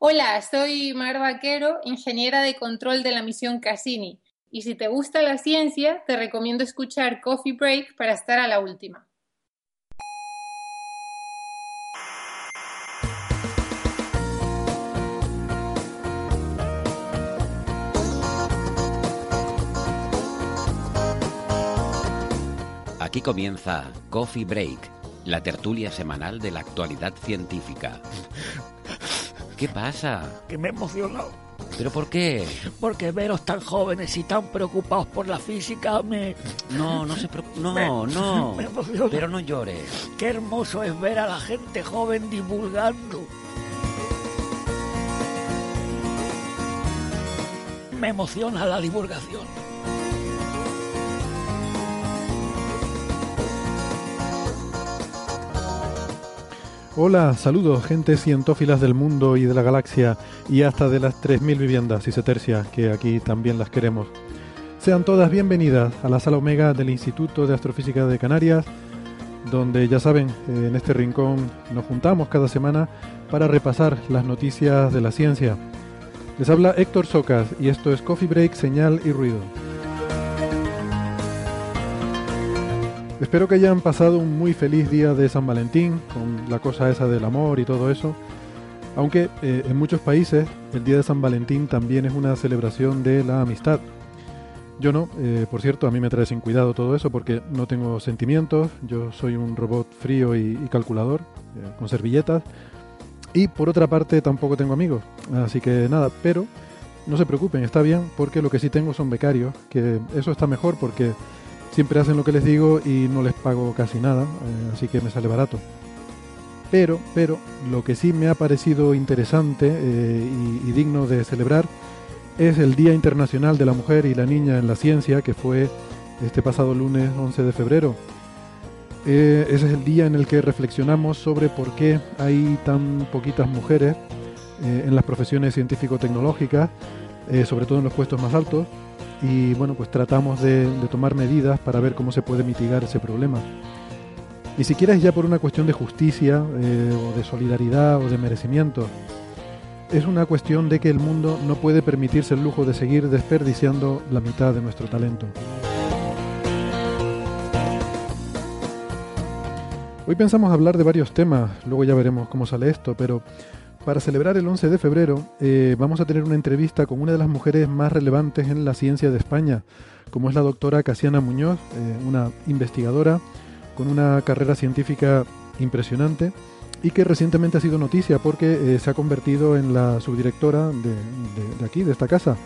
Hola, soy Mar Vaquero, ingeniera de control de la misión Cassini. Y si te gusta la ciencia, te recomiendo escuchar Coffee Break para estar a la última. Aquí comienza Coffee Break, la tertulia semanal de la actualidad científica. ¿Qué pasa? que me he emocionado. ¿Pero por qué? Porque veros tan jóvenes y tan preocupados por la física me... No, no se preocupe. No, Me- no. me. Pero no llores. Qué hermoso es ver a la gente joven divulgando. Me emociona la divulgación. Hola, saludos, gente cientófilas del mundo y de la galaxia y hasta de las 3.000 viviendas y que aquí también las queremos. Sean todas bienvenidas a la sala Omega del Instituto de Astrofísica de Canarias, donde ya saben, en este rincón nos juntamos cada semana para repasar las noticias de la ciencia. Les habla Héctor Socas y esto es Coffee Break, Señal y Ruido. Espero que hayan pasado un muy feliz día de San Valentín, con la cosa esa del amor y todo eso. Aunque eh, en muchos países el día de San Valentín también es una celebración de la amistad. Yo no, eh, por cierto, a mí me trae sin cuidado todo eso porque no tengo sentimientos, yo soy un robot frío y, calculador, eh, con servilletas. Y por otra parte tampoco tengo amigos, así que nada, pero no se preocupen, está bien, porque lo que sí tengo son becarios, que eso está mejor porque siempre hacen lo que les digo y no les pago casi nada, eh, así que me sale barato. Pero, pero, lo que sí me ha parecido interesante eh, y, digno de celebrar es el Día Internacional de la Mujer y la Niña en la Ciencia, que fue este pasado lunes 11 de febrero. Eh, ese es el día en el que reflexionamos sobre por qué hay tan poquitas mujeres en las profesiones científico-tecnológicas, sobre todo en los puestos más altos, y bueno, pues tratamos de, tomar medidas para ver cómo se puede mitigar ese problema. Ni siquiera es ya por una cuestión de justicia, eh, o de solidaridad, o de merecimiento. Es una cuestión de que el mundo no puede permitirse el lujo de seguir desperdiciando la mitad de nuestro talento. Hoy pensamos hablar de varios temas, luego ya veremos cómo sale esto, pero para celebrar el 11 de febrero eh, vamos a tener una entrevista con una de las mujeres más relevantes en la ciencia de España, como es la doctora Casiana Muñoz, eh, una investigadora con una carrera científica impresionante y que recientemente ha sido noticia porque eh, se ha convertido en la subdirectora de, aquí, de esta casa.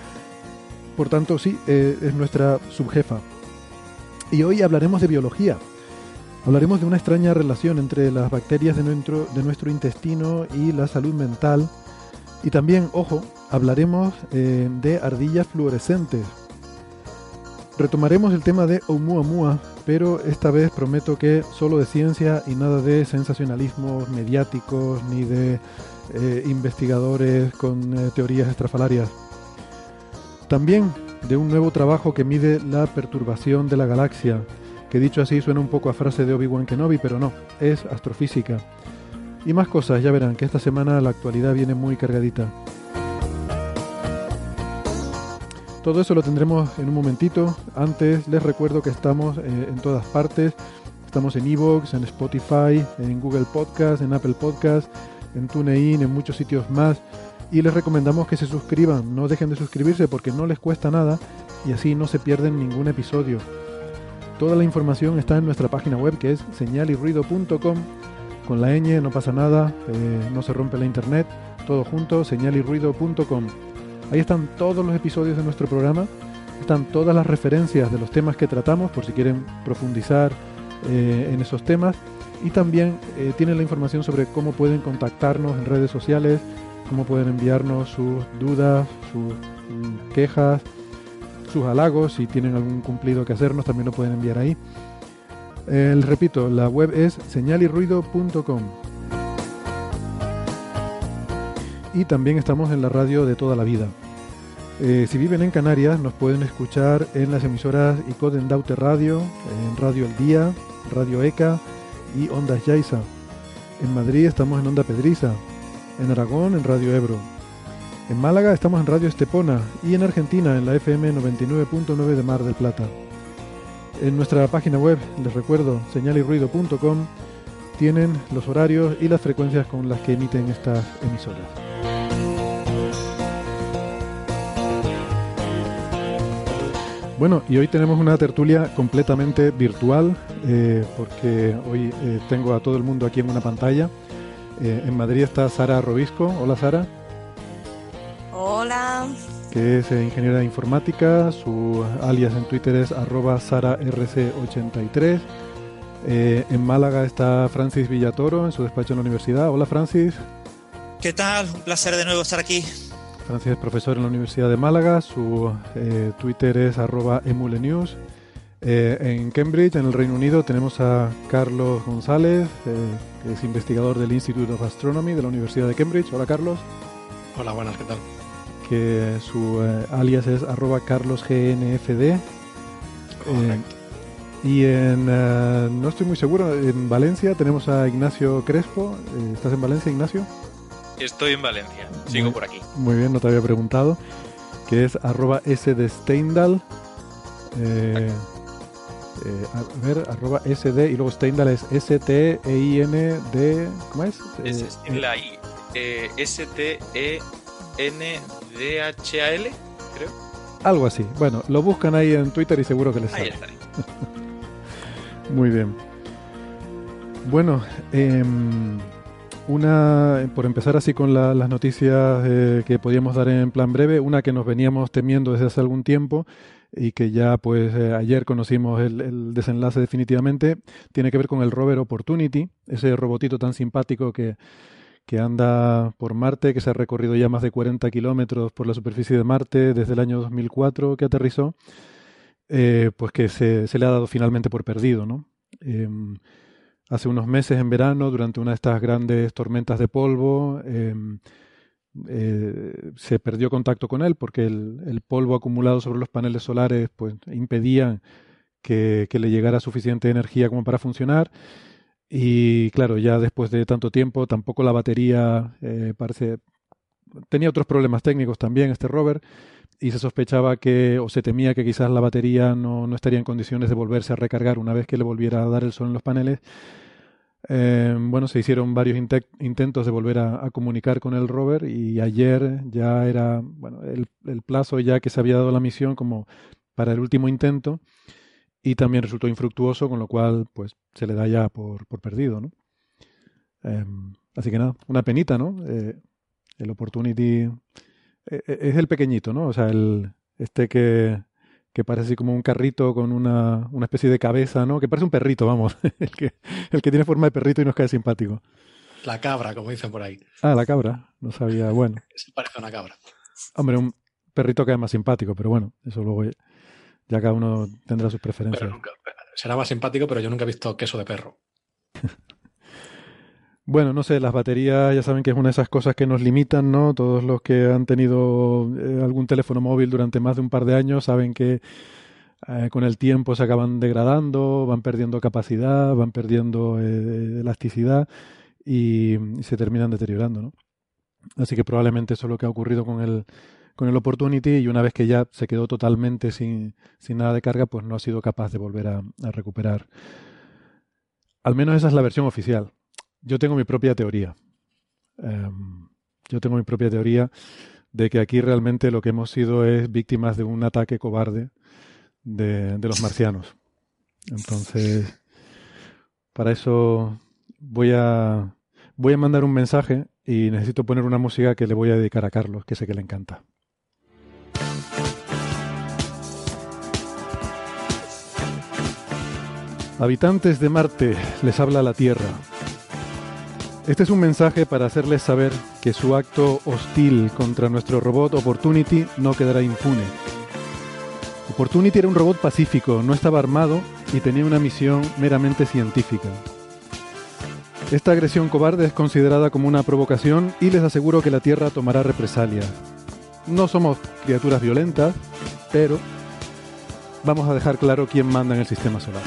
Por tanto, sí, es nuestra subjefa. Y hoy hablaremos de biología. Hablaremos de una extraña relación entre las bacterias de nuestro, intestino y la salud mental. Y también, ojo, hablaremos eh, de ardillas fluorescentes. Retomaremos el tema de Oumuamua, pero esta vez prometo que solo de ciencia y nada de sensacionalismos mediáticos ni de eh, investigadores con eh, teorías estrafalarias. También de un nuevo trabajo que mide la perturbación de la galaxia, que dicho así suena un poco a frase de Obi-Wan Kenobi, pero no, es astrofísica. Y más cosas, ya verán que esta semana la actualidad viene muy cargadita. Todo eso lo tendremos en un momentito. Antes les recuerdo que estamos eh, en todas partes. Estamos en Evox, en Spotify, en Google Podcast, en Apple Podcast, en TuneIn, en muchos sitios más. Y les recomendamos que se suscriban. No dejen de suscribirse porque no les cuesta nada y así no se pierden ningún episodio. Toda la información está en nuestra página web que es señalirruido.com. Con la ñ no pasa nada, eh, no se rompe la internet, todo junto, señalirruido.com. Ahí están todos los episodios de nuestro programa, están todas las referencias de los temas que tratamos por si quieren profundizar eh, en esos temas y también eh, tienen la información sobre cómo pueden contactarnos en redes sociales, cómo pueden enviarnos sus dudas, sus mm, quejas, sus halagos, si tienen algún cumplido que hacernos, también lo pueden enviar ahí. Eh, repito, la web es señalirruido.com. Y también estamos en la radio de toda la vida. Eh, si viven en Canarias, nos pueden escuchar en las emisoras Icoden Daute Radio, en Radio El Día, Radio ECA y Ondas Yaiza. En Madrid estamos en Onda Pedriza, en Aragón en Radio Ebro. En Málaga estamos en Radio Estepona y en Argentina en la FM 99.9 de Mar del Plata. En nuestra página web, les recuerdo, señalirruido.com, tienen los horarios y las frecuencias con las que emiten estas emisoras. Bueno, y hoy tenemos una tertulia completamente virtual, eh, porque hoy eh, tengo a todo el mundo aquí en una pantalla. Eh, en Madrid está Sara Robisco. Hola Sara. Hola. Que es ingeniera de informática. Su alias en Twitter es arroba sararc83. en Málaga está Francis Villatoro en su despacho en la universidad. Hola Francis. ¿Qué tal? Un placer de nuevo estar aquí. Francis es profesor en la Universidad de Málaga, su eh, Twitter es arroba emulenews. Eh, en Cambridge, en el Reino Unido, tenemos a Carlos González, eh, que es investigador del Institute of Astronomy de la Universidad de Cambridge. Hola Carlos. Hola, buenas, ¿qué tal? Que su alias es arroba carlosgnfd. y en, no estoy muy seguro, en Valencia tenemos a Ignacio Crespo. ¿Estás en Valencia, Ignacio? Estoy en Valencia, sigo por aquí. Muy bien, no te había preguntado. Que es arroba S de Steindal. Eh, eh, a ver, arroba SD y luego Steindal es S-T-E-I-N-D. ¿Cómo es? Es eh, la I. S-T-E-N-D-H-A-L, creo. Algo así. Bueno, lo buscan ahí en Twitter y seguro que les sale. Ahí está. Muy bien. Bueno, eh, una, por empezar así con las noticias eh, que podíamos dar en plan breve, una que nos veníamos temiendo desde hace algún tiempo y que ya pues eh, ayer conocimos el, desenlace definitivamente, tiene que ver con el rover Opportunity, ese robotito tan simpático que, que anda por Marte, que se ha recorrido ya más de 40 kilómetros por la superficie de Marte desde el año 2004 que aterrizó, eh, pues que se, le ha dado finalmente por perdido, ¿no? Em, hace unos meses en verano, durante una de estas grandes tormentas de polvo, em, eh, se perdió contacto con él porque el, polvo acumulado sobre los paneles solares pues, impedía que, le llegara suficiente energía como para funcionar. Y claro, ya después de tanto tiempo, tampoco la batería eh, parece. Tenía otros problemas técnicos también este rover y se sospechaba que, o se temía que quizás la batería no, no, estaría en condiciones de volverse a recargar una vez que le volviera a dar el sol en los paneles. Eh, bueno, se hicieron varios intentos de volver a, comunicar con el rover y ayer ya era bueno, el, el, plazo ya que se había dado la misión como para el último intento y también resultó infructuoso, con lo cual pues se le da ya por, por perdido, ¿no? Eh, así que nada, una penita, ¿no? Eh, el Opportunity es el pequeñito, ¿no? O sea, el este que que parece así como un carrito con una, una, especie de cabeza, ¿no? Que parece un perrito, vamos, el que, el que tiene forma de perrito y nos cae simpático. La cabra, como dicen por ahí. Ah, la cabra, no sabía, bueno. Se parece a una cabra. Hombre, un perrito es más simpático, pero bueno, eso luego ya cada uno tendrá sus preferencias. será más simpático, pero yo nunca he visto queso de perro. Bueno, no sé, las baterías ya saben que es una de esas cosas que nos limitan, ¿no? Todos los que han tenido eh, algún teléfono móvil durante más de un par de años saben que eh, con el tiempo se acaban degradando, van perdiendo capacidad, van perdiendo eh, elasticidad y, se terminan deteriorando, ¿no? Así que probablemente eso es lo que ha ocurrido con el, con el Opportunity y una vez que ya se quedó totalmente sin, sin nada de carga, pues no ha sido capaz de volver a recuperar. Al menos esa es la versión oficial. Yo tengo mi propia teoría. Em, yo tengo mi propia teoría de que aquí realmente lo que hemos sido es víctimas de un ataque cobarde de, de los marcianos. Entonces, para eso voy a, voy a mandar un mensaje y necesito poner una música que le voy a dedicar a Carlos, que sé que le encanta. Habitantes de Marte, les habla la Tierra. Este es un mensaje para hacerles saber que su acto hostil contra nuestro robot Opportunity no quedará impune. Opportunity era un robot pacífico, no estaba armado y tenía una misión meramente científica. Esta agresión cobarde es considerada como una provocación y les aseguro que la Tierra tomará represalias. No somos criaturas violentas, pero vamos a dejar claro quién manda en el sistema solar.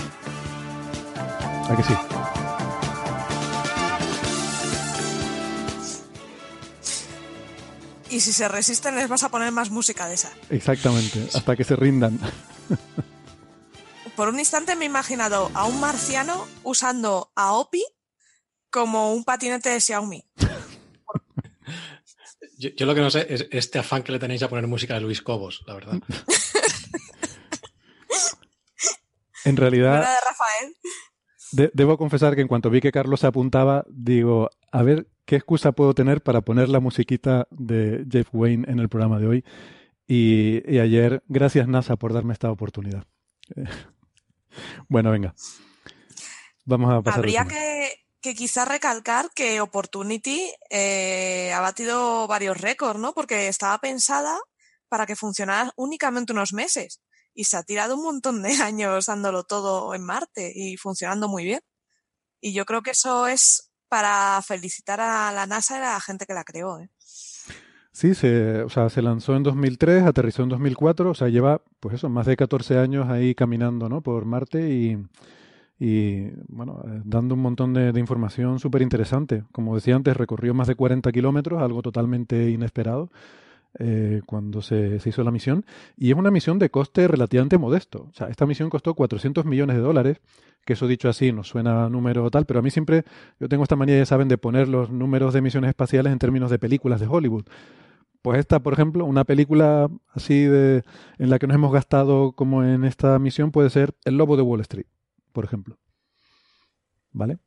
¿A que sí? Y si se resisten les vas a poner más música de esa. Exactamente, hasta que se rindan. Por un instante me he imaginado a un marciano usando a Opi como un patinete de Xiaomi. Yo, yo lo que no sé es este afán que le tenéis a poner música de Luis Cobos, la verdad. En realidad, ¿Verdad de Rafael? De- debo confesar que en cuanto vi que Carlos se apuntaba, digo, a ver qué excusa puedo tener para poner la musiquita de Jeff Wayne en el programa de hoy. Y, y ayer, gracias NASA por darme esta oportunidad. Bueno, venga. Vamos a pasar. Habría que, que quizás recalcar que Opportunity eh, ha batido varios récords, ¿no? Porque estaba pensada para que funcionara únicamente unos meses. Y se ha tirado un montón de años dándolo todo en Marte y funcionando muy bien. Y yo creo que eso es para felicitar a la NASA y a la gente que la creó. ¿eh? Sí, se, o sea, se lanzó en 2003, aterrizó en 2004, o sea, lleva, pues eso, más de 14 años ahí caminando, ¿no? Por Marte y, y bueno, eh, dando un montón de, de información súper interesante. Como decía antes, recorrió más de 40 kilómetros, algo totalmente inesperado eh, cuando se, se hizo la misión. Y es una misión de coste relativamente modesto. O sea, esta misión costó 400 millones de dólares, que eso dicho así nos suena a número tal, pero a mí siempre, yo tengo esta manía, ya saben, de poner los números de misiones espaciales en términos de películas de Hollywood. Pues esta, por ejemplo, una película así de en la que nos hemos gastado como en esta misión puede ser El Lobo de Wall Street, por ejemplo. ¿Vale?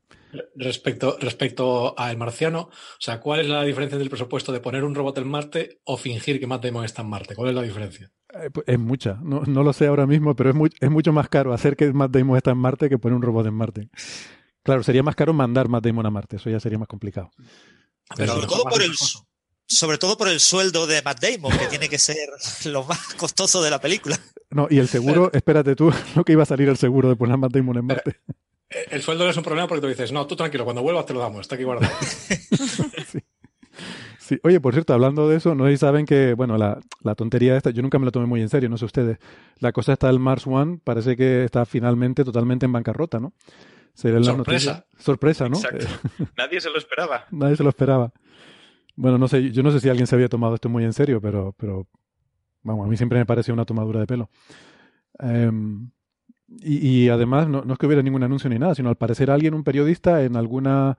Respecto, respecto a El Marciano, o sea, ¿cuál es la diferencia del presupuesto de poner un robot en Marte o fingir que Matt Damon está en Marte? ¿Cuál es la diferencia? Eh, pues Es mucha, no, no lo sé ahora mismo, pero es, muy- es mucho más caro hacer que Matt Damon está en Marte que poner un robot en Marte. Claro, sería más caro mandar Matt Damon a Marte, eso ya sería más complicado. Pero sobre, todo por el, sobre todo por el sueldo de Matt Damon, que tiene que ser lo más costoso de la película. No, y el seguro, espérate tú, lo que iba a salir el seguro de poner a Matt Damon en Marte. El sueldo no es un problema porque tú dices, no, tú tranquilo, cuando vuelvas te lo damos, está aquí guardado. Sí. Oye, por cierto, hablando de eso, no sé si saben que, bueno, la, la tontería esta, yo nunca me lo tomé muy en serio, no sé ustedes. La cosa está del Mars One, parece que está finalmente totalmente en bancarrota, ¿no? Se leen las Sorpresa. Sorpresa, ¿no? Exacto. Eh, Nadie se lo esperaba. nadie se lo esperaba. Bueno, no sé, yo no sé si alguien se había tomado esto muy en serio, pero, pero vamos, a mí siempre me pareció una tomadura de pelo. Em, y, además, no, no es que hubiera ningún anuncio ni nada, sino al parecer alguien, un periodista, en alguna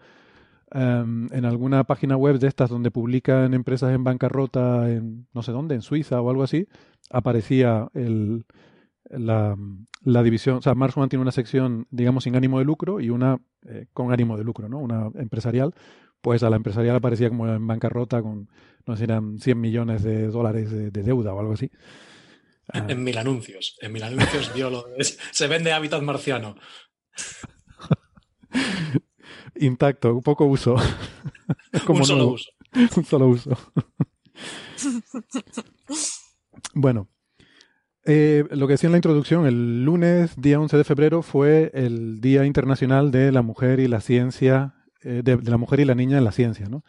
em, en alguna página web de estas donde publican empresas en bancarrota en no sé dónde, en Suiza o algo así, aparecía el, la, la división, o sea, Mars One tiene una sección, digamos, sin ánimo de lucro y una eh, con ánimo de lucro, ¿no? Una empresarial. Pues a la empresarial aparecía como en bancarrota con, no sé eran 100 millones de dólares de deuda o algo así. Ah, En mil anuncios. En mil anuncios vio lo de- se vende hábitat marciano. intacto, un poco uso. Como un solo nuevo. uso. un solo uso. bueno, eh, lo que decía en la introducción, el lunes, día 11 de febrero, fue el Día Internacional de la Mujer y la Ciencia, eh, de, de la Mujer y la Niña en la Ciencia, ¿no?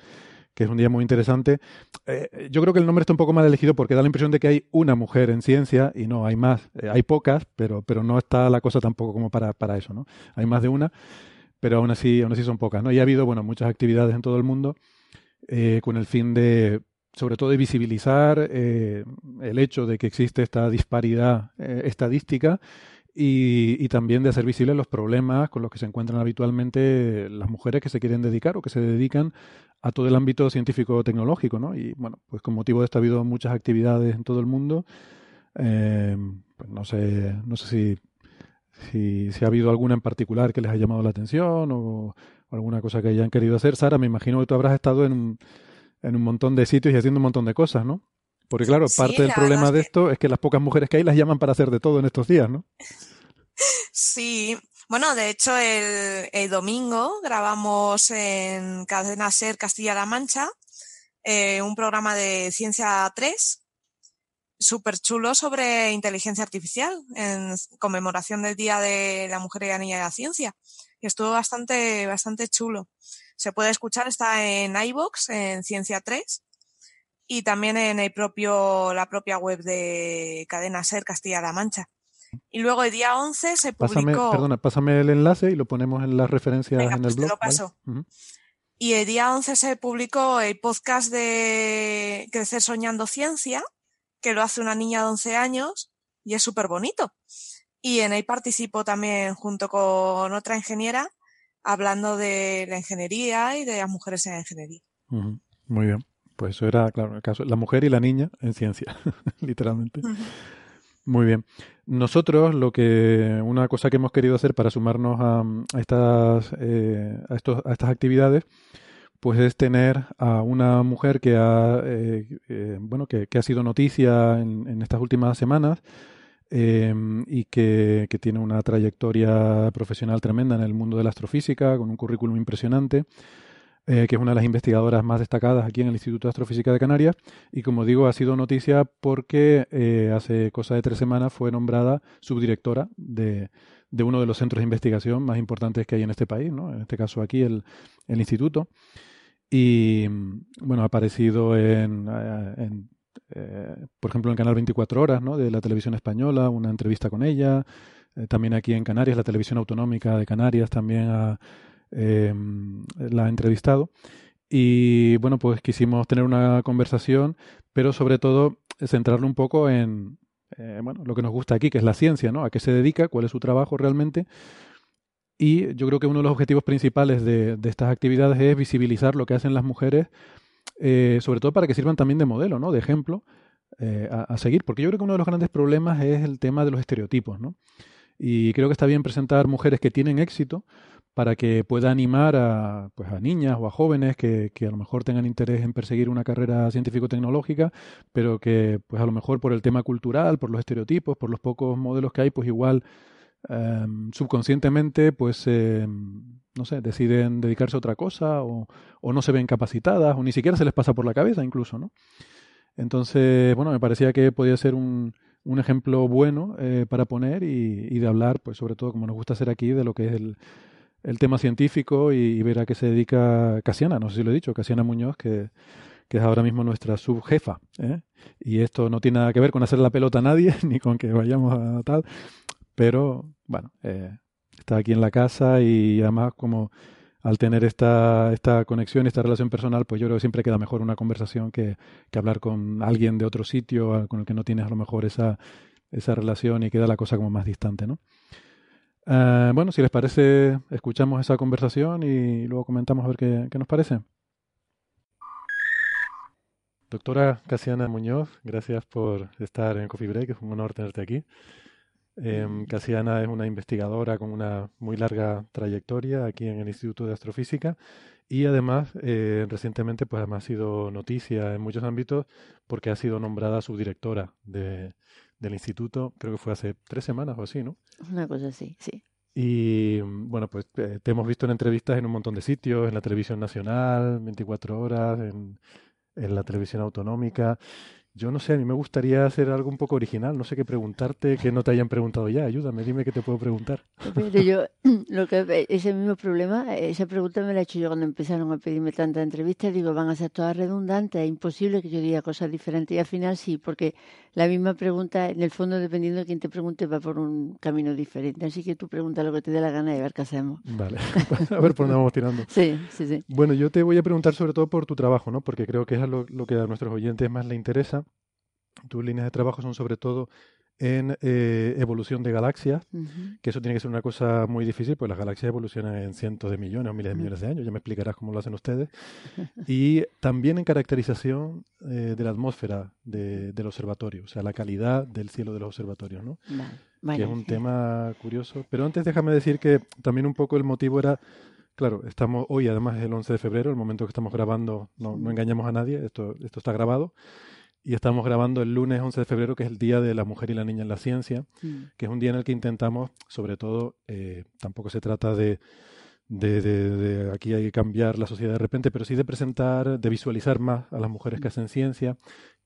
Que es un día muy interesante. Eh, yo creo que el nombre está un poco mal elegido porque da la impresión de que hay una mujer en ciencia y no, hay más. Eh, hay pocas, pero, pero no está la cosa tampoco como para, para eso, ¿no? Hay más de una, pero aún así, aún así son pocas, ¿no? Y ha habido, bueno, muchas actividades en todo el mundo eh, con el fin de, sobre todo, de visibilizar eh, el hecho de que existe esta disparidad estadística y, y también de hacer visibles los problemas con los que se encuentran habitualmente las mujeres que se quieren dedicar o que se dedican a todo el ámbito científico-tecnológico, ¿no? Y bueno, pues con motivo de esto ha habido muchas actividades en todo el mundo. Eh, pues no sé, no sé si, si, ha habido alguna en particular que les haya llamado la atención o, o alguna cosa que hayan querido hacer. Sara, me imagino que tú habrás estado en un, en un montón de sitios y haciendo un montón de cosas, ¿no? Porque claro, Sí, parte del problema de esto es que las pocas mujeres que hay las llaman para hacer de todo en estos días, ¿no? Sí, Bueno, de hecho, el, el domingo grabamos en Cadena Ser Castilla-La Mancha eh, un programa de Ciencia 3 súper chulo sobre inteligencia artificial en conmemoración del Día de la Mujer y la Niña de la Ciencia. Y estuvo bastante, bastante chulo. Se puede escuchar, está en iVoox, en Ciencia 3, y también en el propio, la propia web de Cadena Ser Castilla-La Mancha. Y luego el día 11 se publicó... Pásame, perdona, pásame el enlace y lo ponemos en las referencias Venga, en pues el te blog. lo paso. ¿vale? Ujú. Y el día 11 se publicó el podcast de Crecer Soñando Ciencia, que lo hace una niña de 11 años y es súper bonito. Y en él participo también junto con otra ingeniera hablando de la ingeniería y de las mujeres en la ingeniería. Muy bien. Pues eso era, claro, el caso, la mujer y la niña en ciencia, literalmente. Muy bien. Nosotros lo que una cosa que hemos querido hacer para sumarnos a, a estas eh, a, estos, a estas actividades, pues es tener a una mujer que ha eh, eh, bueno que, que ha sido noticia en, en estas últimas semanas eh, y que, que tiene una trayectoria profesional tremenda en el mundo de la astrofísica, con un currículum impresionante eh, que es una de las investigadoras más destacadas aquí en el Instituto de Astrofísica de Canarias. Y como digo, ha sido noticia porque eh, hace cosa de tres semanas fue nombrada subdirectora de, de uno de los centros de investigación más importantes que hay en este país, ¿no? en este caso aquí el, el Instituto. Y bueno, ha aparecido en, eh, por ejemplo, en el canal 24 Horas ¿no? de la televisión española, una entrevista con ella. También aquí en Canarias, la televisión autonómica de Canarias también ha, eh, la ha entrevistado. Y bueno, pues quisimos tener una conversación, pero sobre todo eh, centrarlo un poco en eh, bueno, lo que nos gusta aquí, que es la ciencia, ¿no? A qué se dedica, cuál es su trabajo realmente. Y yo creo que uno de los objetivos principales de, estas actividades es visibilizar lo que hacen las mujeres, eh, sobre todo para que sirvan también de modelo, ¿no? De ejemplo a, a seguir. Porque yo creo que uno de los grandes problemas es el tema de los estereotipos, ¿no? Y creo que está bien presentar mujeres que tienen éxito para que pueda animar a, pues a niñas o a jóvenes que, que a lo mejor tengan interés en perseguir una carrera científico-tecnológica, pero que pues a lo mejor por el tema cultural, por los estereotipos, por los pocos modelos que hay, pues igual eh, subconscientemente pues eh, no sé, deciden dedicarse a otra cosa o, o no se ven capacitadas o ni siquiera se les pasa por la cabeza incluso, ¿no? Entonces, bueno, me parecía que podía ser un, un ejemplo bueno eh, para poner y, y, de hablar, pues sobre todo como nos gusta hacer aquí, de lo que es el, el tema científico y, y, ver a qué se dedica Casiana, no sé si lo he dicho, Casiana Muñoz, que, que es ahora mismo nuestra subjefa. ¿eh? Y esto no tiene nada que ver con hacer la pelota a nadie, ni con que vayamos a tal, pero bueno, eh, está aquí en la casa y además como al tener esta, esta conexión, esta relación personal, pues yo creo que siempre queda mejor una conversación que, que hablar con alguien de otro sitio con el que no tienes a lo mejor esa, esa relación y queda la cosa como más distante, ¿no? Uh, bueno, si les parece, escuchamos esa conversación y luego comentamos a ver qué, qué nos parece. Doctora Casiana Muñoz, gracias por estar en Coffee Break, es un honor tenerte aquí. Eh, Casiana es una investigadora con una muy larga trayectoria aquí en el Instituto de Astrofísica y además eh, recientemente pues ha sido noticia en muchos ámbitos porque ha sido nombrada subdirectora de, del instituto, creo que fue hace tres semanas o así, ¿no? Una cosa así, sí. Y bueno, pues eh, te hemos visto en entrevistas en un montón de sitios, en la televisión nacional, 24 horas, en, en la televisión autonómica. Yo no sé, a mí me gustaría hacer algo un poco original, no sé qué preguntarte que no te hayan preguntado ya, ayúdame, dime qué te puedo preguntar. Pero yo, lo que, ese mismo problema, esa pregunta me la he hecho yo cuando empezaron a pedirme tantas entrevistas, digo, van a ser todas redundantes, es imposible que yo diga cosas diferentes y al final sí, porque la misma pregunta, en el fondo, dependiendo de quién te pregunte, va por un camino diferente, así que tú pregunta lo que te dé la gana y a ver qué hacemos. Vale, a ver por dónde vamos tirando. Sí, sí, sí. Bueno, yo te voy a preguntar sobre todo por tu trabajo, ¿no? Porque creo que es lo, lo que a nuestros oyentes más les interesa tus líneas de trabajo son sobre todo en eh, evolución de galaxias, uh -huh. que eso tiene que ser una cosa muy difícil, pues las galaxias evolucionan en cientos de millones o miles de millones de años, ya me explicarás cómo lo hacen ustedes, y también en caracterización eh, de la atmósfera de, del observatorio, o sea, la calidad del cielo de los observatorios, ¿no? Vale. que es un tema curioso. Pero antes déjame decir que también un poco el motivo era, claro, estamos hoy, además es el 11 de febrero, el momento que estamos grabando, no, no engañamos a nadie, esto, esto está grabado. Y estamos grabando el lunes 11 de febrero, que es el Día de la Mujer y la Niña en la Ciencia, Mm. que es un día en el que intentamos, sobre todo, eh, tampoco se trata de, de, de- de aquí hay que cambiar la sociedad de repente, pero sí de presentar, de visualizar más a las mujeres que hacen ciencia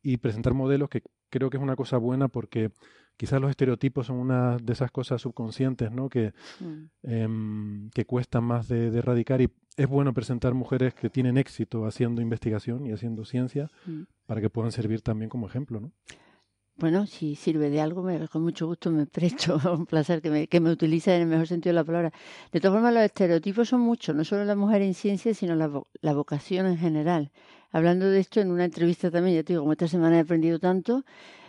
y presentar modelos que creo que es una cosa buena porque quizás los estereotipos son una de esas cosas subconscientes, ¿no? Que, Mm. em, que cuestan más de, de erradicar y es bueno presentar mujeres que tienen éxito haciendo investigación y haciendo ciencia Mm. para que puedan servir también como ejemplo, ¿no? Bueno, si sirve de algo, me, con mucho gusto me presto. un placer que me, que me utilicen en el mejor sentido de la palabra. De todas formas, los estereotipos son muchos, no solo la mujer en ciencia, sino la, vo- la vocación en general. Hablando de esto en una entrevista también, ya te digo, como esta semana he aprendido tanto,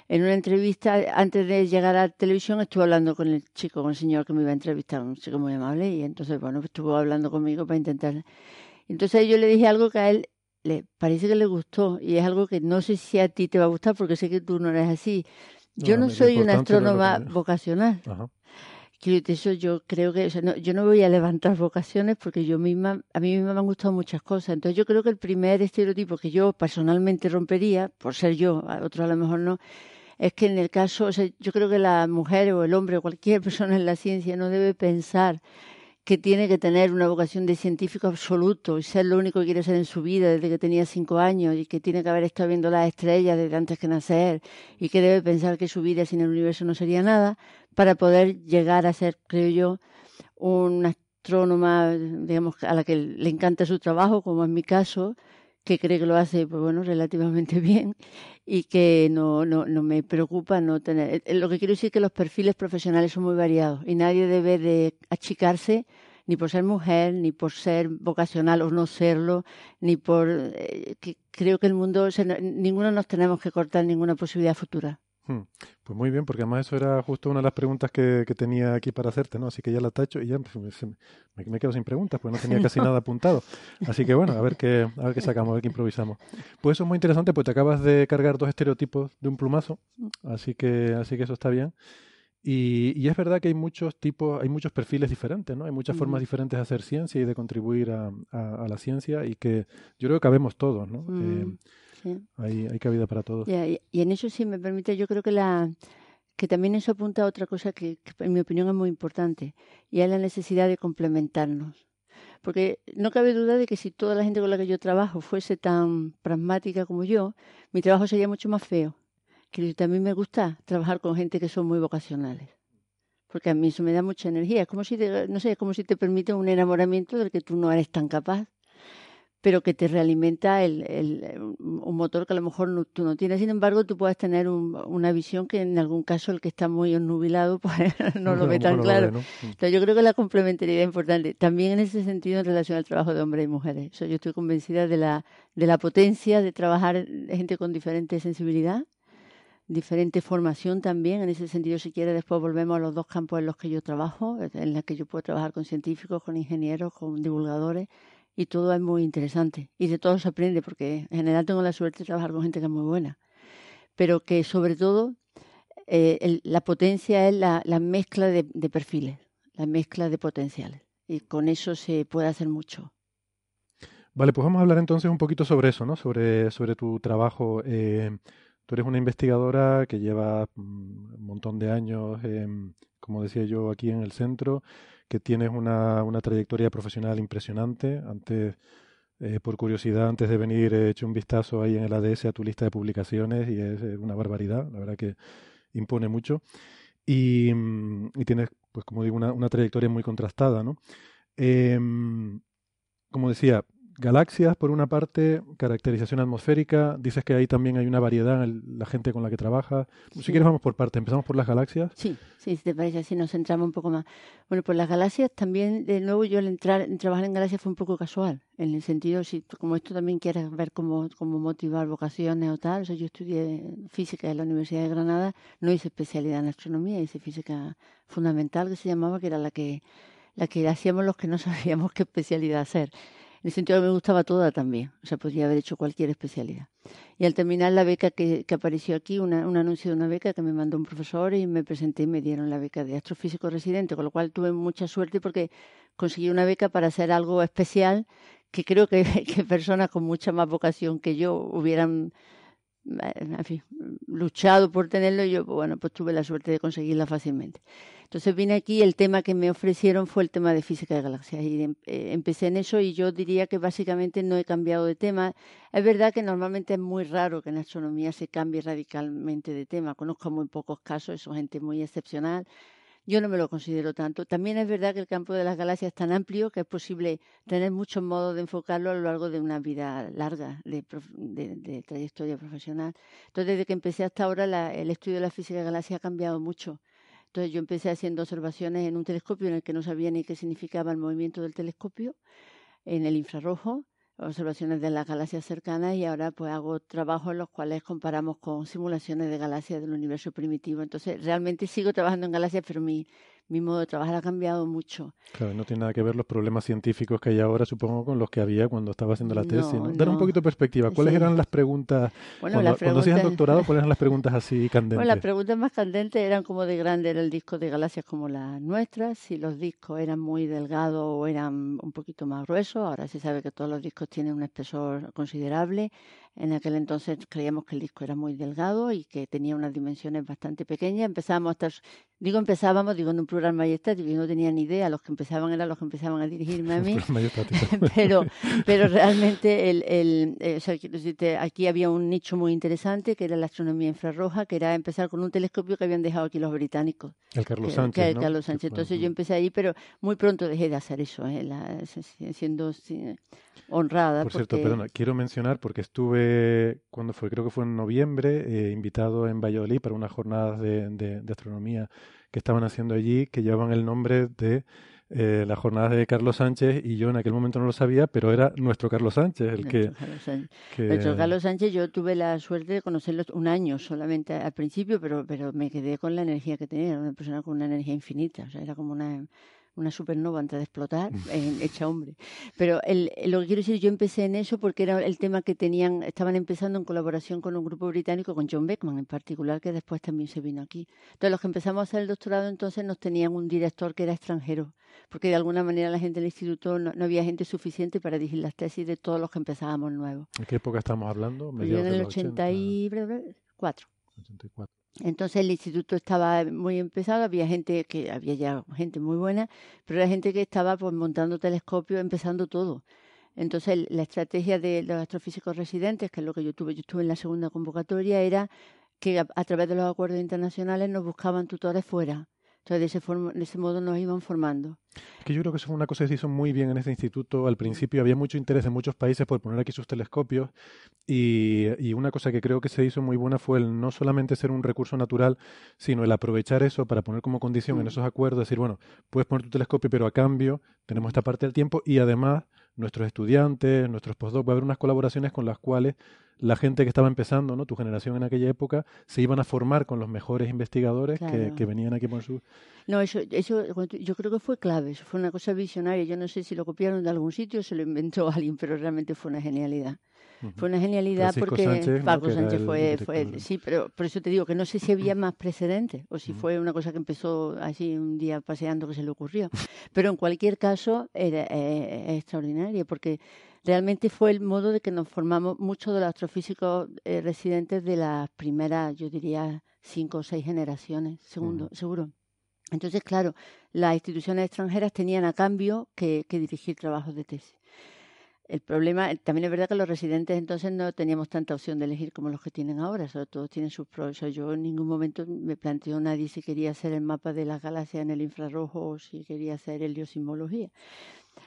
en una entrevista, antes de llegar a la televisión, estuve hablando con el chico, con el señor que me iba a entrevistar, un chico muy amable, y entonces, bueno, pues estuvo hablando conmigo para intentar. Entonces yo le dije algo que a él le parece que le gustó, y es algo que no sé si a ti te va a gustar, porque sé que tú no eres así. Yo No, soy una no astrónoma vocacional. Ajá. Quiero decir, eso yo creo que, o sea, no- yo no voy a levantar vocaciones porque yo misma, a mí misma me han gustado muchas cosas. Entonces yo creo que el primer estereotipo que yo personalmente rompería, por ser yo, a otros a lo mejor no, es que en el caso, o sea, yo creo que la mujer o el hombre o cualquier persona en la ciencia no debe pensar que tiene que tener una vocación de científico absoluto y ser lo único que quiere ser en su vida desde que tenía cinco años y que tiene que haber estado viendo las estrellas desde antes que nacer y que debe pensar que su vida sin el universo no sería nada para poder llegar a ser, creo yo, una astrónoma, digamos, a la que le encanta su trabajo, como en mi caso, que cree que lo hace, pues bueno, relativamente bien y que no, no, no me preocupa no tener. eh, Lo que quiero decir es que los perfiles profesionales son muy variados y nadie debe de achicarse ni por ser mujer, ni por ser vocacional o no serlo, ni por... eh, que creo que el mundo, o sea, no- ninguno nos tenemos que cortar ninguna posibilidad futura. Hmm. Pues muy bien, porque además eso era justo una de las preguntas que, que tenía aquí para hacerte, ¿no? Así que ya la tacho y ya pues, me, quedo sin preguntas, pues no tenía casi nada apuntado. Así que bueno, a ver qué, a ver qué sacamos, a ver qué improvisamos. Pues eso es muy interesante, pues te acabas de cargar dos estereotipos de un plumazo, así que, así que eso está bien. Y, y es verdad que hay muchos tipos, hay muchos perfiles diferentes, ¿no? Hay muchas formas Ujú. diferentes de hacer ciencia y de contribuir a, a- a la ciencia y que yo creo que cabemos todos, ¿no? Eh, Mm, sí. hay, hay cabida para todos. Y, y en eso sí me permite, yo creo que la que también eso apunta a otra cosa que, que en mi opinión es muy importante y es la necesidad de complementarnos. Porque no cabe duda de que si toda la gente con la que yo trabajo fuese tan pragmática como yo, mi trabajo sería mucho más feo. Que también me gusta trabajar con gente que son muy vocacionales. Porque a mí eso me da mucha energía. Es como si, te- no sé, es como si te permite un enamoramiento del que tú no eres tan capaz pero que te realimenta el, el- un motor que a lo mejor no- tú no tienes. Sin embargo, tú puedes tener un- una visión que en algún caso el que está muy obnubilado pues, no lo ve tan claro. ve, ¿no? Mm. Entonces, yo creo que la complementariedad es importante. También en ese sentido en relación al trabajo de hombres y mujeres. O sea, yo estoy convencida de la, de la potencia de trabajar gente con diferente sensibilidad, diferente formación también. En ese sentido, si quiere, después volvemos a los dos campos en los que yo trabajo, en los que yo puedo trabajar con científicos, con ingenieros, con divulgadores y todo es muy interesante y de todo se aprende porque en general tengo la suerte de trabajar con gente que es muy buena pero que sobre todo eh, el- la potencia es la, la mezcla de, de perfiles la mezcla de potenciales y con eso se puede hacer mucho Vale, pues vamos a hablar entonces un poquito sobre eso, ¿no? Sobre, sobre tu trabajo. Eh, tú eres una investigadora que lleva mm, un montón de años, em, como decía yo, aquí en el centro, que tienes una, una trayectoria profesional impresionante. Antes, eh, por curiosidad, antes de venir, he hecho un vistazo ahí en el ADS a tu lista de publicaciones y es eh, una barbaridad, la verdad que impone mucho. Y, mm, y tienes, pues como digo, una, una trayectoria muy contrastada, ¿no? Em, como decía, galaxias por una parte, caracterización atmosférica, dices que ahí también hay una variedad en el- la gente con la que trabaja. Si quieres vamos por parte, empezamos por las galaxias. Sí, sí, si te parece así, nos centramos un poco más. Bueno, pues las galaxias también, de nuevo, yo al entrar, en trabajar en galaxias fue un poco casual, en el sentido, si como esto también quieres ver cómo, cómo motivar vocaciones o tal, o sea, yo estudié física en la Universidad de Granada, no hice especialidad en astronomía, hice física fundamental, que se llamaba, que era la que, la que hacíamos los que no sabíamos qué especialidad hacer. El sentido que me gustaba toda también, o sea, podría haber hecho cualquier especialidad. Y al terminar la beca que, que apareció aquí, un anuncio de una beca que me mandó un profesor y me presenté y me dieron la beca de astrofísico residente, con lo cual tuve mucha suerte porque conseguí una beca para hacer algo especial que creo que, que personas con mucha más vocación que yo hubieran en fin, luchado por tenerlo y yo, bueno, pues tuve la suerte de conseguirla fácilmente. Entonces vine aquí, el tema que me ofrecieron fue el tema de física de galaxias y em, eh, empecé en eso y yo diría que básicamente no he cambiado de tema. Es verdad que normalmente es muy raro que en astronomía se cambie radicalmente de tema. Conozco muy pocos casos, eso gente muy excepcional. Yo no me lo considero tanto. También es verdad que el campo de las galaxias es tan amplio que es posible tener muchos modos de enfocarlo a lo largo de una vida larga de, de, trayectoria profesional. Entonces, desde que empecé hasta ahora, la, el estudio de la física de galaxias ha cambiado mucho. Entonces, yo empecé haciendo observaciones en un telescopio en el que no sabía ni qué significaba el movimiento del telescopio, en el infrarrojo, observaciones de las galaxias cercanas y ahora pues hago trabajos en los cuales comparamos con simulaciones de galaxias del universo primitivo. Entonces realmente sigo trabajando en galaxias, pero mi, mi modo de trabajar ha cambiado mucho. Claro, no tiene nada que ver los problemas científicos que hay ahora, supongo, con los que había cuando estaba haciendo la tesis. ¿no? Dar un poquito de perspectiva. ¿Cuáles eran las preguntas? Bueno, cuando, cuando hacías doctorado, ¿cuáles eran las preguntas así candentes? Bueno, las preguntas más candentes eran como de grande era el disco de galaxias como las nuestras, si los discos eran muy delgados o eran un poquito más gruesos. Ahora se sabe que todos los discos tienen un espesor considerable. En aquel entonces creíamos que el disco era muy delgado y que tenía unas dimensiones bastante pequeñas. Empezábamos a estar, digo empezábamos, digo en un plural majestático, yo no tenía ni idea, los que empezaban eran los que empezaban a dirigirme a mí. pero, pero realmente el, el, eh, o sea, aquí había un nicho muy interesante que era la astronomía infrarroja, que era empezar con un telescopio que habían dejado aquí los británicos. El Carlos Sánchez. Que, el Carlos Sánchez. Entonces yo empecé ahí, pero muy pronto dejé de hacer eso, ¿eh? la, siendo honrada. Por cierto, perdona, quiero mencionar porque estuve, cuando fue, creo que fue en noviembre, eh, invitado en Valladolid para unas jornadas de, de, astronomía que estaban haciendo allí, que llevaban el nombre de eh, las jornadas de Carlos Sánchez y yo en aquel momento no lo sabía, pero era nuestro Carlos Sánchez el que, Carlos Sánchez. Nuestro Carlos Sánchez, yo tuve la suerte de conocerlo un año solamente al principio, pero, pero me quedé con la energía que tenía, era una persona con una energía infinita, o sea, era como una una supernova antes de explotar, en, hecha hombre. Pero el, lo que quiero decir, yo empecé en eso porque era el tema que tenían, estaban empezando en colaboración con un grupo británico, con John Beckman en particular, que después también se vino aquí. Entonces, los que empezamos a hacer el doctorado entonces nos tenían un director que era extranjero, porque de alguna manera la gente del instituto no, había gente suficiente para dirigir las tesis de todos los que empezábamos nuevos. ¿En qué época estamos hablando? Pues yo en el 84. 84. Entonces el instituto estaba muy empezado, había gente que había ya gente muy buena, pero era gente que estaba pues montando telescopios, empezando todo. Entonces la estrategia de los astrofísicos residentes, que es lo que yo tuve, yo estuve en la segunda convocatoria, era que a, través de los acuerdos internacionales nos buscaban tutores fuera. Entonces, de ese, de ese modo nos iban formando. Que yo creo que eso fue una cosa que se hizo muy bien en este instituto. Al principio había mucho interés en muchos países por poner aquí sus telescopios y, y, una cosa que creo que se hizo muy buena fue el no solamente ser un recurso natural, sino el aprovechar eso para poner como condición en mm. esos acuerdos, decir, bueno, puedes poner tu telescopio, pero a cambio tenemos esta parte del tiempo y además nuestros estudiantes, nuestros postdocs, va a haber unas colaboraciones con las cuales la gente que estaba empezando, ¿no? tu generación en aquella época, se iban a formar con los mejores investigadores que, que, venían aquí por su... No, eso, eso yo creo que fue clave, eso fue una cosa visionaria. Yo no sé si lo copiaron de algún sitio o se lo inventó alguien, pero realmente fue una genialidad. Fue una genialidad porque Sánchez, Paco Sánchez fue, fue, sí, pero por eso te digo que no sé si había más precedentes o si fue una cosa que empezó así un día paseando que se le ocurrió. Pero en cualquier caso era eh, extraordinario porque realmente fue el modo de que nos formamos muchos de los astrofísicos eh, residentes de las primeras, yo diría, cinco o seis generaciones, segundo, seguro. Entonces, claro, las instituciones extranjeras tenían a cambio que, que dirigir trabajos de tesis. El problema, también es verdad que los residentes entonces no teníamos tanta opción de elegir como los que tienen ahora, solo todos tienen sus pros. yo en ningún momento me planteó nadie si quería hacer el mapa de las galaxias en el infrarrojo o si quería hacer heliosimología.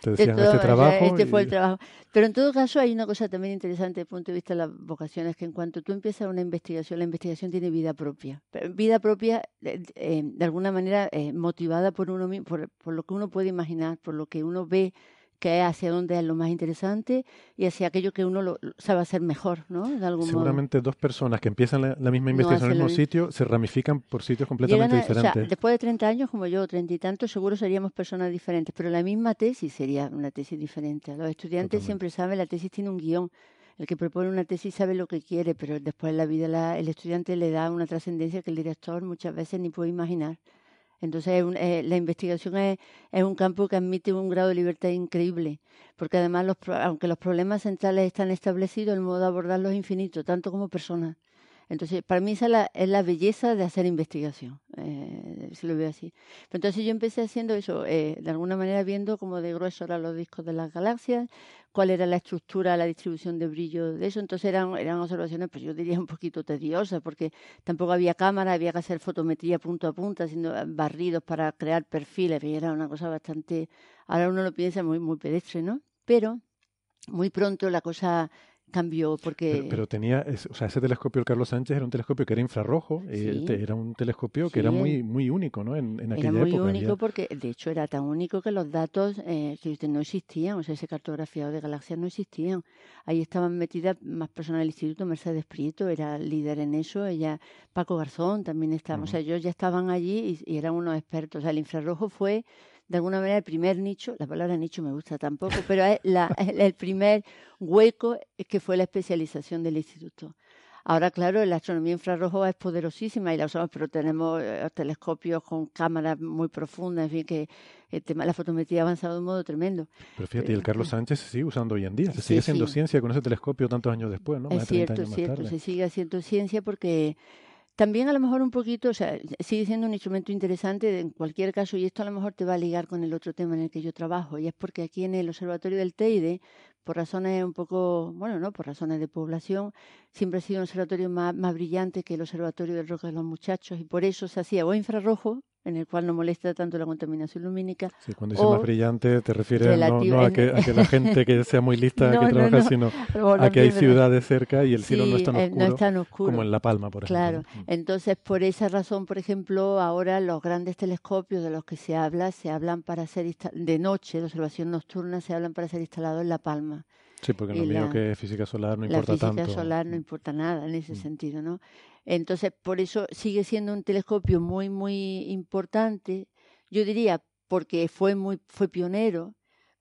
Te decían, este trabajo. Este fue el trabajo. Pero en todo caso hay una cosa también interesante desde el punto de vista de las vocaciones, que en cuanto tú empiezas una investigación, la investigación tiene vida propia. Vida propia, eh, eh, de alguna manera, eh, motivada por uno por, por lo que uno puede imaginar, por lo que uno ve que es hacia dónde es lo más interesante y hacia aquello que uno lo, sabe hacer mejor, ¿no? De algún Seguramente dos personas que empiezan la, misma investigación en el mismo sitio se ramifican por sitios completamente diferentes. después de 30 años, como yo, treinta y tantos, seguro seríamos personas diferentes, pero la misma tesis sería una tesis diferente. Los estudiantes siempre saben, la tesis tiene un guion. El que propone una tesis sabe lo que quiere, pero después en la vida el estudiante le da una trascendencia que el director muchas veces ni puede imaginar. Entonces, eh, la investigación es, un campo que admite un grado de libertad increíble, porque además, los, aunque los problemas centrales están establecidos, el modo de abordarlos es infinito, tanto como personas. Entonces, para mí esa es la, belleza de hacer investigación, eh, si lo veo así. Entonces yo empecé haciendo eso, eh, de alguna manera viendo como de grueso eran los discos de las galaxias, cuál era la estructura, la distribución de brillo de eso. Entonces eran, eran observaciones, pues yo diría un poquito tediosas, porque tampoco había cámara, había que hacer fotometría punto a punto, haciendo barridos para crear perfiles, y era una cosa bastante, ahora uno lo piensa muy pedestre, ¿no? Pero muy pronto la cosa cambió porque... Pero, tenía, o sea, ese telescopio del Carlos Sánchez era un telescopio que era infrarrojo, eh, era un telescopio que era muy muy único, ¿no? En, en aquella era muy época. único porque, de hecho, era tan único que los datos eh, que no existían, o sea, ese cartografiado de galaxias no existían. Ahí estaban metidas más personas del instituto, Mercedes Prieto era líder en eso, ella, Paco Garzón también estaba, o sea, ellos ya estaban allí y, y eran unos expertos. O sea, el infrarrojo fue de alguna manera el primer nicho, la palabra nicho me gusta tampoco, pero es la, el primer hueco que fue la especialización del instituto. Ahora, claro, la astronomía infrarrojo es poderosísima y la usamos, pero tenemos eh, telescopios con cámaras muy profundas, en fin, que el tema la fotometría ha avanzado de un modo tremendo. Pero fíjate, y el Carlos Sánchez se sigue usando hoy en día, se sigue haciendo ciencia con ese telescopio tantos años después, ¿no? Es cierto, es cierto, se sigue haciendo ciencia porque también a lo mejor un poquito, o sea, sigue siendo un instrumento interesante en cualquier caso, y esto a lo mejor te va a ligar con el otro tema en el que yo trabajo, y es porque aquí en el Observatorio del Teide, por razones un poco, bueno, no, por razones de población, siempre ha sido un observatorio más, más brillante que el Observatorio del Roque de los Muchachos, y por eso se hacía o infrarrojo, en el cual no molesta tanto la contaminación lumínica. Sí, cuando dice más brillante te refieres no, a, que, la gente que sea muy lista que trabaja, sino a que hay ciudades cerca y el cielo no, es tan oscuro, no es tan oscuro como en La Palma, por ejemplo. Claro, mm. entonces por esa razón, por ejemplo, ahora los grandes telescopios de los que se habla, se hablan para ser de noche, de observación nocturna, se hablan para ser instalados en La Palma. Sí, porque lo mío que es física solar no importa tanto. La física solar no importa nada en ese mm. sentido, ¿no? Entonces, por eso sigue siendo un telescopio muy, muy importante. Yo diría porque fue muy, fue pionero,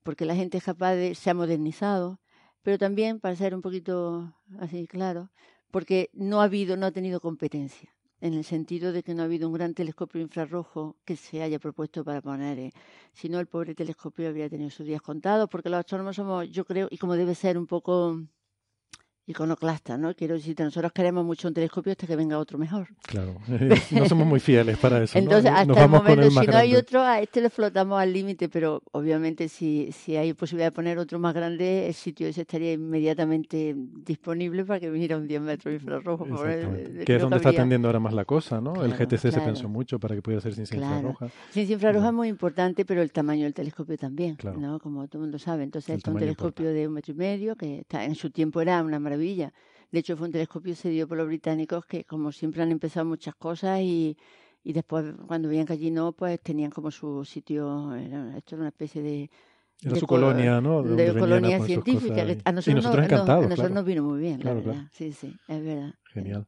porque la gente es capaz de, se ha modernizado, pero también, para ser un poquito así claro, porque no ha habido, no ha tenido competencia en el sentido de que no ha habido un gran telescopio infrarrojo que se haya propuesto para poner. Eh, si no, el pobre telescopio habría tenido sus días contados, porque los astrónomos somos, yo creo, y como debe ser un poco iconoclasta, ¿no? Quiero decir, nosotros queremos mucho un telescopio hasta que venga otro mejor. Claro, no somos muy fieles para eso. Entonces, ¿no? hasta el momento, si no hay otro, a este le flotamos al límite, pero obviamente si, si hay posibilidad de poner otro más grande, el sitio ese estaría inmediatamente disponible para que viniera un 10 metros infrarrojo. que es donde está tendiendo ahora más la cosa, ¿no? el GTC se pensó mucho para que pudiera ser ciencia claro. infrarroja. Ciencia infrarroja es muy importante, pero el tamaño del telescopio también, ¿no? Como todo el mundo sabe. Entonces, es un telescopio de un metro y medio, que está, en su tiempo era una maravilla. De hecho, fue un telescopio cedido por los británicos que, como siempre, han empezado muchas cosas y, y después, cuando veían que allí no, pues tenían como su sitio, esto era una especie de... Era su colonia, ¿no? De, colonia científica. a nosotros, y nosotros a nosotros nos vino muy bien, claro, Claro. Sí, sí, es verdad. Genial.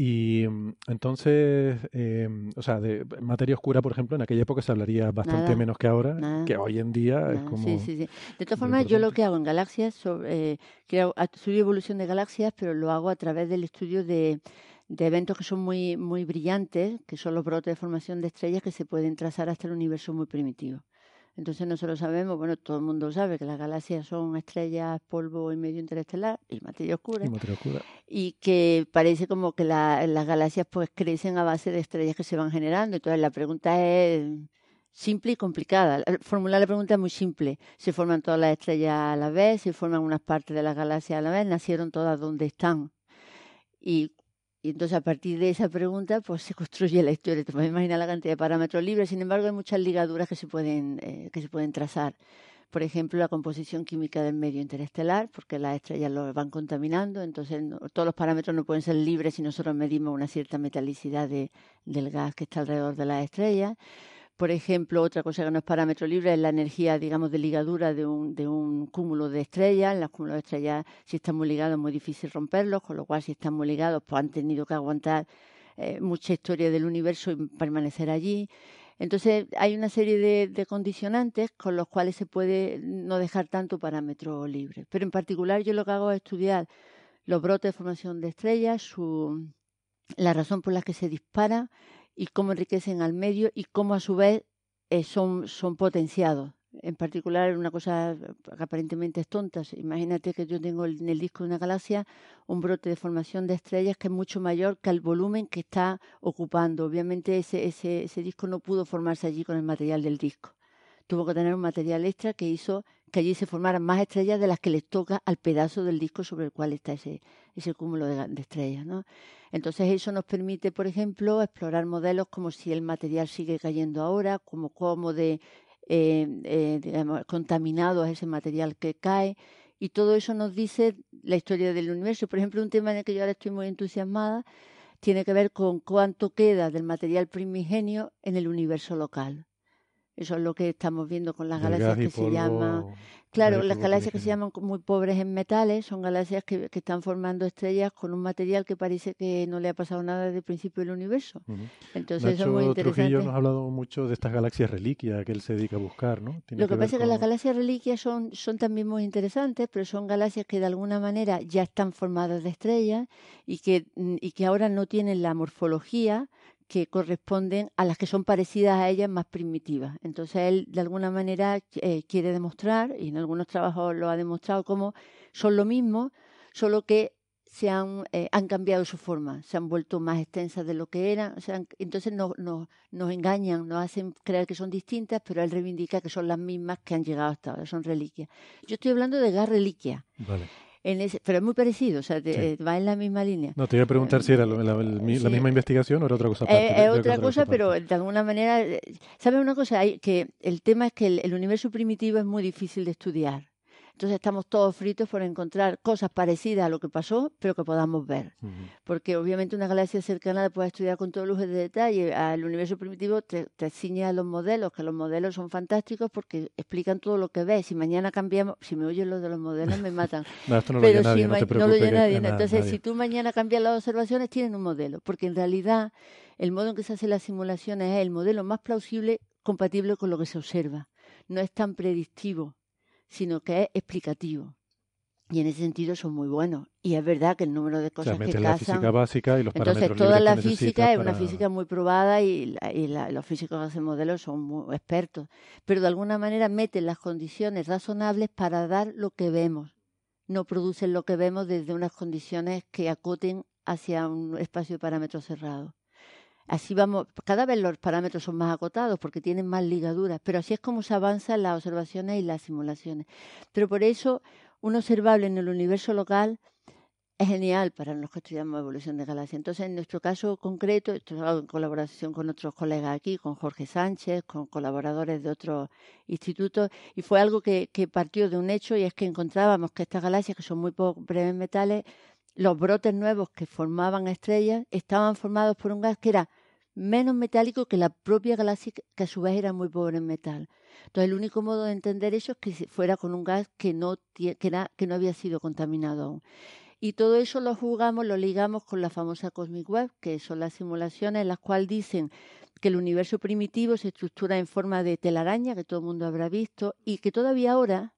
Y mm, entonces, eh, o sea, de materia oscura, por ejemplo, en aquella época se hablaría bastante menos que ahora, que hoy en día es como... Sí, sí, sí. De todas formas, yo lo que hago en galaxias, sobre, eh, quiero estudio evolución de galaxias, pero lo hago a través del estudio de, de eventos que son muy, muy brillantes, que son los brotes de formación de estrellas que se pueden trazar hasta el universo muy primitivo. Entonces nosotros sabemos, bueno, todo el mundo sabe que las galaxias son estrellas, polvo y medio interestelar y materia oscura. Y materia oscura. Y que parece como que las galaxias pues crecen a base de estrellas que se van generando. Entonces la pregunta es simple y complicada. Formular la pregunta es muy simple. ¿Se forman todas las estrellas a la vez? ¿Se forman unas partes de las galaxias a la vez? ¿Nacieron todas donde están? Y y entonces a partir de esa pregunta pues se construye la historia. Te puedes imaginar la cantidad de parámetros libres, sin embargo hay muchas ligaduras que se pueden, eh, que se pueden trazar. Por ejemplo, la composición química del medio interestelar, porque las estrellas lo van contaminando, entonces todos los parámetros no pueden ser libres si nosotros medimos una cierta metalicidad de, del gas que está alrededor de las estrellas. Por ejemplo, otra cosa que no es parámetro libre es la energía, digamos, de ligadura de un, de un cúmulo de estrellas. Los cúmulos de estrellas, si están muy ligados, es muy difícil romperlos, con lo cual, si están muy ligados, pues han tenido que aguantar eh, mucha historia del universo y permanecer allí. Entonces, hay una serie de, de, condicionantes con los cuales se puede no dejar tanto parámetro libre. Pero en particular, yo lo que hago es estudiar los brotes de formación de estrellas, su, la razón por la que se dispara y cómo enriquecen al medio y cómo a su vez eh, son, son potenciados en particular una cosa que aparentemente es tonta. Imagínate que yo tengo en el disco de una galaxia un brote de formación de estrellas que es mucho mayor que el volumen que está ocupando. Obviamente ese, ese, ese disco no pudo formarse allí con el material del disco. Tuvo que tener un material extra que hizo que allí se formaran más estrellas de las que les toca al pedazo del disco sobre el cual está ese, ese cúmulo de, estrellas. ¿no? Entonces eso nos permite, por ejemplo, explorar modelos como si el material sigue cayendo ahora, como cómo de eh, eh, contaminado a ese material que cae. Y todo eso nos dice la historia del universo. Por ejemplo, un tema en el que yo ahora estoy muy entusiasmada tiene que ver con cuánto queda del material primigenio en el universo local. Eso es lo que estamos viendo con las galaxias que se llaman. Claro, las galaxias que se llaman muy pobres en metales son galaxias que, que, están formando estrellas con un material que parece que no le ha pasado nada desde el principio del universo. Uh -huh. Entonces Nacho eso es muy interesante. Trujillo nos ha hablado mucho de estas galaxias reliquias que él se dedica a buscar, ¿no? Tiene lo que, que pasa es que las galaxias reliquias son, son también muy interesantes, pero son galaxias que de alguna manera ya están formadas de estrellas y que, y que ahora no tienen la morfología que corresponden a las que son parecidas a ellas más primitivas. Entonces él de alguna manera eh, quiere demostrar, y en algunos trabajos lo ha demostrado, como son lo mismo, solo que se han, eh, han cambiado su forma, se han vuelto más extensas de lo que eran. O sea, entonces no, no, nos engañan, nos hacen creer que son distintas, pero él reivindica que son las mismas que han llegado hasta ahora, son reliquias. Yo estoy hablando de gas reliquia. En ese, pero es muy parecido, o sea, te, sí. va en la misma línea. No, te iba a preguntar eh, si era la, la, la, sí. la, misma investigación o era otra cosa aparte. Eh, es otra, otra cosa, pero de alguna manera, eh, ¿sabes una cosa? Hay, que el tema es que el, el universo primitivo es muy difícil de estudiar. Entonces estamos todos fritos por encontrar cosas parecidas a lo que pasó, pero que podamos ver. Uh -huh. Porque obviamente una galaxia cercana la puedes estudiar con todo lujo de detalle. Al universo primitivo te, te ciñe a los modelos, que los modelos son fantásticos porque explican todo lo que ves. Si mañana cambiamos, si me oyen los de los modelos me matan. no, esto no pero lo oye nadie, si no, te no lo oye nadie. Entonces, nadie. si tú mañana cambias las observaciones, tienen un modelo. Porque en realidad el modo en que se hacen las simulaciones es el modelo más plausible compatible con lo que se observa. No es tan predictivo, sino que es explicativo. Y en ese sentido son muy buenos. Y es verdad que el número de cosas o sea, que casan. la física básica y los Entonces, toda la física es una física muy probada y, la, y la, los físicos que hacen modelos son muy expertos. Pero de alguna manera meten las condiciones razonables para dar lo que vemos. No producen lo que vemos desde unas condiciones que acoten hacia un espacio de parámetros cerrado. Así vamos, cada vez los parámetros son más acotados porque tienen más ligaduras, pero así es como se avanza en las observaciones y las simulaciones. Pero por eso un observable en el universo local es genial para los que estudiamos evolución de galaxias. Entonces, en nuestro caso concreto, esto es en colaboración con otros colegas aquí, con Jorge Sánchez, con colaboradores de otros institutos, y fue algo que, que partió de un hecho, y es que encontrábamos que estas galaxias, que son muy breves metales, los brotes nuevos que formaban estrellas estaban formados por un gas que era menos metálico que la propia galaxia, que a su vez era muy pobre en metal. Entonces, el único modo de entender eso es que fuera con un gas que no, que que no había sido contaminado aún. Y todo eso lo jugamos, lo ligamos con la famosa Cosmic Web, que son las simulaciones en las cuales dicen que el universo primitivo se estructura en forma de telaraña, que todo el mundo habrá visto, y que todavía ahora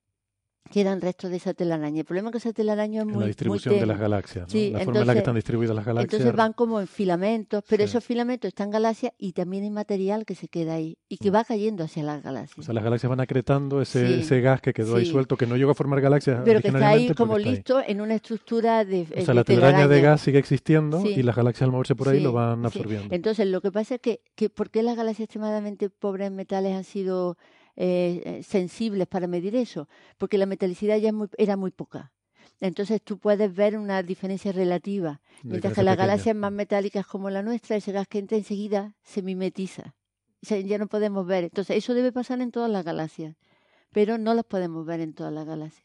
quedan restos de esa telaraña. El problema es que esa telaraña es muy... En la distribución muy de las galaxias, ¿no? sí, la entonces, forma en la que están distribuidas las galaxias. Entonces van como en filamentos, pero Sí. esos filamentos están en galaxias y también hay material que se queda ahí y que Mm. va cayendo hacia las galaxias. O sea, las galaxias van acretando ese, Sí, ese gas que quedó ahí suelto, que no llegó a formar galaxias pero que está ahí como está ahí. listo en una estructura de, O sea, de la telaraña de gas sigue existiendo y las galaxias al moverse por ahí lo van absorbiendo. Entonces, lo que pasa es que, que ¿por qué las galaxias extremadamente pobres en metales han sido eh, eh, sensibles para medir eso? Porque la metalicidad ya muy- era muy poca. Entonces tú puedes ver una diferencia relativa. Mientras que las pequeña. galaxias más metálicas como la nuestra, ese gas que entra enseguida se mimetiza. O sea, ya no podemos ver. Entonces, eso debe pasar en todas las galaxias, pero no las podemos ver en todas las galaxias.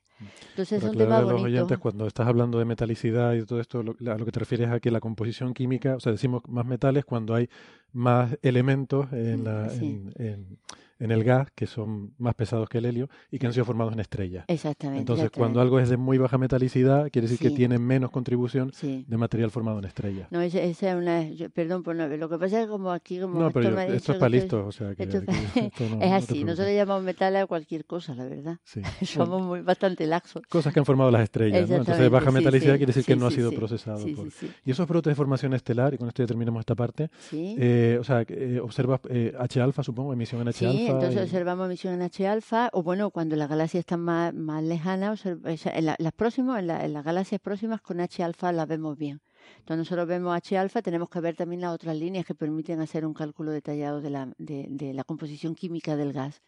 Entonces, es un tema aclarar a los bonito. oyentes, cuando estás hablando de metalicidad y todo esto, lo, a lo que te refieres a que la composición química, o sea, decimos más metales cuando hay más elementos en, la, Sí. en, en- en el gas que son más pesados que el helio y que han sido formados en estrellas. Exactamente. Entonces, exactamente. cuando algo es de muy baja metalicidad, quiere decir que tiene menos contribución Sí. de material formado en estrellas. No, esa, esa es una. yo- perdón por no. Lo que pasa es que como aquí. Como No, pero esto yo- me ha esto dicho es para listos, o sea, que- esto- que esto no- no es así. preocupes. Nosotros llamamos metal a cualquier cosa, la verdad. Sí. Somos muy bastante laxos. Cosas que han formado las estrellas, ¿no? Entonces, baja metalicidad quiere decir que no ha sido procesado. Sí, por- sí, sí. Y esos brotes de formación estelar, y con esto ya terminamos esta parte, Sí. eh, o sea, eh, observas eh, H alfa, supongo, emisión en H Sí, alfa. entonces y- observamos emisión en H alfa, o bueno, cuando las galaxias están más, más lejanas, en, la- las próximas, en, la- en las galaxias próximas con H alfa las vemos bien. Entonces nosotros vemos H alfa, tenemos que ver también las otras líneas que permiten hacer un cálculo detallado de la, de, de la composición química del gas.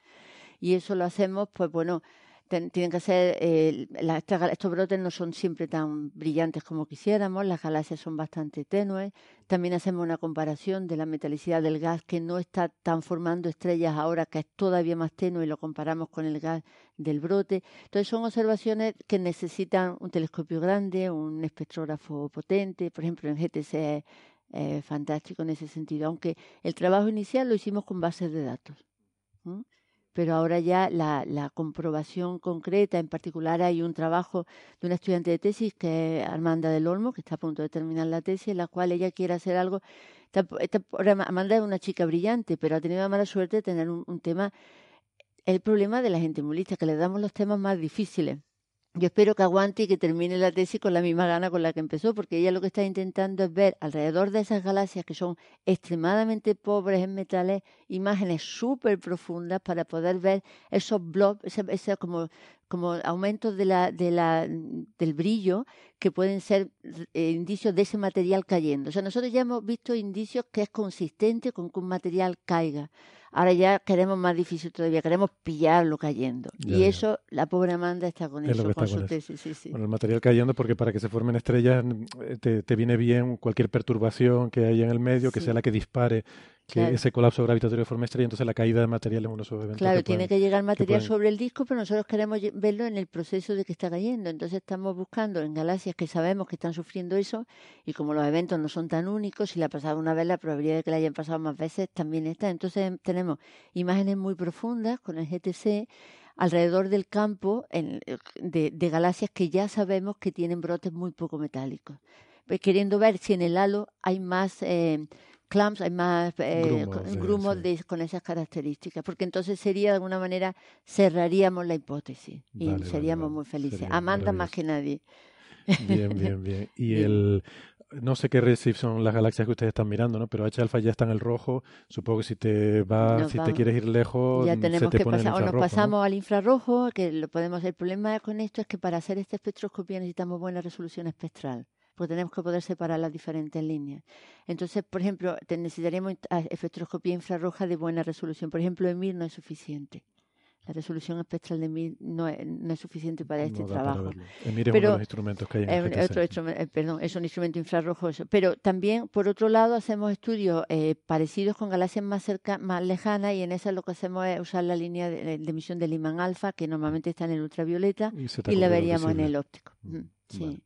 Y eso lo hacemos, pues bueno, ten- tienen que ser, eh, estos brotes no son siempre tan brillantes como quisiéramos, las galaxias son bastante tenues. También hacemos una comparación de la metalicidad del gas que no está tan formando estrellas ahora, que es todavía más tenue, y lo comparamos con el gas del brote. Entonces son observaciones que necesitan un telescopio grande, un espectrógrafo potente. Por ejemplo, en GTC es fantástico en ese sentido, aunque el trabajo inicial lo hicimos con bases de datos. Pero ahora ya la, la comprobación concreta, en particular hay un trabajo de una estudiante de tesis que es Armanda del Olmo, que está a punto de terminar la tesis, en la cual ella quiere hacer algo. Amanda es una chica brillante, pero ha tenido la mala suerte de tener un, un tema, el problema de la gente muy lista, que le damos los temas más difíciles. Yo espero que aguante y que termine la tesis con la misma gana con la que empezó, porque ella lo que está intentando es ver alrededor de esas galaxias que son extremadamente pobres en metales, imágenes súper profundas para poder ver esos blobs, ese, ese como, como aumentos de la, de la, del brillo que pueden ser eh, indicios de ese material cayendo. O sea, nosotros ya hemos visto indicios que es consistente con que un material caiga. Ahora ya queremos más difícil todavía, queremos pillarlo cayendo. Ya, y ya. eso, la pobre Amanda está con Es eso, con su eso. tesis. Sí, sí. Bueno, el material cayendo porque para que se formen estrellas eh, te, te viene bien cualquier perturbación que haya en el medio, que sea la que dispare que Claro. ese colapso gravitatorio forme estrella, entonces la caída de material es uno de esos eventos. Claro, que tiene pueden- que llegar material pueden- sobre el disco, pero nosotros queremos verlo en el proceso de que está cayendo. Entonces estamos buscando en galaxias que sabemos que están sufriendo eso y como los eventos no son tan únicos, si le ha pasado una vez, la probabilidad de que le hayan pasado más veces también está. Entonces em, tenemos imágenes muy profundas con el GTC alrededor del campo en- eh, de, de galaxias que ya sabemos que tienen brotes muy poco metálicos. Pues queriendo ver si en el halo hay más eh, clumps, hay más eh, Grumos, sí, sí. de- con esas características, porque entonces sería de alguna manera cerraríamos la hipótesis y Vale, seríamos vale. muy felices. Sería Amanda más que nadie. Bien, bien, bien. Y Bien. el no sé qué recife son las galaxias que ustedes están mirando, ¿no? Pero H alfa ya está en el rojo. Supongo que si te vas, Nos si te quieres ir lejos, Ya mm, tenemos se te que pone el pasar, o nos pasamos al infrarrojo, que lo podemos El problema con esto es que para hacer esta espectroscopía necesitamos buena resolución espectral, porque tenemos que poder separar las diferentes líneas. Entonces, por ejemplo, int- ah, espectroscopía infrarroja de buena resolución. Por ejemplo, EMIR no es suficiente. La resolución espectral de EMIR no es, no es suficiente para este No trabajo. EMIR es uno Pero de los instrumentos que hay en es el un- GTC. otro instrumento, eh, perdón, es un instrumento infrarrojo. eso. Pero también, por otro lado, hacemos estudios eh, parecidos con galaxias más cerca, más lejanas y en esas lo que hacemos es usar la línea de, de emisión del imán alfa, que normalmente está en el ultravioleta, Y la veríamos en el óptico. Ujú, sí. Vale.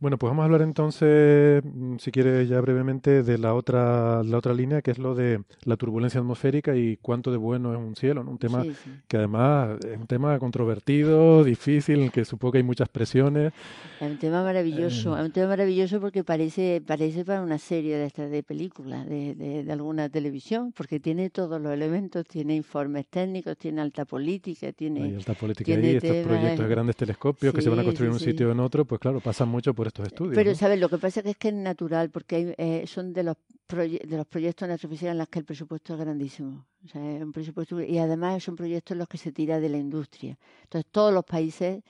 Bueno, pues vamos a hablar entonces, mm, si quieres ya brevemente, de la otra, la otra línea, que es lo de la turbulencia atmosférica y cuánto de bueno es un cielo, ¿no? Un tema Sí, sí. que además es un tema controvertido, difícil, en el que supongo que hay muchas presiones. Es un tema maravilloso, Eh. es un tema maravilloso porque parece, parece para una serie de estas de películas, de, de, de alguna televisión, porque tiene todos los elementos, tiene informes técnicos, tiene alta política, tiene Hay alta política tiene ahí, estos temas, proyectos de grandes telescopios que se van a sí, construir en sí, un sí. sitio o en otro, pues claro, pasan mucho por estos estudios. Pero, ¿no? ¿sabes? Lo que pasa que es que es natural, porque hay, eh, son de los, proye- de los proyectos en astrofísica en los que el presupuesto es grandísimo. O sea, es un presupuesto, y además son proyectos en los que se tira de la industria. Entonces, todos los países,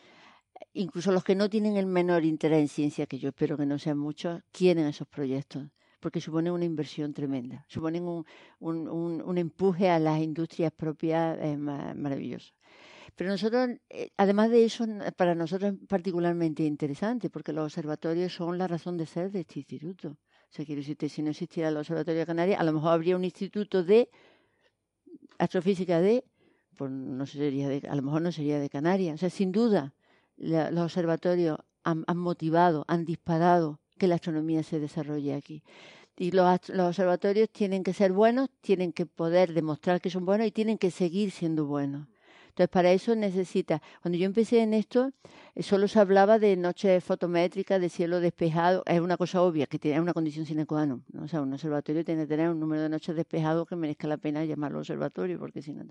incluso los que no tienen el menor interés en ciencia, que yo espero que no sean muchos, quieren esos proyectos. Porque suponen una inversión tremenda, suponen un, un, un, un empuje a las industrias propias eh, ma- maravilloso. Pero nosotros, eh, además de eso, para nosotros es particularmente interesante, porque los observatorios son la razón de ser de este instituto. O sea, quiero decirte, si no existiera el Observatorio de Canarias, a lo mejor habría un instituto de astrofísica de, pues no sería de, a lo mejor no sería de Canarias. O sea, sin duda, la- los observatorios han, han motivado, han disparado que la astronomía se desarrolle aquí. Y los, los observatorios tienen que ser buenos, tienen que poder demostrar que son buenos y tienen que seguir siendo buenos. Entonces, para eso necesita. Cuando yo empecé en esto, eh, solo se hablaba de noches fotométricas, de cielo despejado. Es una cosa obvia, que tiene una condición sine qua non. ¿no? O sea, un observatorio tiene que tener un número de noches despejados que merezca la pena llamarlo observatorio, porque si no.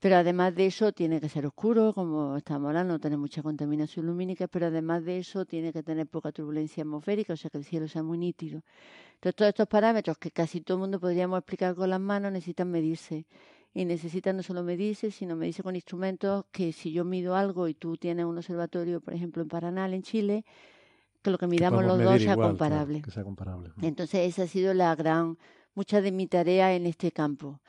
Pero además de eso tiene que ser oscuro, como estamos hablando, no tener mucha contaminación lumínica, pero además de eso tiene que tener poca turbulencia atmosférica, o sea que el cielo sea muy nítido. Entonces todos estos parámetros que casi todo el mundo podríamos explicar con las manos necesitan medirse. Y necesitan no solo medirse, sino medirse con instrumentos que si yo mido algo y tú tienes un observatorio, por ejemplo, en Paranal, en Chile, que lo que midamos los dos sea comparable. que sea comparable. Entonces esa ha sido la gran, mucha de mi tarea en este campo.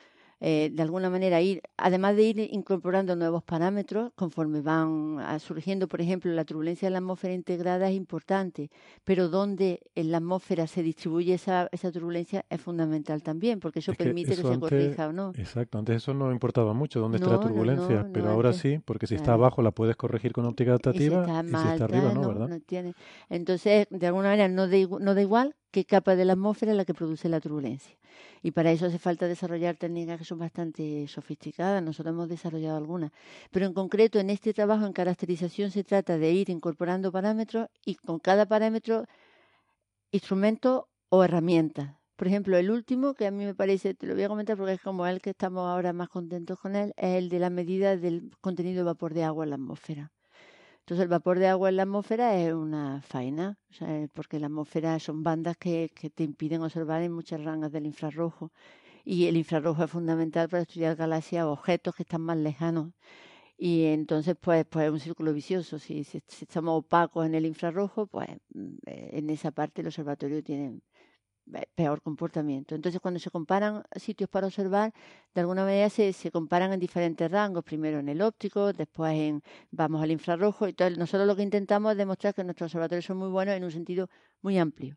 Eh, de alguna manera ir, además de ir incorporando nuevos parámetros conforme van ah, surgiendo, por ejemplo, la turbulencia de la atmósfera integrada es importante, pero dónde en la atmósfera se distribuye esa, esa turbulencia es fundamental también, porque eso permite que, se corrija o no. Exacto, antes eso no importaba mucho dónde está la turbulencia, pero ahora sí, porque si está abajo la puedes corregir con óptica adaptativa y si está, arriba no, ¿verdad? tiene. Entonces, de alguna manera no, no da igual qué capa de la atmósfera es la que produce la turbulencia. Y para eso hace falta desarrollar técnicas que son bastante sofisticadas. Nosotros hemos desarrollado algunas. Pero en concreto, en este trabajo en caracterización se trata de ir incorporando parámetros y con cada parámetro instrumento o herramientas. Por ejemplo, el último que a mí me parece, te lo voy a comentar porque es como el que estamos ahora más contentos con él, es el de la medida del contenido de vapor de agua en la atmósfera. Entonces el vapor de agua en la atmósfera es una faena, porque la atmósfera son bandas que, que te impiden observar en muchas rangas del infrarrojo. Y el infrarrojo es fundamental para estudiar galaxias o objetos que están más lejanos. Y entonces, pues, pues es un círculo vicioso. Si, si, si, estamos opacos en el infrarrojo, pues mm, eh, en esa parte el observatorio tiene peor comportamiento. Entonces, cuando se comparan sitios para observar, de alguna manera se, se comparan en diferentes rangos, primero en el óptico, después en vamos al infrarrojo, y entonces nosotros lo que intentamos es demostrar que nuestros observatorios son muy buenos en un sentido muy amplio.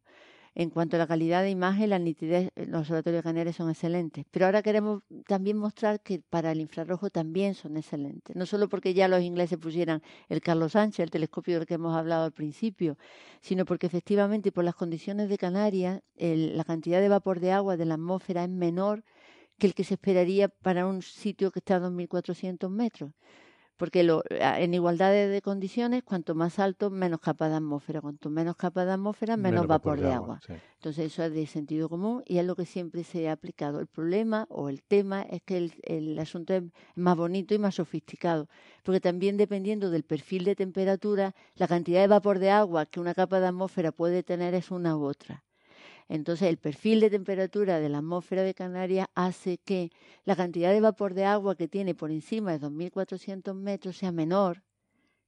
En cuanto a la calidad de imagen, la nitidez, eh, los observatorios canarios son excelentes. Pero ahora queremos también mostrar que para el infrarrojo también son excelentes. No solo porque ya los ingleses pusieran el Carlos Sánchez, el telescopio del que hemos hablado al principio, sino porque efectivamente por las condiciones de Canarias, la cantidad de vapor de agua de la atmósfera es menor que el que se esperaría para un sitio que está a 2.400 metros porque lo, en igualdad de, condiciones, cuanto más alto, menos capa de atmósfera, cuanto menos capa de atmósfera, menos, vapor, de agua. Entonces eso es de sentido común y es lo que siempre se ha aplicado. El problema o el tema es que el, el asunto es más bonito y más sofisticado, porque también dependiendo del perfil de temperatura, la cantidad de vapor de agua que una capa de atmósfera puede tener es una u otra. Entonces, el perfil de temperatura de la atmósfera de Canarias hace que la cantidad de vapor de agua que tiene por encima de 2.400 metros sea menor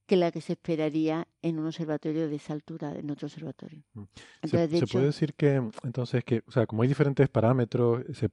que la que se esperaría en un observatorio de esa altura, en otro observatorio. Mm. se, puede decir que, entonces, que, o sea, como hay diferentes parámetros, se,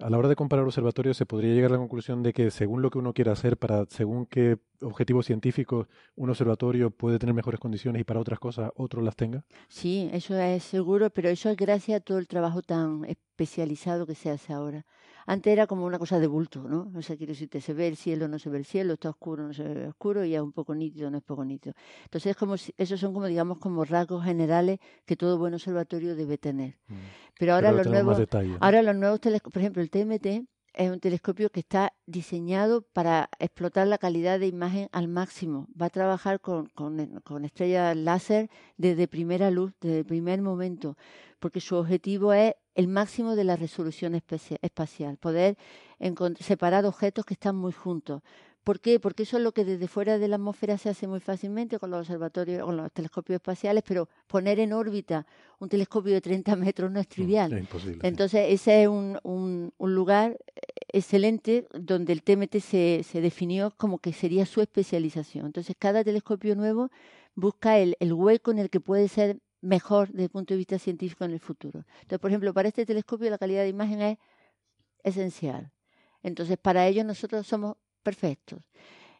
a la hora de comparar observatorios se podría llegar a la conclusión de que según lo que uno quiera hacer, para según qué objetivos científicos un observatorio puede tener mejores condiciones y para otras cosas otro las tenga. Sí, eso es seguro, pero eso es gracias a todo el trabajo tan especializado que se hace ahora. Antes era como una cosa de bulto, ¿no? O sea, quiero decirte, se ve el cielo, no se ve el cielo, está oscuro, no se ve oscuro, y es un poco nítido, no es poco nítido. Entonces, como esos son como, digamos, como rasgos generales que todo buen observatorio debe tener. Mm. Pero ahora los nuevos, ahora los nuevos telescopios, por ejemplo, el TMT es un telescopio que está diseñado para explotar la calidad de imagen al máximo. Va a trabajar con, con, con estrellas láser desde primera luz, desde el primer momento, porque su objetivo es el máximo de la resolución espacial, poder separar objetos que están muy juntos. ¿Por qué? Porque eso es lo que desde fuera de la atmósfera se hace muy fácilmente con los observatorios, con los telescopios espaciales, pero poner en órbita un telescopio de 30 metros no es trivial. Entonces, ese es un, un, lugar excelente donde el TMT se, se, definió como que sería su especialización. Entonces, cada telescopio nuevo busca el, el hueco en el que puede ser mejor desde el punto de vista científico en el futuro. Entonces, por ejemplo, para este telescopio la calidad de imagen es esencial. Entonces, para ello nosotros somos perfectos.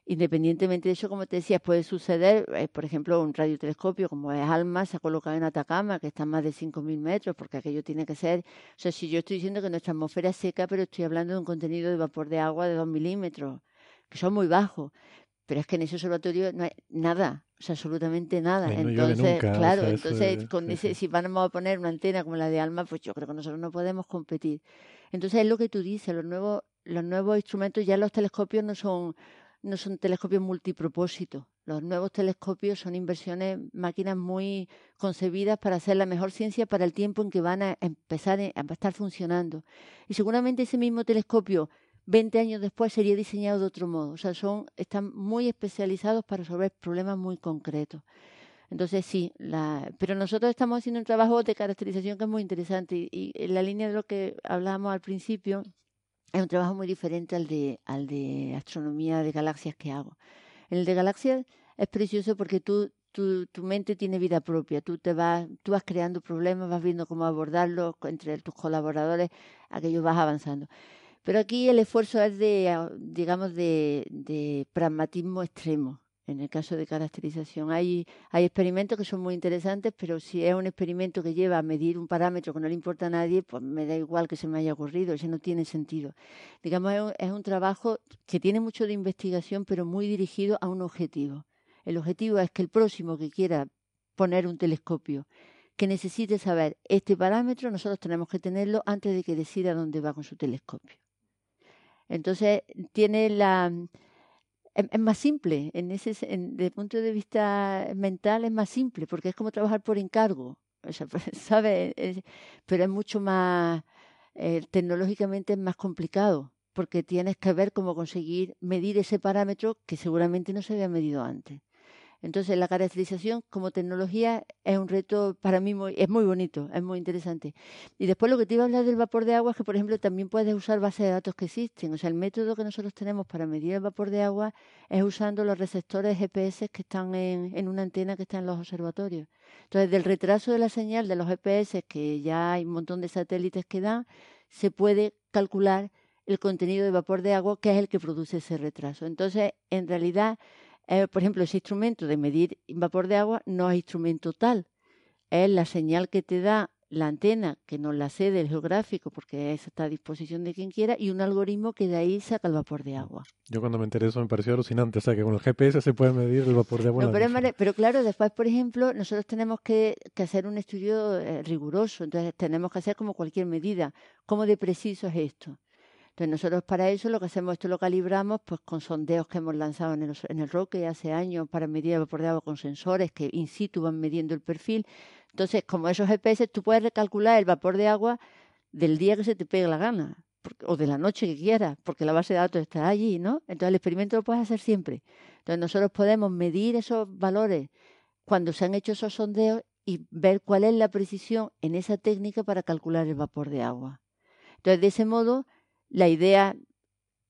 Independientemente de eso, como te decía, puede suceder, eh, por ejemplo, un radiotelescopio como es ALMA, se ha colocado en Atacama, que está a más de 5.000 metros, porque aquello tiene que ser, o sea, si yo estoy diciendo que nuestra atmósfera es seca, pero estoy hablando de un contenido de vapor de agua de 2 milímetros, que son muy bajos, pero es que en ese observatorio no hay nada, o sea, absolutamente nada. entonces, claro, entonces con ese, si vamos a poner una antena como la de Alma, pues yo creo que nosotros no podemos competir. Entonces es lo que tú dices, los nuevos, los nuevos instrumentos, ya los telescopios no son, no son telescopios multipropósitos. Los nuevos telescopios son inversiones, máquinas muy concebidas para hacer la mejor ciencia para el tiempo en que van a empezar a estar funcionando. Y seguramente ese mismo telescopio 20 años después sería diseñado de otro modo. O sea, son, están muy especializados para resolver problemas muy concretos. Entonces sí, la, pero nosotros estamos haciendo un trabajo de caracterización que es muy interesante y, y en la línea de lo que hablábamos al principio, es un trabajo muy diferente al de, al de astronomía de galaxias que hago. En el de galaxias es precioso porque tú, tu, tu mente tiene vida propia, tú te vas, tú vas creando problemas, vas viendo cómo abordarlos entre tus colaboradores, aquello vas avanzando. Pero aquí el esfuerzo es de, digamos, de, de pragmatismo extremo en el caso de caracterización. Hay, experimentos que son muy interesantes, pero si es un experimento que lleva a medir un parámetro que no le importa a nadie, pues me da igual que se me haya ocurrido, eso no tiene sentido. Digamos, es un trabajo que tiene mucho de investigación, pero muy dirigido a un objetivo. El objetivo es que el próximo que quiera poner un telescopio, que necesite saber este parámetro, nosotros tenemos que tenerlo antes de que decida dónde va con su telescopio. Entonces, tiene la, es, más simple, en ese, en, desde el punto de vista mental es más simple, porque es como trabajar por encargo, o sea, ¿sabe? Es, pero es mucho más, eh, tecnológicamente es más complicado, porque tienes que ver cómo conseguir medir ese parámetro que seguramente no se había medido antes. Entonces, la caracterización como tecnología es un reto para mí muy, es muy bonito, es muy interesante. Y después lo que te iba a hablar del vapor de agua es que, por ejemplo, también puedes usar bases de datos que existen. O sea, el método que nosotros tenemos para medir el vapor de agua es usando los receptores GPS que están en, en una antena que está en los observatorios. Entonces, del retraso de la señal de los GPS, que ya hay un montón de satélites que dan, se puede calcular el contenido de vapor de agua, que es el que produce ese retraso. Entonces, en realidad, eh, por ejemplo, ese instrumento de medir vapor de agua no es instrumento tal, es la señal que te da la antena, que nos la cede el geográfico, porque esa está a disposición de quien quiera, y un algoritmo que de ahí saca el vapor de agua. Yo cuando me enteré eso me pareció alucinante, o sea que con el GPS se puede medir el vapor de agua. No, pero, claro, después, por ejemplo, nosotros tenemos que, que hacer un estudio eh, riguroso, entonces tenemos que hacer como cualquier medida, cómo de preciso es esto. Entonces nosotros para eso lo que hacemos, esto lo calibramos pues con sondeos que hemos lanzado en el, en el Roque hace años para medir el vapor de agua con sensores que in situ van midiendo el perfil. Entonces, como esos GPS, tú puedes recalcular el vapor de agua del día que se te pegue la gana o de la noche que quieras, porque la base de datos está allí, ¿no? Entonces el experimento lo puedes hacer siempre. Entonces nosotros podemos medir esos valores cuando se han hecho esos sondeos y ver cuál es la precisión en esa técnica para calcular el vapor de agua. Entonces, de ese modo, la idea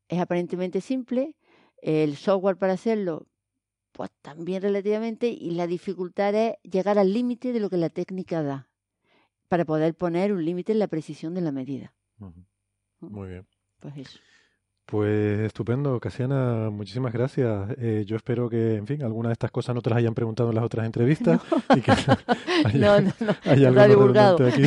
es aparentemente simple, el software para hacerlo, pues también relativamente, y la dificultad es llegar al límite de lo que la técnica da, para poder poner un límite en la precisión de la medida. Uh -huh. Muy bien. Pues eso. Pues estupendo, Casiana, muchísimas gracias. Eh, yo espero que, en fin, algunas de estas cosas no te las hayan preguntado en las otras entrevistas. No, y que haya, no, no, no, haya no lo ha algo divulgado. aquí.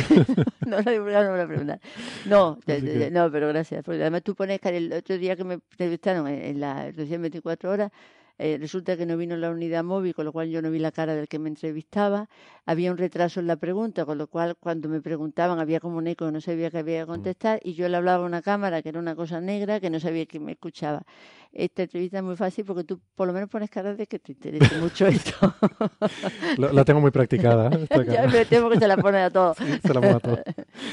no lo ha divulgado, no me lo ha preguntado. No, que- no, pero gracias. Porque además tú pones que el otro día que me entrevistaron en, en la recién 24 horas, eh, resulta que no vino la unidad móvil, con lo cual yo no vi la cara del que me entrevistaba. Había un retraso en la pregunta, con lo cual cuando me preguntaban había como un eco, no sabía qué había que contestar, y yo le hablaba a una cámara que era una cosa negra, que no sabía quién me escuchaba. Esta entrevista es muy fácil porque tú por lo menos pones cara de que te interesa mucho esto. La, la tengo muy practicada. ¿eh? ya me temo que se la pone a todos. Se la pongo a todos.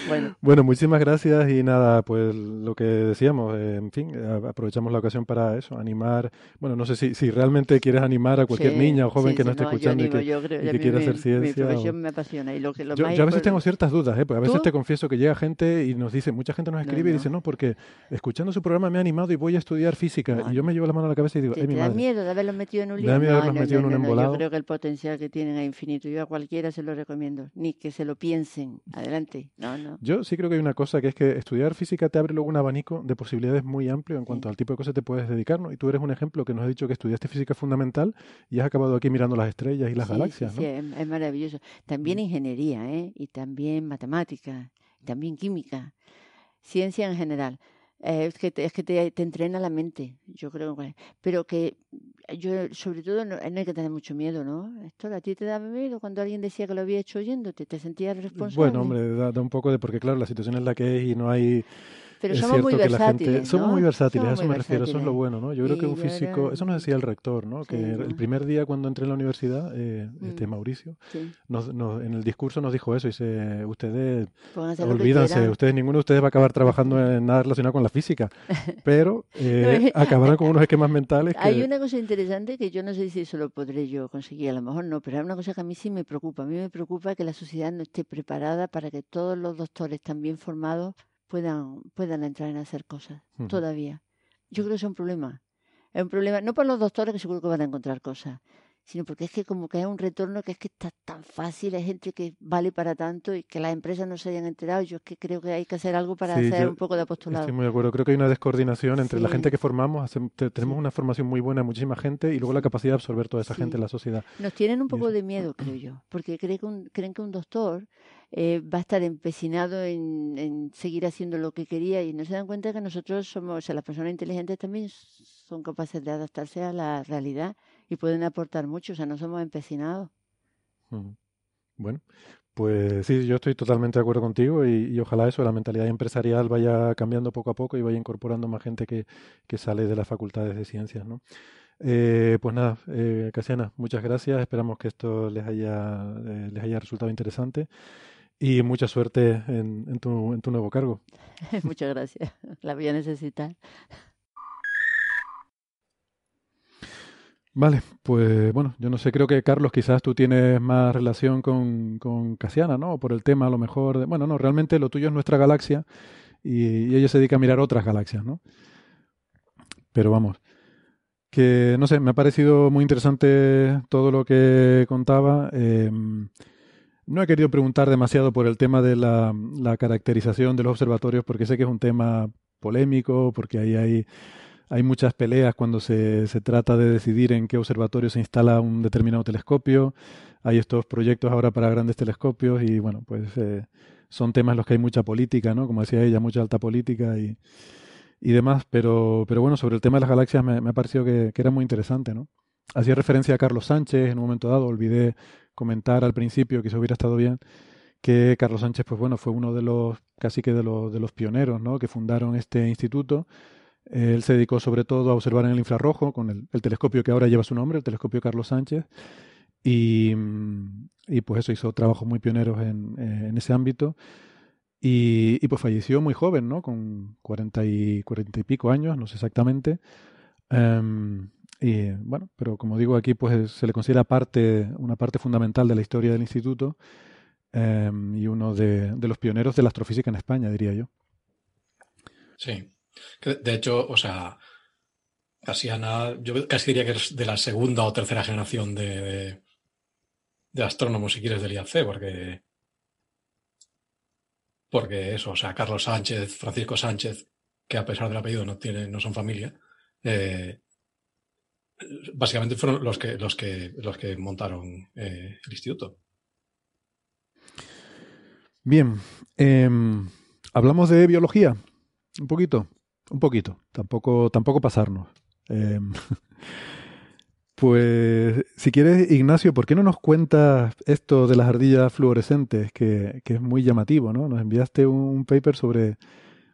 bueno. Bueno, muchísimas gracias y nada, pues lo que decíamos, eh, en fin, a- aprovechamos la ocasión para eso, animar, bueno, no sé si, si realmente quieres animar a cualquier Sí, niña o joven sí, que nos esté no, yo escuchando y que, yo creo- y que quiera mi- hacer ciencia. Mi o- profesión me apasiona y lo que lo Yo, más yo a veces tengo ciertas dudas, ¿eh? porque a veces ¿Tú? te confieso que llega gente y nos dice, mucha gente nos No, escribe y dice, no, porque escuchando su programa me ha animado y voy a estudiar física. Y yo me llevo la mano a la cabeza y digo, ¿Te, ay, mi te da madre. miedo de haberlos metido en un Me lío? da miedo no, no, metido no, en un embolado. Yo creo que el potencial que tienen es infinito. Yo a cualquiera se lo recomiendo. Ni que se lo piensen. Adelante. No, no. Yo sí creo que hay una cosa que es que estudiar física te abre luego un abanico de posibilidades muy amplio en cuanto al tipo de cosas que te puedes dedicar, ¿no? Y tú eres un ejemplo que nos has dicho que estudiaste física fundamental y has acabado aquí mirando las estrellas y las Sí, galaxias, sí, es, es maravilloso. También Mm. ingeniería, ¿eh? Y también matemática, y también química, ciencia en general. Eh, es que, te, es que te, te entrena la mente, yo creo. que- Pero que yo, sobre todo, no, no hay que tener mucho miedo, ¿no? Esto a ti te daba miedo cuando alguien decía que lo había hecho oyéndote, te sentías responsable. Bueno, hombre, da, da un poco de porque claro, la situación es la que es y no hay Pero es somos muy cierto que la gente... Somos muy versátiles, Somos a eso muy me refiero, eso es lo bueno, ¿no? Yo creo que un físico, era- eso nos decía el rector, ¿no? Que Sí, el ¿no? primer día cuando entré en la universidad, eh, este Mm. Mauricio, Sí. nos- nos- en el discurso nos dijo eso, dice, ustedes, olvídense, ustedes, ninguno de ustedes va a acabar trabajando en nada relacionado con la física, pero eh, es- acabarán con unos esquemas mentales que... Hay una cosa interesante que yo no sé si eso lo podré yo conseguir, a lo mejor no, pero hay una cosa que a mí sí me preocupa. A mí me preocupa que la sociedad no esté preparada para que todos los doctores tan bien formados puedan, puedan entrar en hacer cosas todavía. Yo creo que es un problema. Es un problema, no por los doctores que seguro que van a encontrar cosas, sino porque es que como que hay un retorno que es que está tan fácil, hay gente que vale para tanto y que las empresas no se hayan enterado. Yo es que creo que hay que hacer algo para Sí, hacer un poco de apostolado. Estoy muy de acuerdo. Creo que hay una descoordinación entre la gente que formamos, te- tenemos una formación muy buena, muchísima gente, y luego la capacidad de absorber toda esa gente en la sociedad. Nos tienen un poco de miedo, creo yo, porque creen que un, creen que un doctor eh, va a estar empecinado en, en seguir haciendo lo que quería y no se dan cuenta que nosotros somos, o sea, las personas inteligentes también son capaces de adaptarse a la realidad y pueden aportar mucho, o sea, no somos empecinados. Bueno, pues sí, yo estoy totalmente de acuerdo contigo y, y ojalá eso, la mentalidad empresarial vaya cambiando poco a poco y vaya incorporando más gente que, que sale de las facultades de ciencias, ¿no? Eh, pues nada, eh, Casiana, muchas gracias. Esperamos que esto les haya, eh, les haya resultado interesante y mucha suerte en, en tu, en tu nuevo cargo. Muchas gracias, la voy a necesitar. Vale, pues bueno, yo no sé, creo que Carlos, quizás tú tienes más relación con, con Casiana, ¿no? Por el tema a lo mejor, de- bueno, no, realmente lo tuyo es nuestra galaxia y, y ella se dedica a mirar otras galaxias, ¿no? Pero vamos, que no sé, me ha parecido muy interesante todo lo que contaba. eh, no he querido preguntar demasiado por el tema de la, caracterización de los observatorios porque sé que es un tema polémico, porque ahí hay muchas peleas cuando se, se trata de decidir en qué observatorio se instala un determinado telescopio. Hay estos proyectos ahora para grandes telescopios y bueno, pues eh, son temas en los que hay mucha política, ¿no? Como decía ella, mucha alta política y, y demás. Pero, pero bueno, sobre el tema de las galaxias me, ha parecido que era muy interesante, ¿no? Hacía referencia a Carlos Sánchez en un momento dado, olvidé comentar al principio, que se hubiera estado bien, que Carlos Sánchez, pues bueno, fue uno de los, casi que de los, de los pioneros, ¿no? Que fundaron este instituto. Él se dedicó sobre todo a observar en el infrarrojo con el, el telescopio que ahora lleva su nombre, el telescopio Carlos Sánchez, y, y pues eso hizo trabajos muy pioneros en, en ese ámbito. Y, y, pues falleció muy joven, ¿no? Con 40 y, 40 y pico años, no sé exactamente. Em, y bueno, pero como digo aquí, pues se le considera parte, una parte fundamental de la historia del instituto em, y uno de, los pioneros de la astrofísica en España, diría yo. Sí. De hecho, o sea, Casiana, yo casi diría que es de la segunda o tercera generación de, de, astrónomos, si quieres, del IAC, porque, porque eso, o sea, Carlos Sánchez, Francisco Sánchez, que a pesar del apellido no tienen, no son familia, eh, básicamente fueron los que, los que, los que montaron eh, el instituto. Bien, em, hablamos de biología, un poquito, un poquito, tampoco, tampoco pasarnos. Em, pues, si quieres, Ignacio, ¿por qué no nos cuentas esto de las ardillas fluorescentes, que, que es muy llamativo, ¿no? Nos enviaste un paper sobre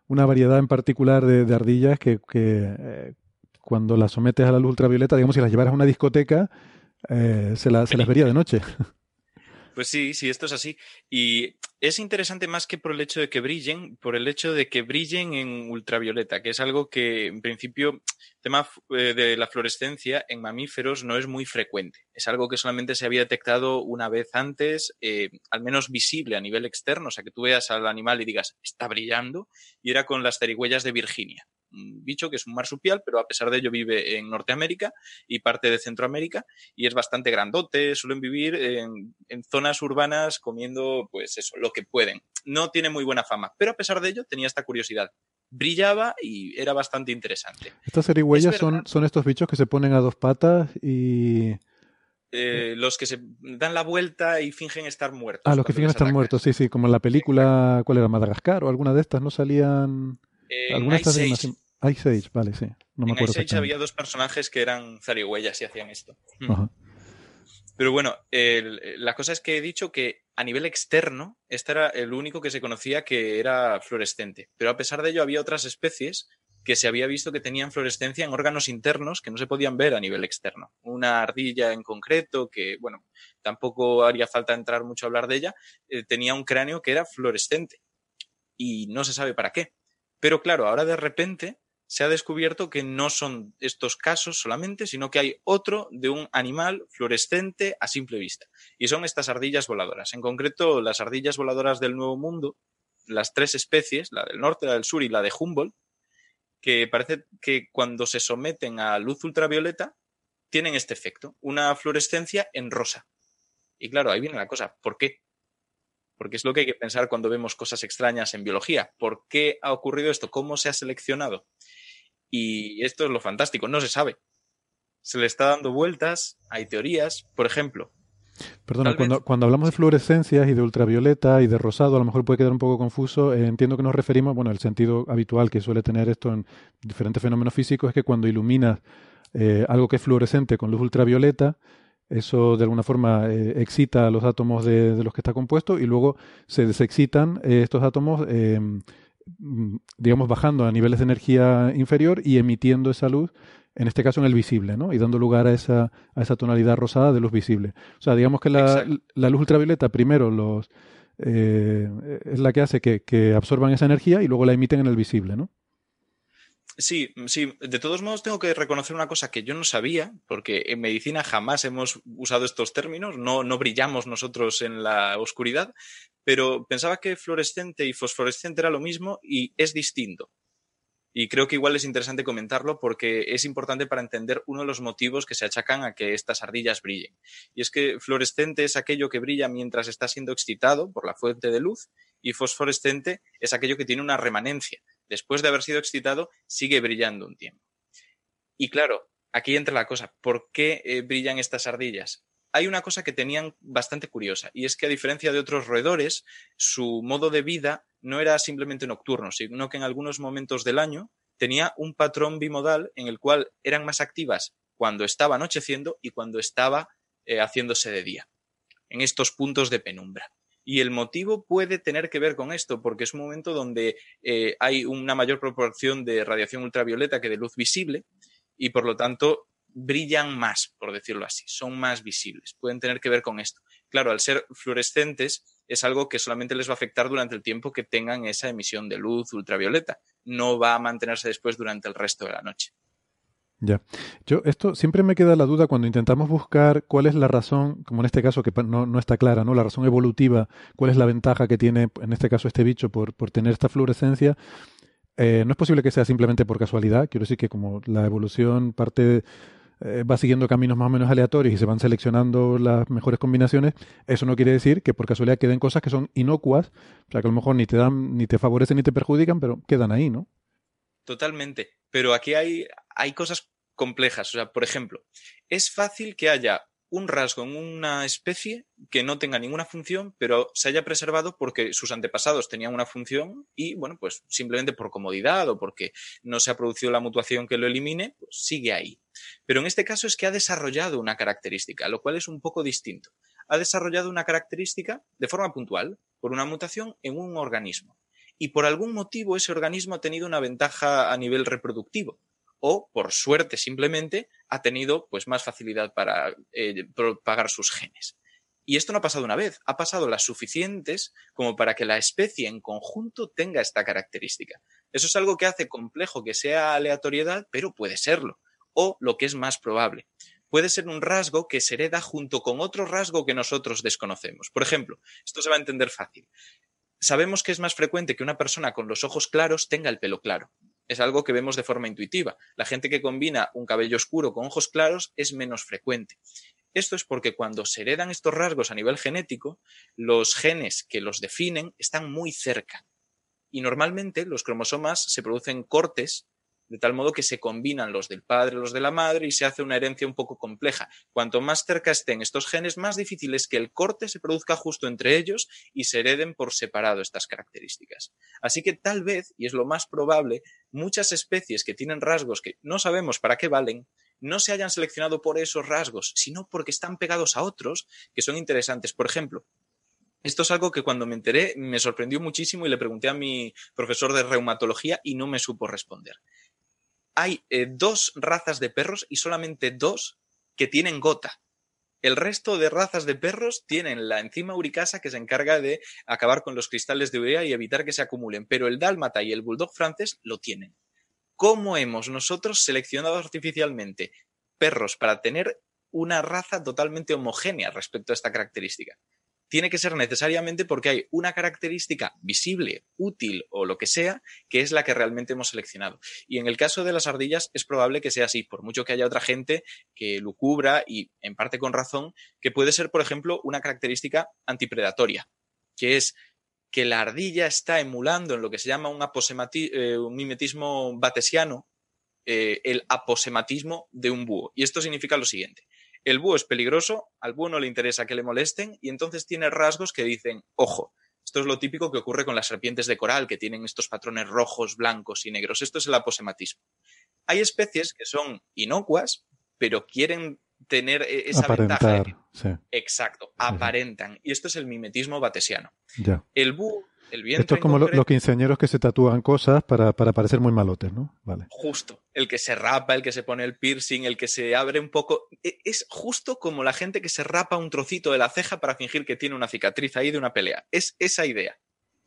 una variedad en particular de, de ardillas que, que, eh, cuando las sometes a la luz ultravioleta, digamos, si las llevaras a una discoteca, eh, se, la- se las vería de noche. Pues sí, sí, esto es así. Y es interesante más que por el hecho de que brillen, por el hecho de que brillen en ultravioleta, que es algo que en principio, el tema eh, de la fluorescencia en mamíferos no es muy frecuente. Es algo que solamente se había detectado una vez antes, eh, al menos visible a nivel externo, o sea, que tú veas al animal y digas, está brillando, y era con las zarigüeyas de Virginia. Un bicho que es un marsupial, pero a pesar de ello vive en Norteamérica y parte de Centroamérica y es bastante grandote, suelen vivir en, en zonas urbanas comiendo, pues eso, lo que pueden. No tiene muy buena fama, pero a pesar de ello tenía esta curiosidad. Brillaba y era bastante interesante. Estas zarigüeyas Es son, son estos bichos que se ponen a dos patas y... Eh, los que se dan la vuelta y fingen estar muertos. Ah, los que fingen estar muertos, sí, sí, como en la película, ¿cuál era? Madagascar o alguna de estas, ¿no salían? En ¿Alguna de estas de Ice Age. Ice Age, vale, sí, no me en acuerdo Ice Age había dos personajes que eran zarigüeyas y hacían esto. Ajá. Pero bueno, la cosa es que he dicho que a nivel externo, este era el único que se conocía que era fluorescente. Pero a pesar de ello, había otras especies que se había visto que tenían fluorescencia en órganos internos que no se podían ver a nivel externo. Una ardilla en concreto, que, bueno, tampoco haría falta entrar mucho a hablar de ella, eh, tenía un cráneo que era fluorescente. Y no se sabe para qué. Pero claro, ahora de repente se ha descubierto que no son estos casos solamente, sino que hay otro de un animal fluorescente a simple vista. Y son estas ardillas voladoras. En concreto, las ardillas voladoras del Nuevo Mundo, las tres especies, la del norte, la del sur y la de Humboldt, que parece que cuando se someten a luz ultravioleta tienen este efecto, una fluorescencia en rosa. Y claro, ahí viene la cosa, ¿por qué? Porque es lo que hay que pensar cuando vemos cosas extrañas en biología. ¿Por qué ha ocurrido esto? ¿Cómo se ha seleccionado? Y esto es lo fantástico, no se sabe. Se le está dando vueltas, hay teorías. Por ejemplo, Perdona, cuando, cuando, hablamos de fluorescencias y de ultravioleta y de rosado, a lo mejor puede quedar un poco confuso. Eh, entiendo que nos referimos, bueno, el sentido habitual que suele tener esto en diferentes fenómenos físicos es que cuando iluminas eh, algo que es fluorescente con luz ultravioleta, eso de alguna forma eh, excita a los átomos de, de, los que está compuesto y luego se desexcitan estos átomos, digamos, bajando a niveles de energía inferior y emitiendo esa luz en este caso en el visible, ¿no? Y dando lugar a esa, a esa tonalidad rosada de luz visible. O sea, digamos que la, la luz ultravioleta primero los eh, es la que hace que, que, absorban esa energía y luego la emiten en el visible, ¿no? Sí, sí. De todos modos, tengo que reconocer una cosa que yo no sabía, porque en medicina jamás hemos usado estos términos, no, no brillamos nosotros en la oscuridad, pero pensaba que fluorescente y fosforescente era lo mismo y es distinto. Y creo que igual es interesante comentarlo porque es importante para entender uno de los motivos que se achacan a que estas ardillas brillen. Y es que fluorescente es aquello que brilla mientras está siendo excitado por la fuente de luz y fosforescente es aquello que tiene una remanencia. Después de haber sido excitado, sigue brillando un tiempo. Y claro, aquí entra la cosa. ¿Por qué eh, brillan estas ardillas? hay una cosa que tenían bastante curiosa, y es que a diferencia de otros roedores, su modo de vida no era simplemente nocturno, sino que en algunos momentos del año tenía un patrón bimodal en el cual eran más activas cuando estaba anocheciendo y cuando estaba eh, haciéndose de día, en estos puntos de penumbra. Y el motivo puede tener que ver con esto, porque es un momento donde eh, hay una mayor proporción de radiación ultravioleta que de luz visible, y por lo tanto brillan más, por decirlo así, son más visibles, pueden tener que ver con esto. Claro, al ser fluorescentes es algo que solamente les va a afectar durante el tiempo que tengan esa emisión de luz ultravioleta, no va a mantenerse después durante el resto de la noche. Ya. Yo, esto siempre me queda la duda cuando intentamos buscar cuál es la razón, como en este caso que no, está clara, ¿no? La razón evolutiva, cuál es la ventaja que tiene, en este caso, este bicho por, por tener esta fluorescencia. Eh, no es posible que sea simplemente por casualidad. Quiero decir que como la evolución parte eh, va siguiendo caminos más o menos aleatorios y se van seleccionando las mejores combinaciones, eso no quiere decir que por casualidad queden cosas que son inocuas, o sea, que a lo mejor ni te dan, ni te favorecen ni te perjudican, pero quedan ahí, ¿no? Totalmente. Pero aquí hay, hay cosas complejas. O sea, por ejemplo, es fácil que haya un rasgo en una especie que no tenga ninguna función, pero se haya preservado porque sus antepasados tenían una función y, bueno, pues simplemente por comodidad o porque no se ha producido la mutuación que lo elimine, pues sigue ahí. Pero en este caso es que ha desarrollado una característica, lo cual es un poco distinto. Ha desarrollado una característica de forma puntual, por una mutación en un organismo. Y por algún motivo ese organismo ha tenido una ventaja a nivel reproductivo o por suerte simplemente ha tenido pues más facilidad para eh, propagar sus genes. Y esto no ha pasado una vez, ha pasado las suficientes como para que la especie en conjunto tenga esta característica. Eso es algo que hace complejo que sea aleatoriedad, pero puede serlo. O lo que es más probable, puede ser un rasgo que se hereda junto con otro rasgo que nosotros desconocemos. Por ejemplo, esto se va a entender fácil. Sabemos que es más frecuente que una persona con los ojos claros tenga el pelo claro es algo que vemos de forma intuitiva. La gente que combina un cabello oscuro con ojos claros es menos frecuente. Esto es porque cuando se heredan estos rasgos a nivel genético, los genes que los definen están muy cerca. Y normalmente los cromosomas se producen cortes de tal modo que se combinan los del padre, los de la madre y se hace una herencia un poco compleja. Cuanto más cerca estén estos genes, más difícil es que el corte se produzca justo entre ellos y se hereden por separado estas características. Así que tal vez, y es lo más probable, muchas especies que tienen rasgos que no sabemos para qué valen, no se hayan seleccionado por esos rasgos, sino porque están pegados a otros que son interesantes. Por ejemplo, esto es algo que cuando me enteré me sorprendió muchísimo y le pregunté a mi profesor de reumatología y no me supo responder. Hay eh, dos razas de perros y solamente dos que tienen gota. El resto de razas de perros tienen la enzima uricasa que se encarga de acabar con los cristales de urea y evitar que se acumulen, pero el dálmata y el bulldog francés lo tienen. ¿Cómo hemos nosotros seleccionado artificialmente perros para tener una raza totalmente homogénea respecto a esta característica? Tiene que ser necesariamente porque hay una característica visible, útil o lo que sea, que es la que realmente hemos seleccionado. Y en el caso de las ardillas es probable que sea así, por mucho que haya otra gente que lo cubra y en parte con razón, que puede ser, por ejemplo, una característica antipredatoria, que es que la ardilla está emulando en lo que se llama un, eh, un mimetismo batesiano eh, el aposematismo de un búho. Y esto significa lo siguiente el búho es peligroso, al búho no le interesa que le molesten y entonces tiene rasgos que dicen, ojo, esto es lo típico que ocurre con las serpientes de coral, que tienen estos patrones rojos, blancos y negros. Esto es el aposematismo. Hay especies que son inocuas, pero quieren tener e-, esa ventaja. Exacto, aparentan. Y esto es el mimetismo batesiano. El búho esto es como los quinceañeros que se tatúan cosas para, parecer muy malotes, ¿no? Vale. Justo. El que se rapa, el que se pone el piercing, el que se abre un poco. E, es justo como la gente que se rapa un trocito de la ceja para fingir que tiene una cicatriz ahí de una pelea. Es esa idea.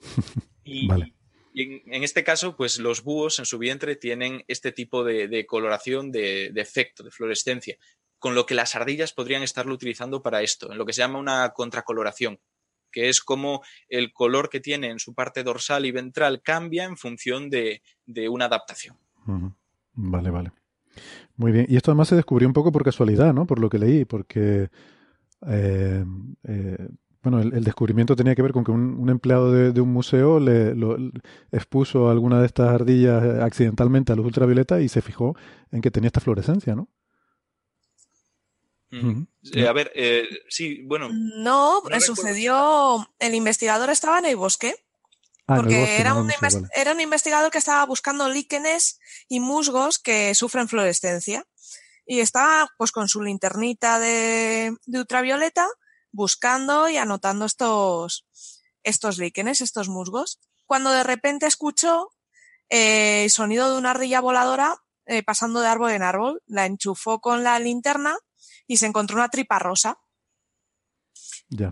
Y, vale. y en, este caso, pues los búhos en su vientre tienen este tipo de, coloración, de, de efecto, de fluorescencia con lo que las ardillas podrían estarlo utilizando para esto, en lo que se llama una contracoloración que es como el color que tiene en su parte dorsal y ventral cambia en función de, una adaptación. Vale, vale. Muy bien. Y esto además se descubrió un poco por casualidad, ¿no? Por lo que leí, porque eh, eh, bueno, el, descubrimiento tenía que ver con que un, empleado de, un museo le, expuso a alguna de estas ardillas accidentalmente a luz ultravioleta y se fijó en que tenía esta fluorescencia, ¿no? Eh, a ver, eh, sí, bueno. No, sucedió. El investigador estaba en el bosque. Ah, porque era, un era un investigador que estaba buscando líquenes y musgos que sufren fluorescencia. Y estaba pues con su linternita de, ultravioleta buscando y anotando estos, estos líquenes, estos musgos. Cuando de repente escuchó eh, el sonido de una ardilla voladora pasando de árbol en árbol, la enchufó con la linterna y se encontró una tripa rosa.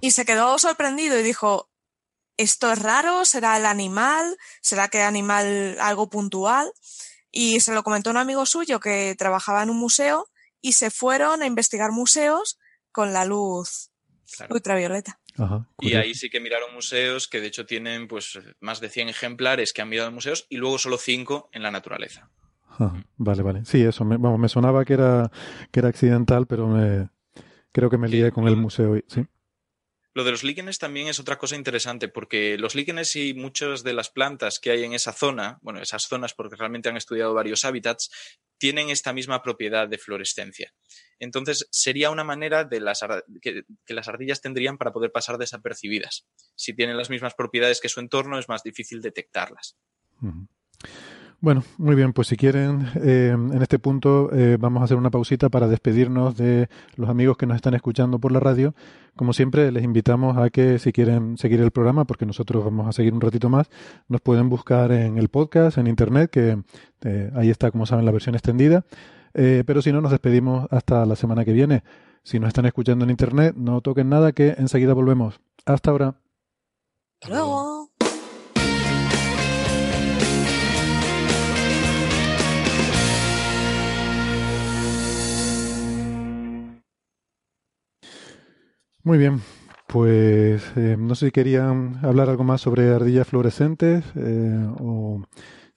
Y se quedó sorprendido y dijo, ¿esto es raro? ¿Será el animal? ¿Será que animal algo puntual? Y se lo comentó un amigo suyo que trabajaba en un museo y se fueron a investigar museos con la luz ultravioleta. y ahí sí que miraron museos que de hecho tienen pues más de 100 ejemplares que han mirado en museos y luego solo 5 en la naturaleza vale, vale. Sí, eso. Me, vamos, me sonaba que era, que era accidental, pero me, creo que me lié con el museo. ¿sí? Lo de los líquenes también es otra cosa interesante, porque los líquenes y muchas de las plantas que hay en esa zona, bueno, esas zonas, porque realmente han estudiado varios hábitats, tienen esta misma propiedad de fluorescencia. Entonces, sería una manera de las que, las ardillas tendrían para poder pasar desapercibidas. Si tienen las mismas propiedades que su entorno, es más difícil detectarlas. Bueno, muy bien, pues si quieren, eh, en este punto eh, vamos a hacer una pausita para despedirnos de los amigos que nos están escuchando por la radio. Como siempre, les invitamos a que si quieren seguir el programa, porque nosotros vamos a seguir un ratito más, nos pueden buscar en el podcast, en internet, que eh, ahí está, como saben, la versión extendida. pero si no, nos despedimos hasta la semana que viene. Si nos están escuchando en internet, no toquen nada, que enseguida volvemos. Hasta ahora. Hasta luego. Muy bien, pues eh, no sé si querían hablar algo más sobre ardillas fluorescentes eh, o...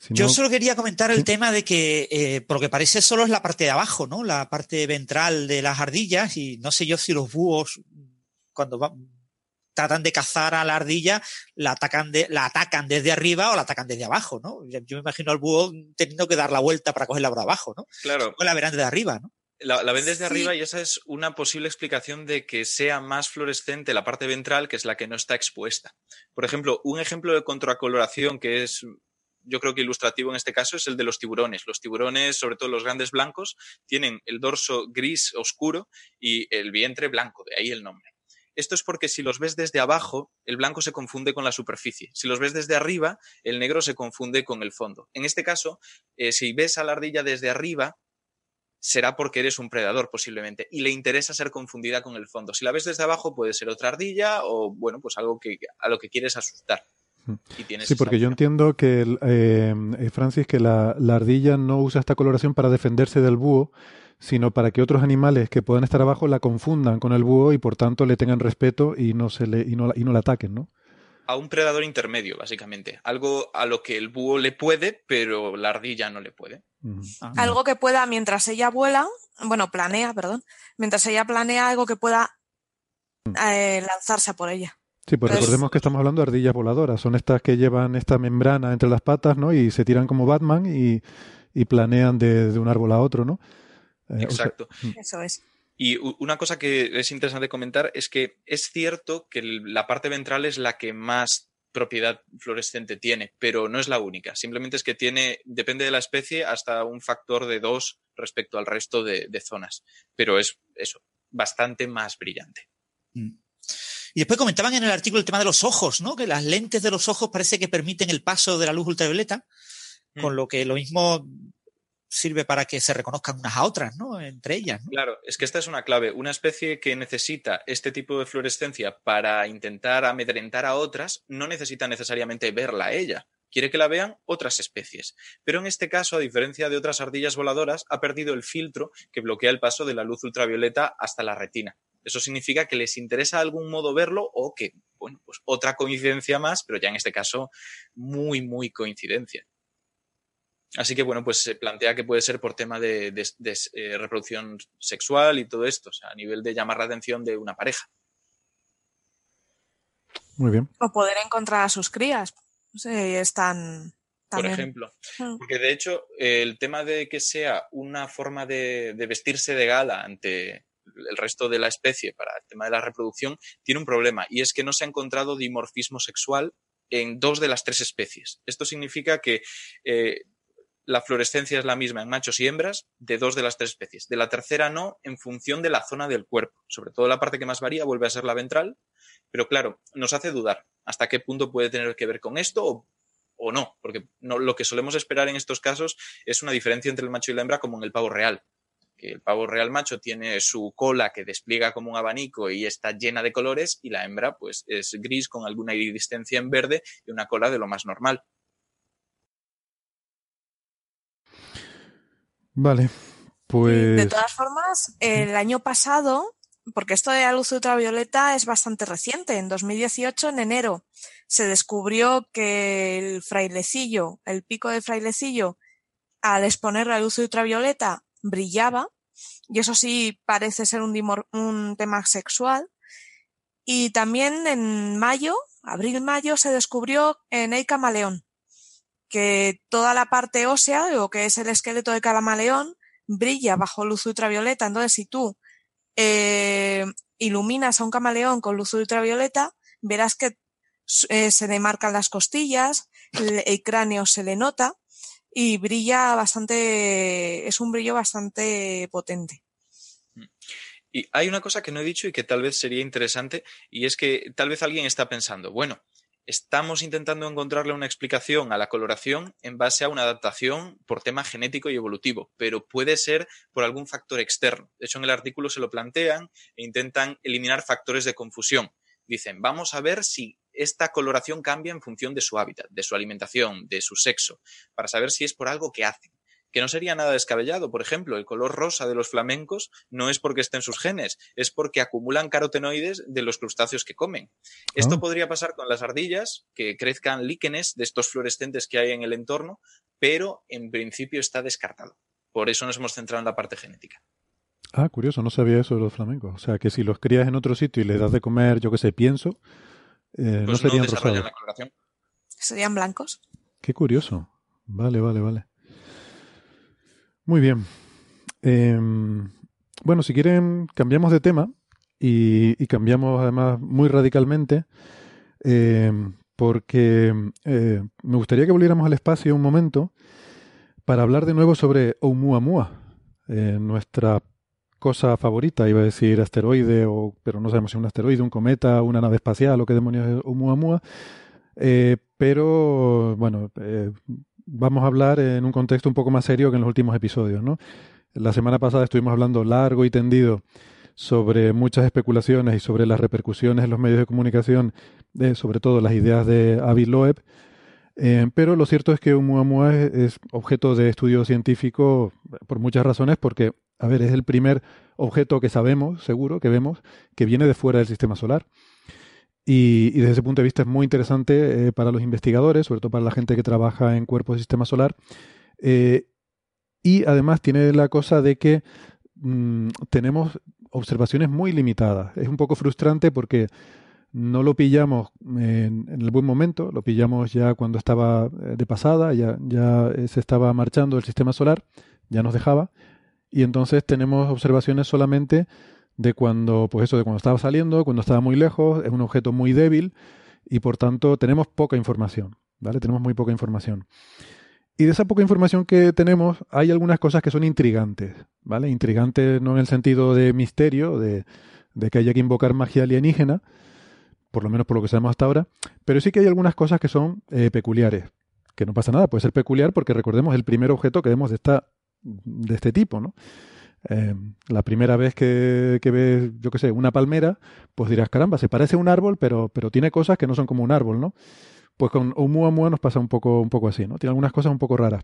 Yo solo quería comentar el tema de que, eh, porque parece solo es la parte de abajo, ¿no? La parte ventral de las ardillas y no sé yo si los búhos cuando tratan de cazar a la ardilla la atacan, de, la atacan desde arriba o la atacan desde abajo, ¿no? Yo me imagino al búho teniendo que dar la vuelta para cogerla por abajo, ¿no? Claro. O la verán desde arriba, ¿no? La, ven desde arriba y esa es una posible explicación de que sea más fluorescente la parte ventral, que es la que no está expuesta. Por ejemplo, un ejemplo de contracoloración que es yo creo que ilustrativo en este caso es el de los tiburones. Los tiburones, sobre todo los grandes blancos, tienen el dorso gris oscuro y el vientre blanco, de ahí el nombre. Esto es porque si los ves desde abajo, el blanco se confunde con la superficie. Si los ves desde arriba, el negro se confunde con el fondo. En este caso, eh, si ves a la ardilla desde arriba, será porque eres un predador posiblemente y le interesa ser confundida con el fondo. Si la ves desde abajo puede ser otra ardilla o bueno, pues algo que a lo que quieres asustar. sí, porque yo entiendo que, eh, eh, Francis, que la, ardilla no usa esta coloración para defenderse del búho, sino para que otros animales que puedan estar abajo la confundan con el búho y por tanto le tengan respeto y no se le y no, y no la ataquen, ¿no? A un predador intermedio, básicamente. Algo a lo que el búho le puede, pero la ardilla no le puede. Ah. Algo que pueda, mientras ella vuela, bueno, planea, perdón, mientras ella planea algo que pueda eh, lanzarse por ella. Sí, pues recordemos que estamos hablando de ardillas voladoras. Son estas que llevan esta membrana entre las patas, ¿no? Y se tiran como Batman y, planean de, un árbol a otro, ¿no? Eh, Exacto. Mm. Eso es. Y una cosa que es interesante comentar es que es cierto que la parte ventral es la que más propiedad fluorescente tiene, pero no es la única. Simplemente es que tiene, depende de la especie, hasta un factor de dos respecto al resto de, zonas. Pero es eso, bastante más brillante. Mm. Y después comentaban en el artículo el tema de los ojos, ¿no? Que las lentes de los ojos parece que permiten el paso de la luz ultravioleta, con mm. lo que lo mismo sirve para que se reconozcan unas a otras, ¿no? Entre ellas. Claro, es que esta es una clave. Una especie que necesita este tipo de fluorescencia para intentar amedrentar a otras, no necesita necesariamente verla a ella. Quiere que la vean otras especies. Pero en este caso, a diferencia de otras ardillas voladoras, ha perdido el filtro que bloquea el paso de la luz ultravioleta hasta la retina. Eso significa que les interesa de algún modo verlo o que, bueno, pues otra coincidencia más, pero ya en este caso muy, muy coincidencia. Así que, bueno, pues se plantea que puede ser por tema de, eh, reproducción sexual y todo esto, o sea, a nivel de llamar la atención de una pareja. Muy bien. O poder encontrar a sus crías. No sé, están. Por ejemplo. Mm. Porque de hecho, el tema de que sea una forma de, vestirse de gala ante el resto de la especie para el tema de la reproducción tiene un problema y es que no se ha encontrado dimorfismo sexual en dos de las tres especies. Esto significa que eh, la fluorescencia es la misma en machos y hembras de dos de las tres especies. De la tercera no, en función de la zona del cuerpo. Sobre todo la parte que más varía vuelve a ser la ventral, pero claro, nos hace dudar hasta qué punto puede tener que ver con esto o, no, porque lo que solemos esperar en estos casos es una diferencia entre el macho y la hembra como en el pavo real. Que el pavo real macho tiene su cola que despliega como un abanico y está llena de colores y la hembra pues es gris con alguna iridiscencia en verde y una cola de lo más normal. Vale, pues... De todas formas, el año pasado, porque esto de la luz ultravioleta es bastante reciente, en 2018, en enero, se descubrió que el frailecillo, el pico de frailecillo, al exponer la luz ultravioleta, brillaba, y eso sí parece ser un, un tema sexual. Y también en mayo, abril-mayo, se descubrió en el camaleón, que toda la parte ósea, o que es el esqueleto de camaleón, brilla bajo luz ultravioleta. Entonces, si tú eh, iluminas a un camaleón con luz ultravioleta, verás que eh, se le marcan las costillas, el, el, cráneo se le nota y brilla bastante, es un brillo bastante potente. Y hay una cosa que no he dicho y que tal vez sería interesante, y es que tal vez alguien está pensando, bueno, estamos intentando encontrarle una explicación a la coloración en base a una adaptación por tema genético y evolutivo, pero puede ser por algún factor externo. De hecho, en el artículo se lo plantean e intentan eliminar factores de confusión. Dicen, vamos a ver si esta coloración cambia en función de su hábitat, de su alimentación, de su sexo, para saber si es por algo que hacen que no sería nada descabellado. Por ejemplo, el color rosa de los flamencos no es porque estén sus genes, es porque acumulan carotenoides de los crustáceos que comen. Esto ah. podría pasar con las ardillas, que crezcan líquenes de estos fluorescentes que hay en el entorno, pero en principio está descartado. Por eso nos hemos centrado en la parte genética. Ah, curioso, no sabía eso de los flamencos. O sea, que si los crías en otro sitio y les das de comer, yo que sé, pienso, eh, no pues serían rosados. Serían blancos. Qué curioso. Vale, vale, vale. Muy bien. Em, bueno, si quieren, cambiamos de tema y, cambiamos además muy radicalmente, em, porque eh, me gustaría que volviéramos al espacio un momento para hablar de nuevo sobre Oumuamua, eh, nuestra cosa favorita, iba a decir asteroide, o, pero no sabemos si es un asteroide, un cometa, una nave espacial o qué demonios es Oumuamua. Eh, pero bueno, eh, vamos a hablar en un contexto un poco más serio que en los últimos episodios. ¿no? La semana pasada estuvimos hablando largo y tendido sobre muchas especulaciones y sobre las repercusiones en los medios de comunicación, de, sobre todo las ideas de Avi Loeb. Eh, pero lo cierto es que Oumuamua es, es objeto de estudio científico por muchas razones, porque a ver, es el primer objeto que sabemos, seguro, que vemos, que viene de fuera del sistema solar. Y, desde ese punto de vista es muy interesante eh, para los investigadores, sobre todo para la gente que trabaja en cuerpos de sistema solar. Eh, y además tiene la cosa de que mmm, tenemos observaciones muy limitadas. Es un poco frustrante porque no lo pillamos en, en, el buen momento, lo pillamos ya cuando estaba eh, de pasada, ya, ya se estaba marchando el sistema solar, ya nos dejaba, y entonces tenemos observaciones solamente de cuando, pues eso, de cuando estaba saliendo, cuando estaba muy lejos, es un objeto muy débil y por tanto tenemos poca información, ¿vale? Tenemos muy poca información. Y de esa poca información que tenemos, hay algunas cosas que son intrigantes, ¿vale? Intrigantes no en el sentido de misterio, de, de que haya que invocar magia alienígena, por lo menos por lo que sabemos hasta ahora, pero sí que hay algunas cosas que son eh, peculiares, que no pasa nada, puede ser peculiar porque recordemos el primer objeto que vemos de esta de este tipo, ¿no? Eh, la primera vez que, que ves, yo qué sé, una palmera, pues dirás, caramba, se parece a un árbol, pero, pero tiene cosas que no son como un árbol, ¿no? Pues con Oumuamua nos pasa un poco, un poco así, ¿no? Tiene algunas cosas un poco raras.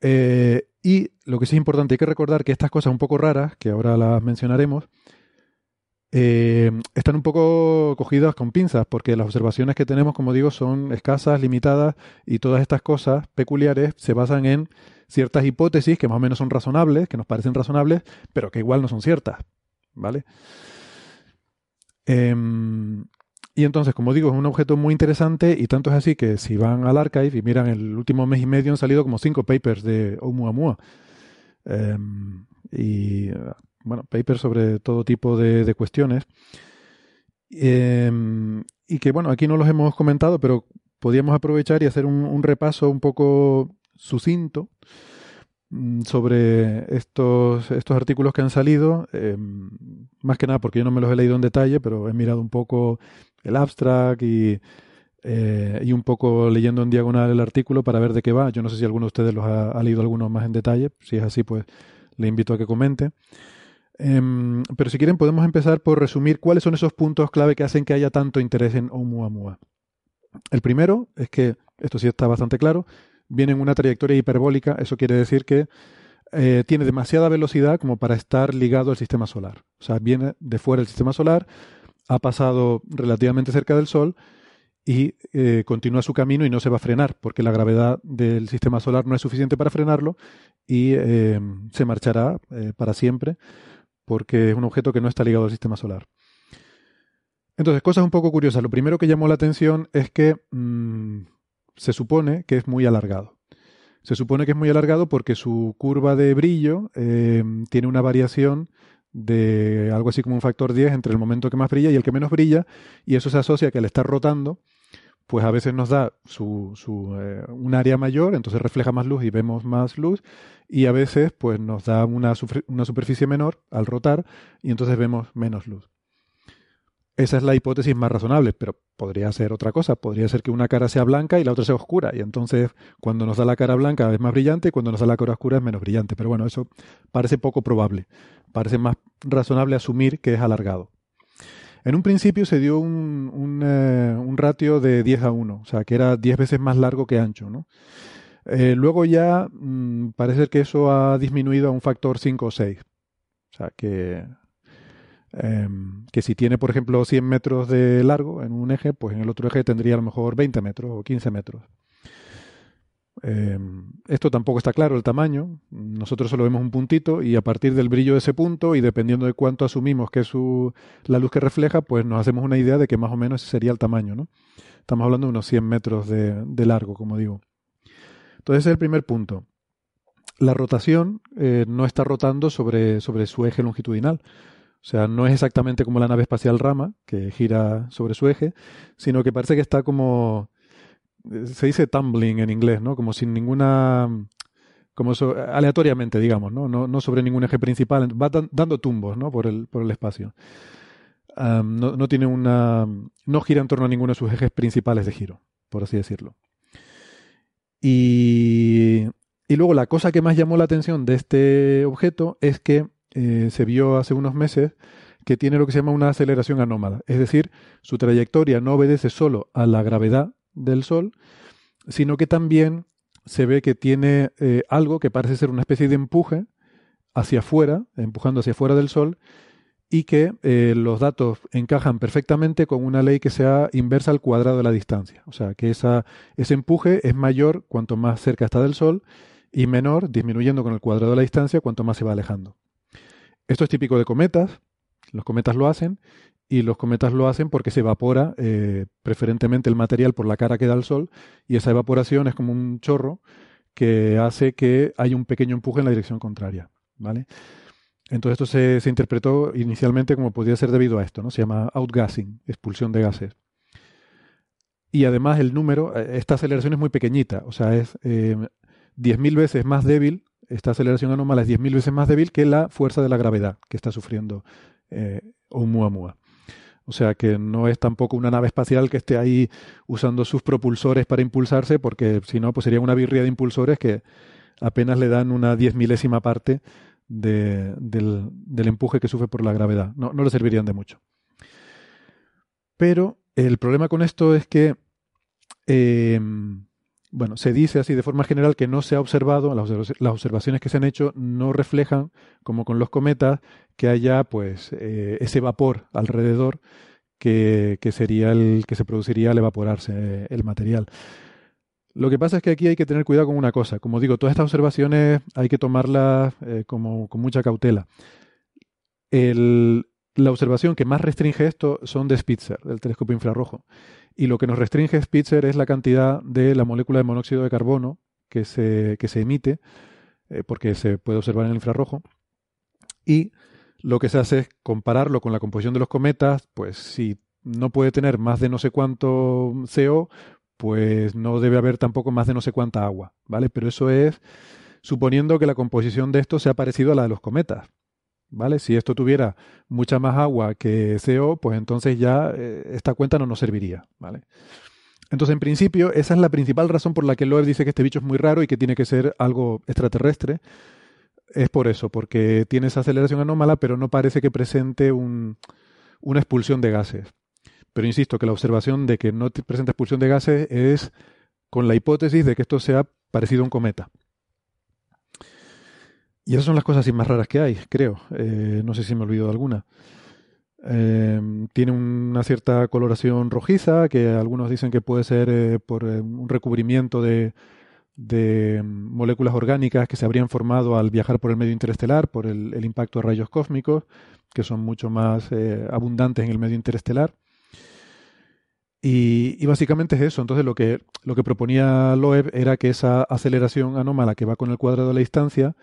Eh, y lo que sí es importante, hay que recordar que estas cosas un poco raras, que ahora las mencionaremos, eh, están un poco cogidas con pinzas, porque las observaciones que tenemos, como digo, son escasas, limitadas, y todas estas cosas peculiares se basan en ciertas hipótesis que más o menos son razonables, que nos parecen razonables, pero que igual no son ciertas. ¿Vale? Eh, y entonces, como digo, es un objeto muy interesante y tanto es así que si van al archive y miran el último mes y medio han salido como cinco papers de Oumuamua. Eh, y bueno, papers sobre todo tipo de, de cuestiones. Eh, y que bueno, aquí no los hemos comentado, pero podríamos aprovechar y hacer un, un repaso un poco sucinto mm, sobre estos, estos artículos que han salido, eh, más que nada porque yo no me los he leído en detalle, pero he mirado un poco el abstract y, eh, y un poco leyendo en diagonal el artículo para ver de qué va. Yo no sé si alguno de ustedes los ha, ha leído alguno más en detalle, si es así, pues le invito a que comente. Eh, pero si quieren podemos empezar por resumir cuáles son esos puntos clave que hacen que haya tanto interés en Oumuamua. El primero es que, esto sí está bastante claro, viene en una trayectoria hiperbólica, eso quiere decir que eh, tiene demasiada velocidad como para estar ligado al sistema solar. O sea, viene de fuera del sistema solar, ha pasado relativamente cerca del Sol y eh, continúa su camino y no se va a frenar, porque la gravedad del sistema solar no es suficiente para frenarlo y eh, se marchará para siempre, porque es un objeto que no está ligado al sistema solar. Entonces, cosas un poco curiosas. Lo primero que llamó la atención es que mmm, se supone que es muy alargado. Se supone que es muy alargado porque su curva de brillo eh, tiene una variación de algo así como un factor 10 entre el momento que más brilla y el que menos brilla, y eso se asocia a que al estar rotando, pues a veces nos da su, su eh, un área mayor, entonces refleja más luz y vemos más luz, y a veces pues nos da una, una superficie menor al rotar y entonces vemos menos luz. Esa es la hipótesis más razonable, pero podría ser otra cosa. Podría ser que una cara sea blanca y la otra sea oscura. Y entonces, cuando nos da la cara blanca es más brillante y cuando nos da la cara oscura es menos brillante. Pero bueno, eso parece poco probable. Parece más razonable asumir que es alargado. En un principio se dio un, un, eh, un ratio de 10 a 1, o sea, que era 10 veces más largo que ancho. ¿no? Eh, luego ya mmm, parece que eso ha disminuido a un factor 5 o 6. O sea, que eh, que si tiene, por ejemplo, 100 metros de largo en un eje, pues en el otro eje tendría a lo mejor 20 metros o 15 metros. Eh, esto tampoco está claro el tamaño. Nosotros solo vemos un puntito y a partir del brillo de ese punto y dependiendo de cuánto asumimos que es su, la luz que refleja, pues nos hacemos una idea de que más o menos sería el tamaño. ¿no? Estamos hablando de unos 100 metros de, de largo, como digo. Entonces ese es el primer punto. La rotación eh, no está rotando sobre, sobre su eje longitudinal, O sea, no es exactamente como la nave espacial Rama, que gira sobre su eje, sino que parece que está como, se dice tumbling en inglés, ¿no? Como sin ninguna, como aleatoriamente, digamos, ¿no? ¿no? No sobre ningún eje principal, va dando tumbos, ¿no? Por el, por el espacio. no, no, tiene una, no gira en torno a ninguno de sus ejes principales de giro, por así decirlo. Y, y luego la cosa que más llamó la atención de este objeto es que eh, se vio hace unos meses que tiene lo que se llama una aceleración anómala. Es decir, su trayectoria no obedece solo a la gravedad del Sol, sino que también se ve que tiene eh, algo que parece ser una especie de empuje hacia afuera, empujando hacia afuera del Sol, y que eh, los datos encajan perfectamente con una ley que sea inversa al cuadrado de la distancia. O sea, que ese empuje es mayor cuanto más cerca está del Sol y menor, disminuyendo con el cuadrado de la distancia, cuanto más se va alejando. Esto es típico de cometas, los cometas lo hacen, y los cometas lo hacen porque se evapora eh, preferentemente el material por la cara que da el Sol, y esa evaporación es como un chorro que hace que haya un pequeño empuje en la dirección contraria. ¿vale? Entonces esto se, interpretó inicialmente como podía ser debido a esto, ¿no? Se llama outgassing, expulsión de gases. Y además el número, eh, esta aceleración es muy pequeñita, o sea, es eh, 10.000 veces más débil esta aceleración anómala es 10.000 veces más débil que la fuerza de la gravedad que está sufriendo eh, Oumuamua. O sea que no es tampoco una nave espacial que esté ahí usando sus propulsores para impulsarse, porque si no, pues sería una birria de impulsores que apenas le dan una diez milésima parte del, empuje que sufre por la gravedad. No, no le servirían de mucho. Pero el problema con esto es que eh, bueno, se dice así de forma general que no se ha observado, las, observaciones que se han hecho no reflejan, como con los cometas, que haya pues eh, ese vapor alrededor que, sería el que se produciría al evaporarse eh, el material. Lo que pasa es que aquí hay que tener cuidado con una cosa. Como digo, todas estas observaciones hay que tomarlas eh, como, con mucha cautela. La observación que más restringe esto son de Spitzer, del telescopio infrarrojo. Y lo que nos restringe Spitzer es la cantidad de la molécula de monóxido de carbono que se, que se emite, eh, porque se puede observar en el infrarrojo. Y lo que se hace es compararlo con la composición de los cometas, pues si no puede tener más de no sé cuánto CO, pues no debe haber tampoco más de no sé cuánta agua, ¿vale? Pero eso es suponiendo que la composición de esto sea parecida a la de los cometas. ¿Vale? Si esto tuviera mucha más agua que CO, pues entonces ya eh, esta cuenta no nos serviría, ¿vale? Entonces, en principio, esa es la principal razón por la que Loeb dice que este bicho es muy raro y que tiene que ser algo extraterrestre. Es por eso, porque tiene esa aceleración anómala, pero no parece que presente una expulsión de gases. Pero insisto que la observación de que no presenta expulsión de gases es con la hipótesis de que esto sea parecido a un cometa. Y esas son las cosas más raras que hay, creo. Eh, no sé si me olvido de alguna. Em, tiene una cierta coloración rojiza, que algunos dicen que puede ser eh, por eh, un recubrimiento de, moléculas orgánicas que se habrían formado al viajar por el medio interestelar, por el, impacto de rayos cósmicos, que son mucho más abundantes en el medio interestelar. Y, y, básicamente es eso. Entonces lo que, lo que proponía Loeb era que esa aceleración anómala que va con el cuadrado de la distancia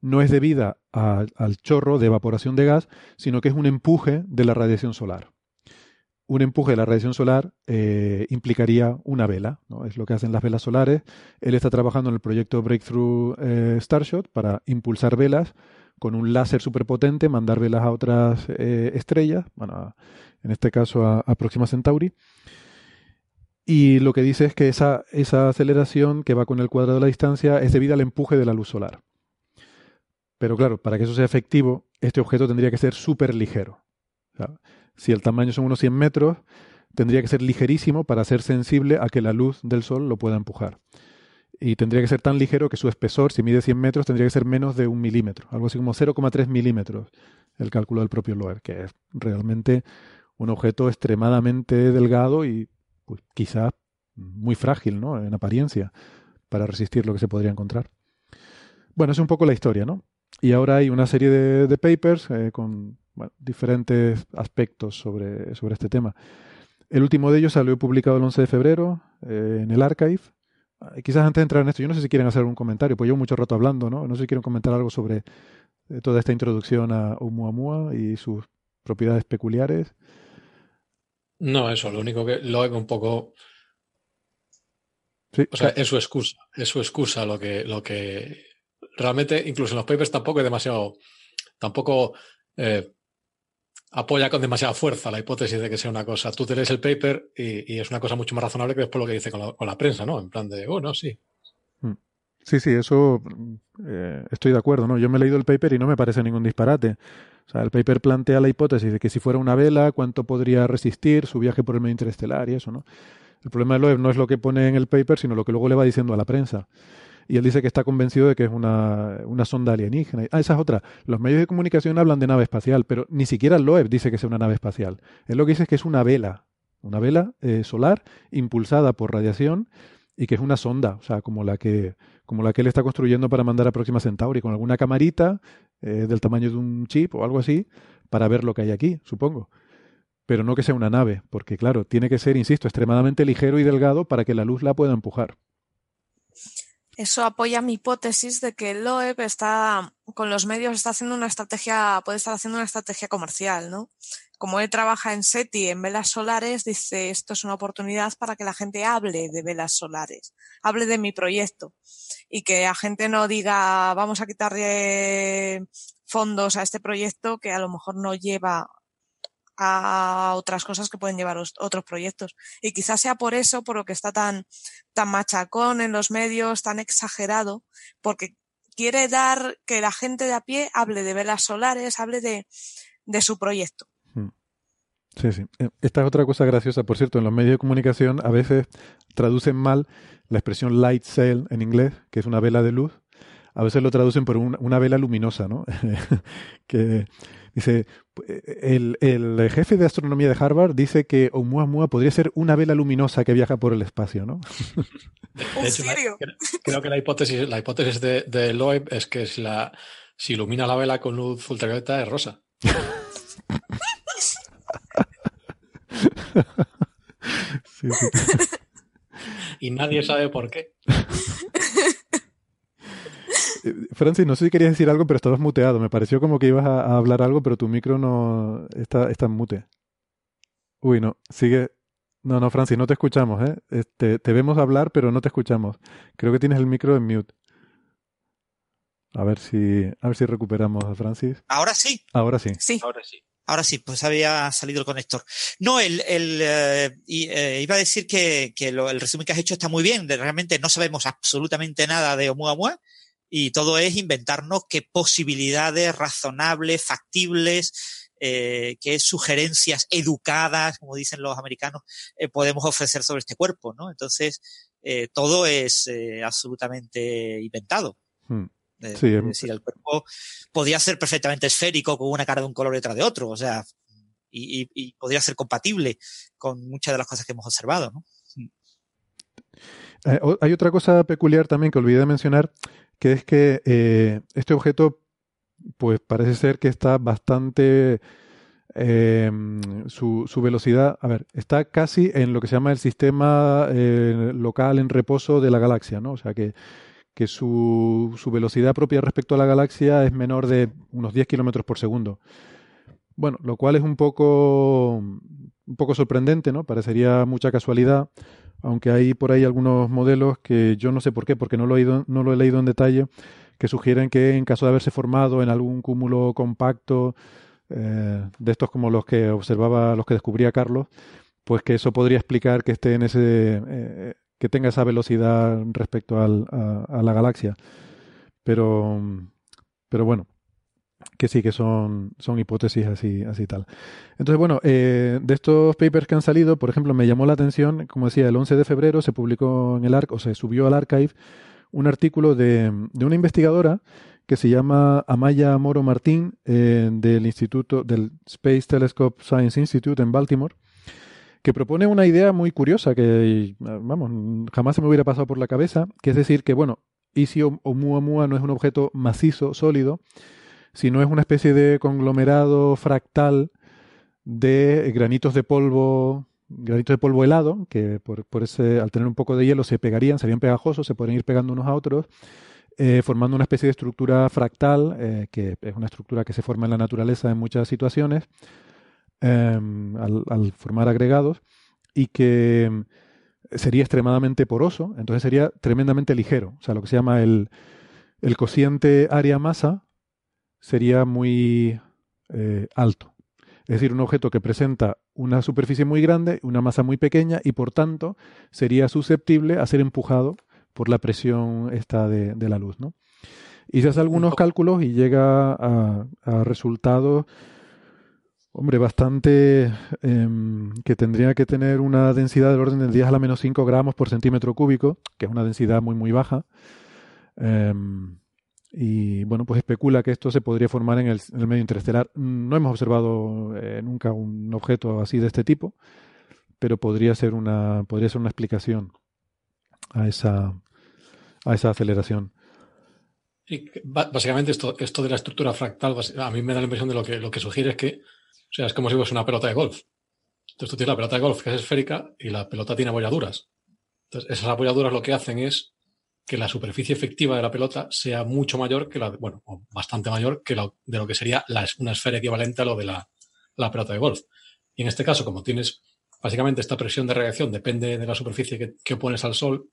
no es debida al chorro de evaporación de gas, sino que es un empuje de la radiación solar. Un empuje de la radiación solar eh, implicaría una vela, ¿no? es lo que hacen las velas solares. Él está trabajando en el proyecto Breakthrough eh, Starshot para impulsar velas con un láser superpotente, mandar velas a otras eh, estrellas, bueno, en este caso a, a, Próxima Centauri. Y lo que dice es que esa, esa aceleración que va con el cuadrado de la distancia es debida al empuje de la luz solar. Pero claro, para que eso sea efectivo, este objeto tendría que ser súper ligero. si el tamaño son unos 100 metros, tendría que ser ligerísimo para ser sensible a que la luz del Sol lo pueda empujar. Y tendría que ser tan ligero que su espesor, si mide 100 metros, tendría que ser menos de un milímetro, algo así como 0,3 milímetros, el cálculo del propio Loeb, que es realmente un objeto extremadamente delgado y pues, quizá muy frágil ¿no? en apariencia para resistir lo que se podría encontrar. Bueno, es un poco la historia, ¿no? Y ahora hay una serie de, papers eh, con diferentes aspectos sobre, sobre este tema. El último de ellos salió publicado el 11 de febrero eh, en el archive. quizás antes de entrar en esto, yo no sé si quieren hacer algún comentario, pues llevo mucho rato hablando, ¿no? No sé si quieren comentar algo sobre eh, toda esta introducción a Oumuamua y sus propiedades peculiares. No, eso, lo único que lo un poco. Sí, o sea, es su excusa. Es su excusa lo que, lo que realmente, incluso en los papers tampoco es demasiado. Tampoco eh, apoya con demasiada fuerza la hipótesis de que sea una cosa. Tú tenés el paper y, es una cosa mucho más razonable que después lo que dice con la, con la prensa, ¿no? En plan de, oh, no, sí. Mm. Sí, sí, eso eh, estoy de acuerdo, ¿no? Yo me he leído el paper y no me parece ningún disparate. O sea, el paper plantea la hipótesis de que si fuera una vela, cuánto podría resistir su viaje por el medio interestelar y eso, ¿no? El problema de Loeb no es lo que pone en el paper, sino lo que luego le va diciendo a la prensa. Y él dice que está convencido de que es una, una sonda alienígena. Ah, esa es otra. Los medios de comunicación hablan de nave espacial, pero ni siquiera Loeb dice que sea una nave espacial. Él lo que dice es que es una vela, una vela eh, solar impulsada por radiación y que es una sonda, o sea, como la que, como la que él está construyendo para mandar a Próxima Centauri, con alguna camarita eh, del tamaño de un chip o algo así, para ver lo que hay aquí, supongo. Pero no que sea una nave, porque claro, tiene que ser, insisto, extremadamente ligero y delgado para que la luz la pueda empujar. Eso apoya mi hipótesis de que Loeb está, con los medios, está haciendo una estrategia, puede estar haciendo una estrategia comercial, ¿no? Como él trabaja en SETI, en velas solares, dice, esto es una oportunidad para que la gente hable de velas solares, hable de mi proyecto y que la gente no diga, vamos a quitarle fondos a este proyecto que a lo mejor no lleva a otras cosas que pueden llevar otros proyectos. Y quizás sea por eso, por lo que está tan, tan machacón en los medios, tan exagerado, porque quiere dar que la gente de a pie hable de velas solares, hable de, de su proyecto. Hmm. Sí, sí. Eh, esta es otra cosa graciosa, por cierto, en los medios de comunicación a veces traducen mal la expresión light sail en inglés, que es una vela de luz, a veces lo traducen por una, vela luminosa, ¿no? que dice, el, el, jefe de astronomía de Harvard dice que Oumuamua podría ser una vela luminosa que viaja por el espacio, ¿no? ¿En serio? creo, que la hipótesis, la hipótesis de, de Loeb es que si, la, si ilumina la vela con luz ultravioleta es rosa. Y nadie sabe por qué. Francis, no sé si querías decir algo, pero estabas muteado. Me pareció como que ibas a, hablar algo, pero tu micro no está, está en mute. Uy, no, sigue. No, no, Francis, no te escuchamos, ¿eh? Este, te vemos hablar, pero no te escuchamos. Creo que tienes el micro en mute. A ver si, a ver si recuperamos a Francis. Ahora sí. Ahora sí. Sí. Ahora sí. Ahora sí, pues había salido el conector. No, el, el eh, eh, iba a decir que, que el resumen que has hecho está muy bien. Realmente no sabemos absolutamente nada de Oumuamua y todo es inventarnos qué posibilidades razonables, factibles, eh, qué sugerencias educadas, como dicen los americanos, eh, podemos ofrecer sobre este cuerpo, ¿no? Entonces, eh, todo es absolutamente inventado. Hmm. Sí, es decir, el cuerpo podía ser perfectamente esférico con una cara de un color detrás de otro, o sea, y, y, y podría ser compatible con muchas de las cosas que hemos observado, ¿no? O- hay otra cosa peculiar también que olvidé de mencionar, que es que eh, este objeto, pues parece ser que está bastante... eh, su, su velocidad, a ver, está casi en lo que se llama el sistema eh, local en reposo de la galaxia, ¿no? O sea que, que su, su velocidad propia respecto a la galaxia es menor de unos 10 kilómetros por segundo. Bueno, lo cual es un poco, un poco sorprendente, ¿no? Parecería mucha casualidad, aunque hay por ahí algunos modelos que yo no sé por qué, porque no lo he, ido- no lo he leído en detalle, que sugieren que en caso de haberse formado en algún cúmulo compacto, eh, de estos como los que observaba, los que descubría Carlos, pues que eso podría explicar que esté en ese, eh, que tenga esa velocidad respecto al- a, a la galaxia. Pero, pero bueno, que sí, que son, son hipótesis así, así tal. Entonces, bueno, eh, de estos papers que han salido, por ejemplo, me llamó la atención, como decía, el 11 de febrero se publicó en el ARC, o se subió al archive, un artículo de, de una investigadora que se llama Amaya Moro Martín, eh, del Instituto, del Space Telescope Science Institute en Baltimore, que propone una idea muy curiosa que, vamos, jamás se me hubiera pasado por la cabeza, que es decir que, bueno, y si Oumuamua no es un objeto macizo, sólido, sino es una especie de conglomerado fractal de granitos de polvo, granitos de polvo helado, que por, por ese, al tener un poco de hielo se pegarían, serían pegajosos, se podrían ir pegando unos a otros, eh, formando una especie de estructura fractal, eh, que es una estructura que se forma en la naturaleza en muchas situaciones, em, al, formar agregados, y que sería extremadamente poroso, entonces sería tremendamente ligero. O sea, lo que se llama el, el cociente área-masa sería muy eh, alto. Es decir, un objeto que presenta una superficie muy grande, una masa muy pequeña y por tanto sería susceptible a ser empujado por la presión esta de, la luz. ¿no? Y se hace algunos cálculos y llega a, resultados, hombre, bastante em, que tendría que tener una densidad del orden de 10 a la menos 5 gramos por centímetro cúbico, que es una densidad muy, muy baja. Em, y bueno, pues especula que esto se podría formar en el, medio interestelar. No hemos observado eh, nunca un objeto así de este tipo, pero podría ser una, podría ser una explicación a esa, a esa aceleración. Y básicamente esto, esto de la estructura fractal, a mí me da la impresión de lo que, lo que sugiere es que, o sea, es como si fuese una pelota de golf. Entonces tú tienes la pelota de golf que es esférica y la pelota tiene apoyaduras. Entonces esas apoyaduras lo que hacen es que la superficie efectiva de la pelota sea mucho mayor que la, bueno, bastante mayor que lo, de lo que sería la, una esfera equivalente a lo de la, la pelota de golf. Y en este caso, como tienes básicamente esta presión de reacción depende de la superficie que, que opones al sol,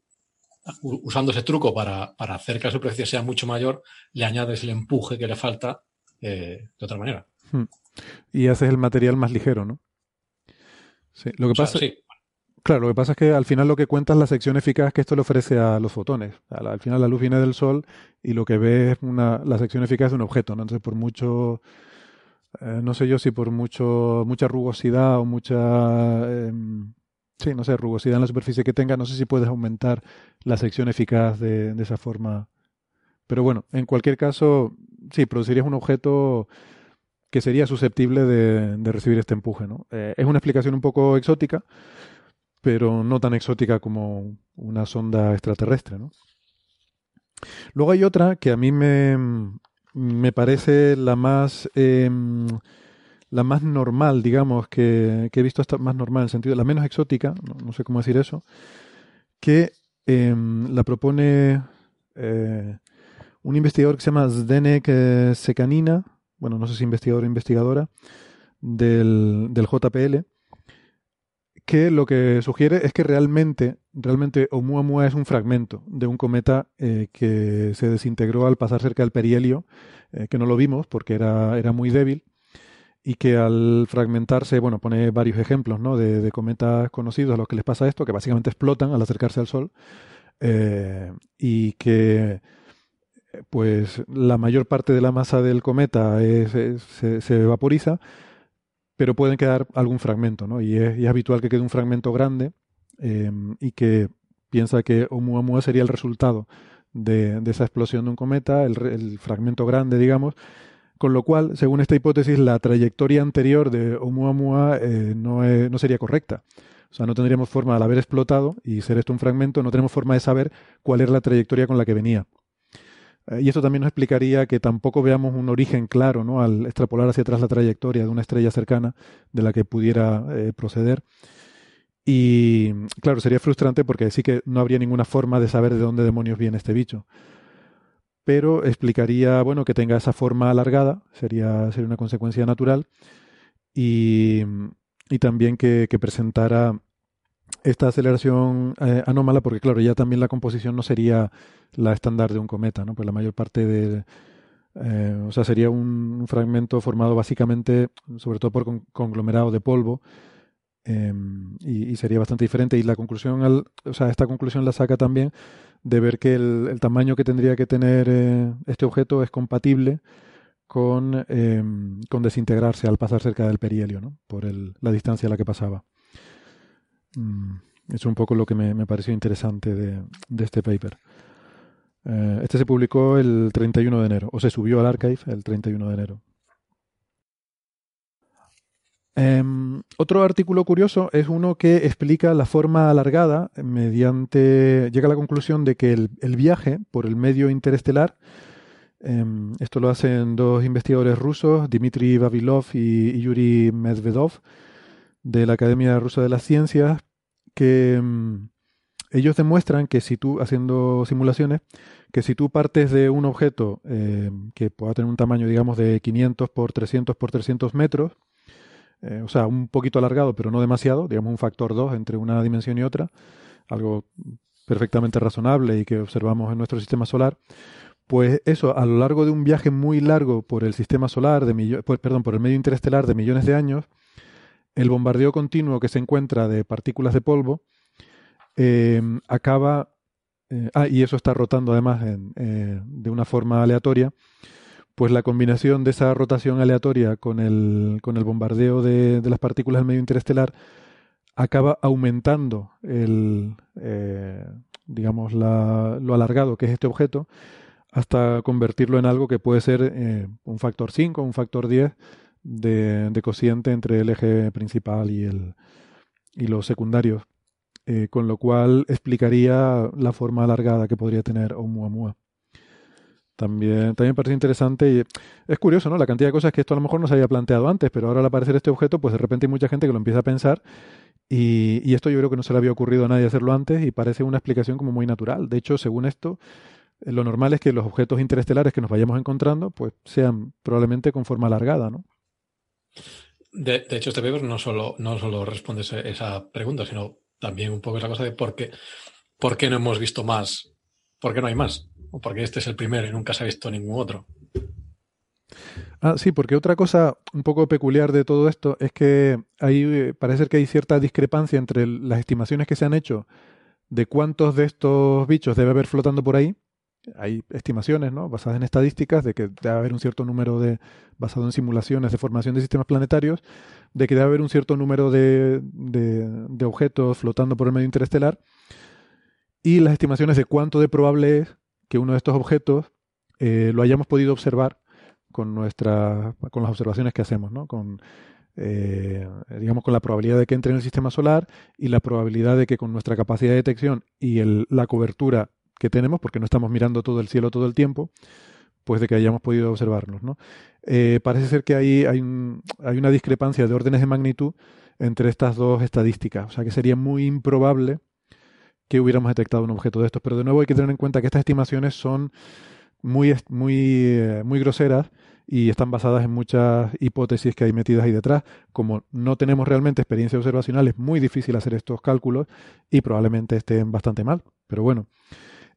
usando ese truco para, hacer que la superficie sea mucho mayor, le añades el empuje que le falta eh, de otra manera. Hmm. Y haces el material más ligero, ¿no? Sí. Lo que pasa, Claro, lo que pasa es que al final lo que cuenta es la sección eficaz que esto le ofrece a los fotones. Al, final la luz viene del sol y lo que ve es una, la sección eficaz de un objeto, ¿no? Entonces, por mucho, eh, no sé yo si por mucho, mucha rugosidad o mucha em, Sí, no sé, rugosidad en la superficie que tenga, no sé si puedes aumentar la sección eficaz de, esa forma. Pero bueno, en cualquier caso, sí, producirías un objeto que sería susceptible de, recibir este empuje. ¿no? Eh, es una explicación un poco exótica, pero no tan exótica como una sonda extraterrestre. ¿no? Luego hay otra que a mí me, me parece la más... Em, la más normal, digamos, que, he visto hasta más normal en el sentido, la menos exótica, no, sé cómo decir eso, que em, la propone eh, un investigador que se llama Zdenek eh, Sekanina, bueno, no sé si investigador o investigadora, del, del JPL, que lo que sugiere es que realmente, realmente Oumuamua es un fragmento de un cometa eh, que se desintegró al pasar cerca del perihelio, que no lo vimos porque era, era muy débil, y que al fragmentarse, bueno, pone varios ejemplos ¿no? de, cometas conocidos a los que les pasa esto, que básicamente explotan al acercarse al Sol eh, y que pues la mayor parte de la masa del cometa se, evaporiza, pero pueden quedar algún fragmento, ¿no? Y es, habitual que quede un fragmento grande eh, y que piensa que Oumuamua sería el resultado de, esa explosión de un cometa, el, el fragmento grande, digamos, con lo cual, según esta hipótesis, la trayectoria anterior de Oumuamua eh, no, no sería correcta. O sea, no tendríamos forma, al haber explotado y ser esto un fragmento, no tenemos forma de saber cuál era la trayectoria con la que venía. Eh, y esto también nos explicaría que tampoco veamos un origen claro ¿no? al extrapolar hacia atrás la trayectoria de una estrella cercana de la que pudiera eh, proceder. Y claro, sería frustrante porque sí que no habría ninguna forma de saber de dónde demonios viene este bicho pero explicaría, bueno, que tenga esa forma alargada, sería, sería una consecuencia natural, y, también que, presentara esta aceleración eh, anómala, porque claro, ya también la composición no sería la estándar de un cometa, ¿no? Pues la mayor parte de... Eh, o sea, sería un, fragmento formado básicamente, sobre todo por conglomerado de polvo, em, y, sería bastante diferente. Y la conclusión, al, o sea, esta conclusión la saca también de ver que el, tamaño que tendría que tener eh, este objeto es compatible con, em, con, desintegrarse al pasar cerca del perihelio, ¿no? por la distancia a la que pasaba. Mm, es un poco lo que me, pareció interesante de, este paper. Eh, este se publicó el 31 de enero, o se subió al archive el 31 de enero. Em, otro artículo curioso es uno que explica la forma alargada mediante. llega a la conclusión de que el, viaje por el medio interestelar, em, esto lo hacen dos investigadores rusos, Dmitry Vavilov y, Yuri Medvedov, de la Academia Rusa de las Ciencias, que em, ellos demuestran que si tú, haciendo simulaciones, que si tú partes de un objeto eh, que pueda tener un tamaño, digamos, de 500 por 300 por 300 metros, eh, o sea, un poquito alargado, pero no demasiado, digamos un factor 2 entre una dimensión y otra, algo perfectamente razonable y que observamos en nuestro sistema solar, pues eso, a lo largo de un viaje muy largo por el sistema solar, de perdón, por el medio interestelar de millones de años, el bombardeo continuo que se encuentra de partículas de polvo eh, acaba, eh, ah, y eso está rotando además eh, de una forma aleatoria, pues la combinación de esa rotación aleatoria con el, con el bombardeo de, las partículas del medio interestelar acaba aumentando el, digamos, lo alargado que es este objeto hasta convertirlo en algo que puede ser un factor 5, un factor 10 de, cociente entre el eje principal y, el, y los secundarios. Eh, con lo cual explicaría la forma alargada que podría tener Oumuamua. También, también parece interesante y es curioso, ¿no? La cantidad de cosas que esto a lo mejor no se había planteado antes, pero ahora al aparecer este objeto, pues de repente hay mucha gente que lo empieza a pensar y, y esto yo creo que no se le había ocurrido a nadie hacerlo antes y parece una explicación como muy natural. De hecho, según esto, eh, lo normal es que los objetos interestelares que nos vayamos encontrando, pues sean probablemente con forma alargada, ¿no? De, hecho, este paper no solo, no solo responde esa pregunta, sino también un poco esa cosa de por qué, por qué no hemos visto más, por qué no hay más, o porque este es el primero y nunca se ha visto ningún otro. Ah, sí, porque otra cosa un poco peculiar de todo esto es que ahí parece que hay cierta discrepancia entre las estimaciones que se han hecho de cuántos de estos bichos debe haber flotando por ahí hay estimaciones ¿no? basadas en estadísticas de que debe haber un cierto número de, basado en simulaciones de formación de sistemas planetarios, de que debe haber un cierto número de, de, objetos flotando por el medio interestelar y las estimaciones de cuánto de probable es que uno de estos objetos eh, lo hayamos podido observar con, nuestra, con las observaciones que hacemos, ¿no? con, eh, digamos, con la probabilidad de que entre en el sistema solar y la probabilidad de que con nuestra capacidad de detección y la cobertura que tenemos, porque no estamos mirando todo el cielo todo el tiempo, pues de que hayamos podido observarnos. ¿no? Eh, parece ser que hay, hay, hay, una discrepancia de órdenes de magnitud entre estas dos estadísticas, o sea que sería muy improbable que hubiéramos detectado un objeto de estos, pero de nuevo hay que tener en cuenta que estas estimaciones son muy, muy, eh, muy groseras y están basadas en muchas hipótesis que hay metidas ahí detrás. Como no tenemos realmente experiencia observacional, es muy difícil hacer estos cálculos y probablemente estén bastante mal. Pero bueno,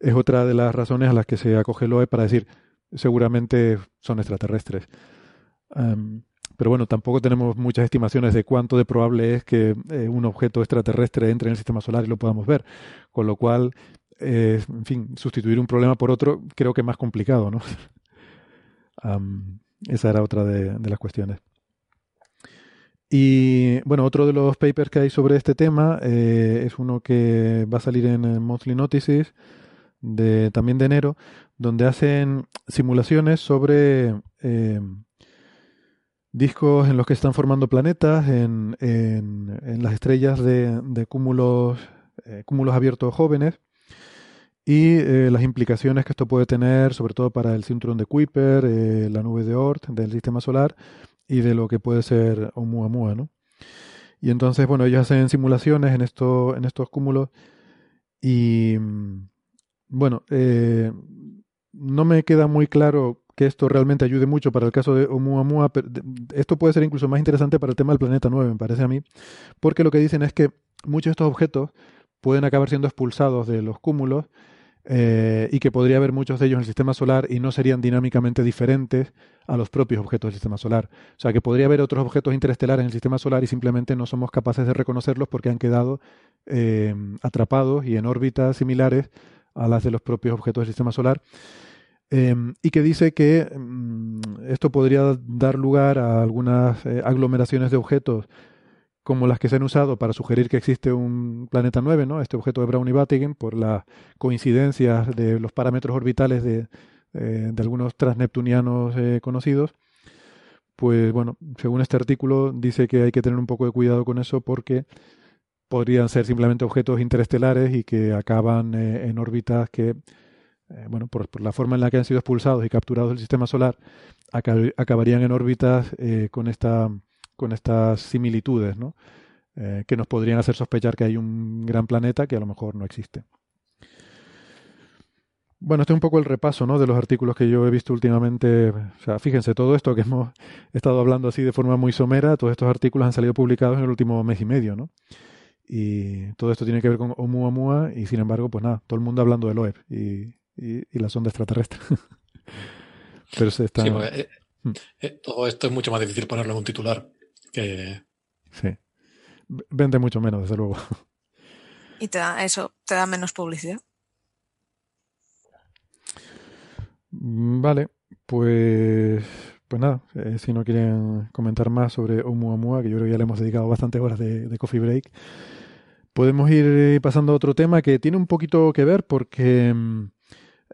es otra de las razones a las que se acoge el OE para decir seguramente son extraterrestres. pero bueno, tampoco tenemos muchas estimaciones de cuánto de probable es que eh, un objeto extraterrestre entre en el sistema solar y lo podamos ver. Con lo cual, en fin, sustituir un problema por otro creo que es más complicado, ¿no? esa era otra de, de, las cuestiones. Y bueno, otro de los papers que hay sobre este tema eh, es uno que va a salir en Monthly Notices de, también de enero, donde hacen simulaciones sobre eh, discos en los que están formando planetas, en, en, las estrellas de, de cúmulos, eh, cúmulos abiertos jóvenes y eh, las implicaciones que esto puede tener, sobre todo para el cinturón de Kuiper, la nube de Oort del sistema solar y de lo que puede ser Oumuamua, ¿no? Y entonces, bueno, ellos hacen simulaciones en, esto, en estos cúmulos y, bueno, eh, no me queda muy claro que esto realmente ayude mucho para el caso de Oumuamua. Pero esto puede ser incluso más interesante para el tema del planeta 9, me parece a mí, porque lo que dicen es que muchos de estos objetos pueden acabar siendo expulsados de los cúmulos eh, y que podría haber muchos de ellos en el sistema solar y no serían dinámicamente diferentes a los propios objetos del sistema solar. O sea, que podría haber otros objetos interestelares en el sistema solar y simplemente no somos capaces de reconocerlos porque han quedado eh, atrapados y en órbitas similares a las de los propios objetos del sistema solar, em, y que dice que mm, esto podría dar lugar a algunas eh, aglomeraciones de objetos como las que se han usado para sugerir que existe un planeta 9, ¿no? este objeto de Brown y Battigen, por la coincidencia de los parámetros orbitales de, eh, de algunos transneptunianos eh, conocidos. Pues bueno, según este artículo dice que hay que tener un poco de cuidado con eso porque podrían ser simplemente objetos interestelares y que acaban eh, en órbitas que, eh, bueno, por, la forma en la que han sido expulsados y capturados del sistema solar, acabarían en órbitas eh, con, esta, con estas similitudes, ¿no? que nos podrían hacer sospechar que hay un gran planeta que a lo mejor no existe. Bueno, este es un poco el repaso ¿no? de los artículos que yo he visto últimamente. O sea, fíjense, todo esto que hemos estado hablando así de forma muy somera, todos estos artículos han salido publicados en el último mes y medio, ¿no? Y todo esto tiene que ver con Oumuamua y sin embargo, pues nada, todo el mundo hablando del OEP y, y, la sonda extraterrestre. Pero se está... Sí, eh, hmm. eh, todo esto es mucho más difícil ponerlo en un titular que... Sí. Vende mucho menos, desde luego. Y te da eso, te da menos publicidad. Mm, vale, pues, pues nada, eh, si no quieren comentar más sobre Oumuamua, que yo creo que ya le hemos dedicado bastantes horas de, coffee break, podemos ir eh, pasando a otro tema que tiene un poquito que ver porque mm,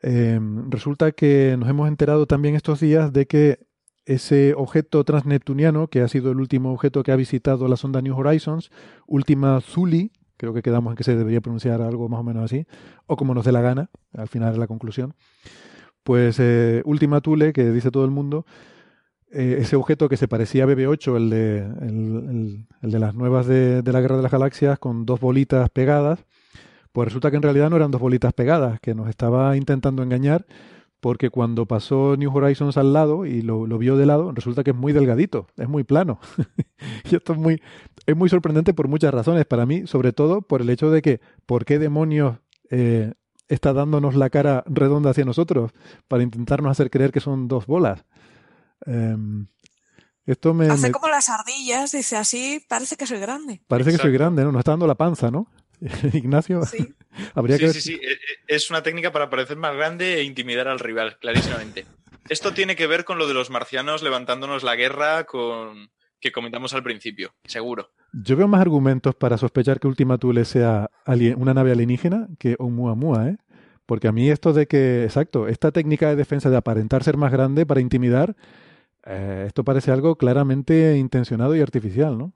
em, resulta que nos hemos enterado también estos días de que ese objeto transneptuniano, que ha sido el último objeto que ha visitado la sonda New Horizons, última Zuli, creo que quedamos en que se debería pronunciar algo más o menos así, o como nos dé la gana, al final de la conclusión. Pues eh, Última Thule, que dice todo el mundo, eh, ese objeto que se parecía a BB8, el de, el, de las nuevas de, la Guerra de las Galaxias, con dos bolitas pegadas, pues resulta que en realidad no eran dos bolitas pegadas, que nos estaba intentando engañar, porque cuando pasó New Horizons al lado y lo, vio de lado, resulta que es muy delgadito, es muy plano. y esto es muy, es muy sorprendente por muchas razones. Para mí, sobre todo por el hecho de que, ¿por qué demonios eh, está dándonos la cara redonda hacia nosotros para intentarnos hacer creer que son dos bolas. Em, esto me, Hace como las ardillas, dice así, parece que soy grande. Parece que soy grande, ¿no? Nos está dando la panza, ¿no? Ignacio, sí. habría que... Sí, sí, e, e, es una técnica para parecer más grande e intimidar al rival, clarísimamente. Esto tiene que ver con lo de los marcianos levantándonos la guerra con que comentamos al principio, seguro. Yo veo más argumentos para sospechar que Ultima Thule sea una nave alienígena que Oumuamua, ¿eh? Porque a mí esto de que, exacto, esta técnica de defensa de aparentar ser más grande para intimidar, eh, esto parece algo claramente intencionado y artificial, ¿no?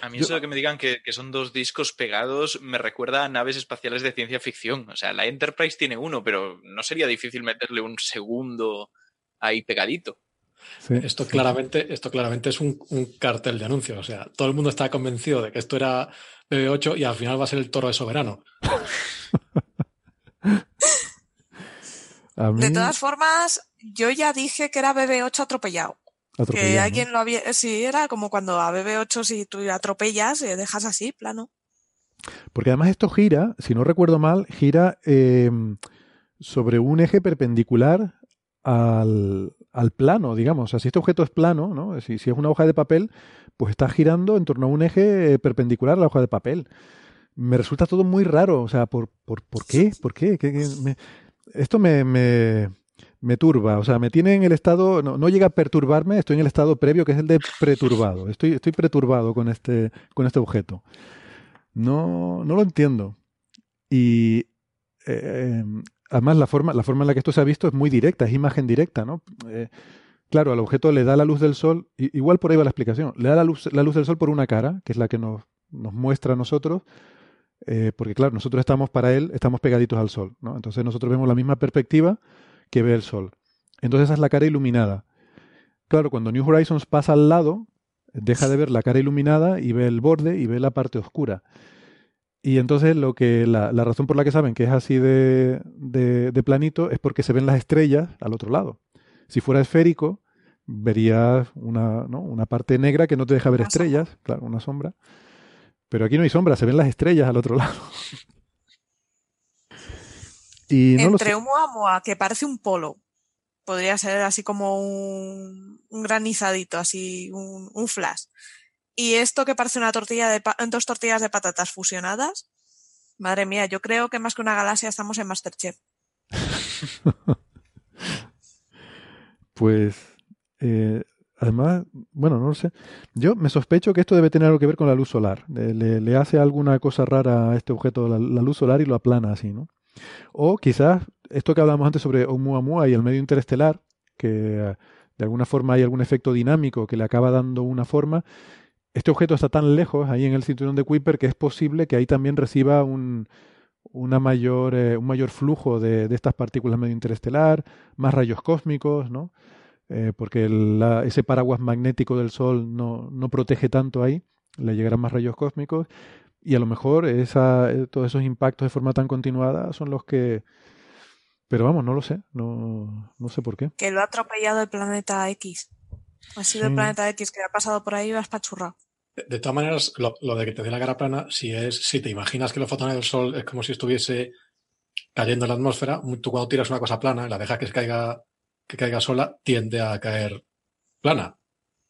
A mí eso de que me digan que, que, son dos discos pegados me recuerda a naves espaciales de ciencia ficción. O sea, la Enterprise tiene uno, pero no sería difícil meterle un segundo ahí pegadito. Esto, claramente, esto claramente es un, cartel de anuncios. O sea, todo el mundo está convencido de que esto era BB8 y al final va a ser el toro de soberano. De todas formas, yo ya dije que era BB8 atropellado. que alguien lo había. Sí, era como cuando a BB8 si tú atropellas, eh, dejas así, plano. Porque además esto gira, si no recuerdo mal, gira eh, sobre un eje perpendicular al, al plano, digamos. O sea, si este objeto es plano, ¿no? Si, si, es una hoja de papel, pues está girando en torno a un eje eh, perpendicular a la hoja de papel. Me resulta todo muy raro. O sea, ¿por, por, por qué? ¿Por qué? esto me, me, me, turba. O sea, me tiene en el estado. No, llega a perturbarme, estoy en el estado previo que es el de perturbado. Estoy, estoy perturbado con este, con este objeto. No, no lo entiendo. Y eh, em, además la forma, la forma en la que esto se ha visto es muy directa, es imagen directa, ¿no? Eh, claro, al objeto le da la luz del sol, igual por ahí va la explicación, le da la luz, la luz del sol por una cara, que es la que nos, nos muestra a nosotros, eh, porque claro, nosotros estamos para él, estamos pegaditos al sol, ¿no? Entonces nosotros vemos la misma perspectiva que ve el sol. Entonces esa es la cara iluminada. Claro, cuando New Horizons pasa al lado, deja de ver la cara iluminada y ve el borde y ve la parte oscura. Y entonces lo que la, la, razón por la que saben que es así de, de, planito es porque se ven las estrellas al otro lado. Si fuera esférico, verías una, ¿no? una parte negra que no te deja ver estrellas, claro, una sombra. Pero aquí no hay sombra, se ven las estrellas al otro lado. Y no Entre Oumuamua, que parece un polo, podría ser así como un, un granizadito, así un, un flash. Y esto que parece una tortilla de dos tortillas de patatas fusionadas, madre mía, yo creo que más que una galaxia estamos en Masterchef. pues, eh, además, bueno, no lo sé. Yo me sospecho que esto debe tener algo que ver con la luz solar. Le, hace alguna cosa rara a este objeto la, luz solar y lo aplana así, ¿no? O quizás esto que hablábamos antes sobre Oumuamua y el medio interestelar, que de alguna forma hay algún efecto dinámico que le acaba dando una forma, este objeto está tan lejos ahí en el cinturón de Kuiper que es posible que ahí también reciba un, una mayor, eh, un mayor flujo de, de, estas partículas medio interestelar, más rayos cósmicos, ¿no? Eh, porque ese paraguas magnético del Sol no, no, protege tanto ahí. le llegaran más rayos cósmicos y a lo mejor esa, eh, todos esos impactos de forma tan continuada son los que... Pero vamos, no lo sé, no, no sé por qué. Que lo ha atropellado el planeta X. Ha sido el planeta X que ha pasado por ahí y va espachurrado. De, de todas maneras, lo, lo, de que te dé la cara plana, si es, si te imaginas que los fotones del Sol es como si estuviese cayendo en la atmósfera, tú cuando tiras una cosa plana y la dejas que caiga, que caiga sola, tiende a caer plana.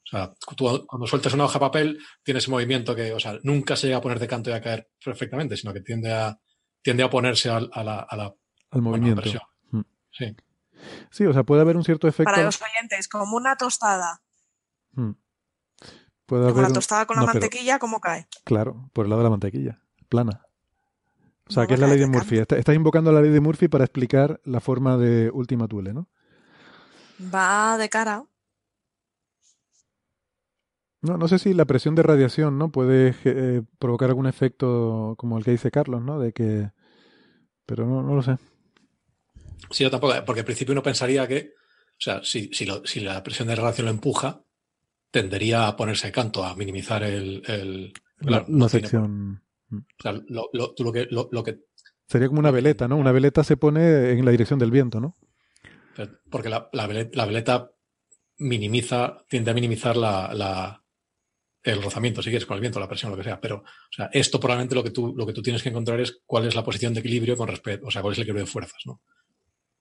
O sea, tú cuando sueltas una hoja de papel, tiene ese movimiento que, o sea, nunca se llega a poner de canto y a caer perfectamente, sino que tiende a, tiende a oponerse a, a la, a la, al movimiento. Mm. Sí. Sí, o sea, puede haber un cierto efecto. Para los oyentes, como una tostada. Mm. Puede como haber la tostada con no, la pero- mantequilla, ¿cómo cae? Claro, por el lado de la mantequilla, plana. O sea, No que es la ley de de Murphy. Está- Estás invocando la ley de Murphy para explicar la forma de Ultima Thule, ¿no? Va de cara. No, no sé si la presión de radiación, ¿no? Puede eh, provocar algún efecto como el que dice Carlos, ¿no? De que... Pero no, no lo sé. Sí, yo tampoco, porque al principio uno pensaría que, o sea, si, si, lo- si la presión de radiación lo empuja, tendería a ponerse de canto, a minimizar el. el La, tiene sección... o sea, lo, lo- tú lo que, lo, que Sería como una veleta, ¿no? Una veleta se pone en la dirección del viento, ¿no? Porque la, la, vele- la veleta minimiza, tiende a minimizar la- el rozamiento, si quieres, con el viento, la presión, lo que sea. Pero, o sea, esto probablemente lo que tú, lo que tú tienes que encontrar es cuál es la posición de equilibrio con respecto, o sea, cuál es el equilibrio de fuerzas, ¿no?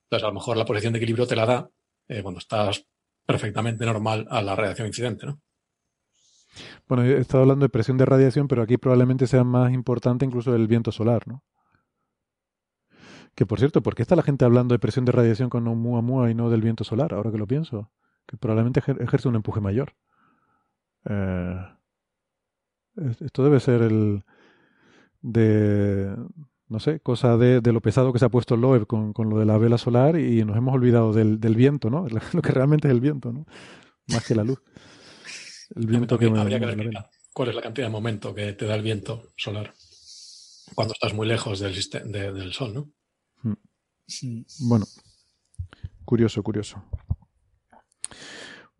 Entonces, a lo mejor la posición de equilibrio te la da eh, cuando estás perfectamente normal a la radiación incidente, ¿no? Bueno, he estado hablando de presión de radiación, pero aquí probablemente sea más importante incluso el viento solar, ¿no? Que por cierto, ¿por qué está la gente hablando de presión de radiación con Oumuamua y no del viento solar? Ahora que lo pienso. Que probablemente ejer- ejerce un empuje mayor. Eh, es- esto debe ser el de no sé, cosa de, de lo pesado que se ha puesto Loeb con, con lo de la vela solar y nos hemos olvidado del, del viento, ¿no? Lo que realmente es el viento, ¿no? Más que la luz. El viento que habría que ver cuál es la cantidad de momento que te da el viento solar cuando estás muy lejos del, de- del sol, ¿no? Bueno, curioso, curioso.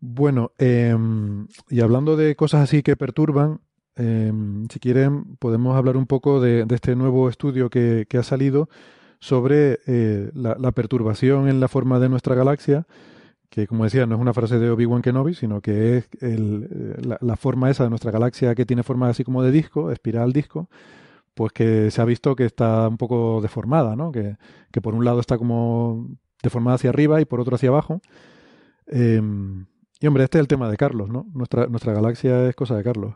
Bueno, em, y hablando de cosas así que perturban, em, si quieren podemos hablar un poco de, este nuevo estudio que, ha salido sobre eh, la, perturbación en la forma de nuestra galaxia, que como decía no es una frase de Obi-Wan Kenobi, sino que es el, eh, la, forma esa de nuestra galaxia que tiene forma así como de disco, espiral disco, pues que se ha visto que está un poco deformada, ¿no? Que, por un lado está como deformada hacia arriba y por otro hacia abajo. Eh, y hombre, este es el tema de Carlos, ¿no? Nuestra, nuestra galaxia es cosa de Carlos.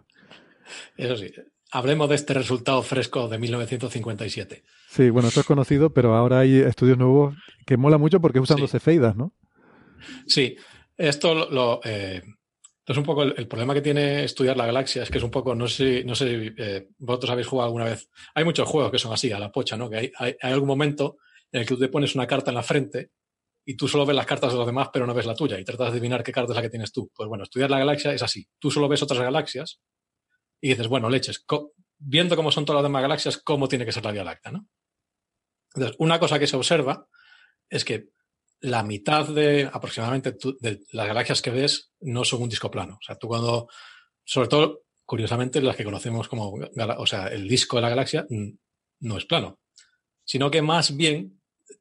Eso sí, hablemos de este resultado fresco de 1957. Sí, bueno, esto es conocido, pero ahora hay estudios nuevos que mola mucho porque usan los cefeidas, ¿no? Sí, esto lo, lo, eh, es un poco el, el problema que tiene estudiar la galaxia, es que es un poco, no sé, no sé, eh, vosotros habéis jugado alguna vez. Hay muchos juegos que son así, a la pocha, ¿no? Que hay, hay, hay algún momento en el que tú te pones una carta en la frente y tú solo ves las cartas de los demás, pero no ves la tuya y tratas de adivinar qué carta es la que tienes tú. Pues bueno, estudiar la galaxia es así. Tú solo ves otras galaxias y dices, bueno, leches, viendo cómo son todas las demás galaxias, ¿cómo tiene que ser la Vía Láctea, no? Entonces, una cosa que se observa es que la mitad de aproximadamente de las galaxias que ves no son un disco plano. O sea, tú cuando, sobre todo, curiosamente, las que conocemos como, o sea, el disco de la galaxia no es plano, sino que más bien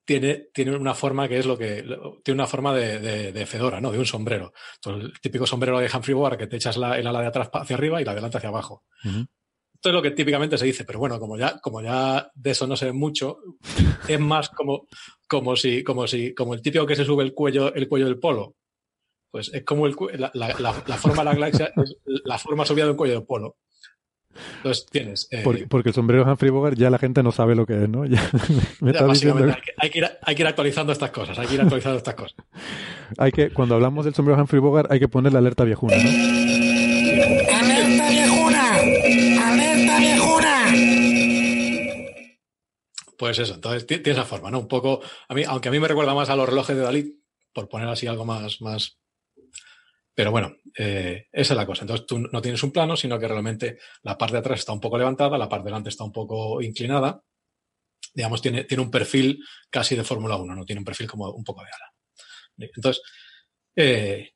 tiene, tiene una forma que es lo que, tiene una forma de, de, de fedora, ¿no? De un sombrero. Entonces, el típico sombrero de Humphrey Bogart que te echas la, el ala de atrás hacia arriba y la de delante hacia abajo. Esto es lo que típicamente se dice, pero bueno, como ya, como ya de eso no se ve mucho, es más como, como si, como si, como el típico que se sube el cuello, el cuello del polo. Pues es como el, la, la, la, la forma de la galaxia es la forma subida de un cuello del polo. Entonces tienes. eh, Porque, porque el sombrero de Humphrey Bogart ya la gente no sabe lo que es, ¿no? Ya, me ya estás diciendo básicamente hay que, hay, que ir, hay que ir actualizando estas cosas, hay que ir actualizando estas cosas. hay que cuando hablamos del sombrero de Humphrey Bogart hay que poner la alerta viejuna, ¿no? ¡Alerta viejuna! ¡Alerta viejuna! Pues eso, entonces ti- tiene esa forma, ¿no? Un poco, a mí, aunque a mí me recuerda más a los relojes de Dalí, por poner así algo más, más. Pero bueno, eh, esa es la cosa. Entonces tú no tienes un plano, sino que realmente la parte de atrás está un poco levantada, la parte de delante está un poco inclinada. Digamos, tiene, tiene un perfil casi de Fórmula 1, no tiene un perfil como un poco de ala. Entonces, eh,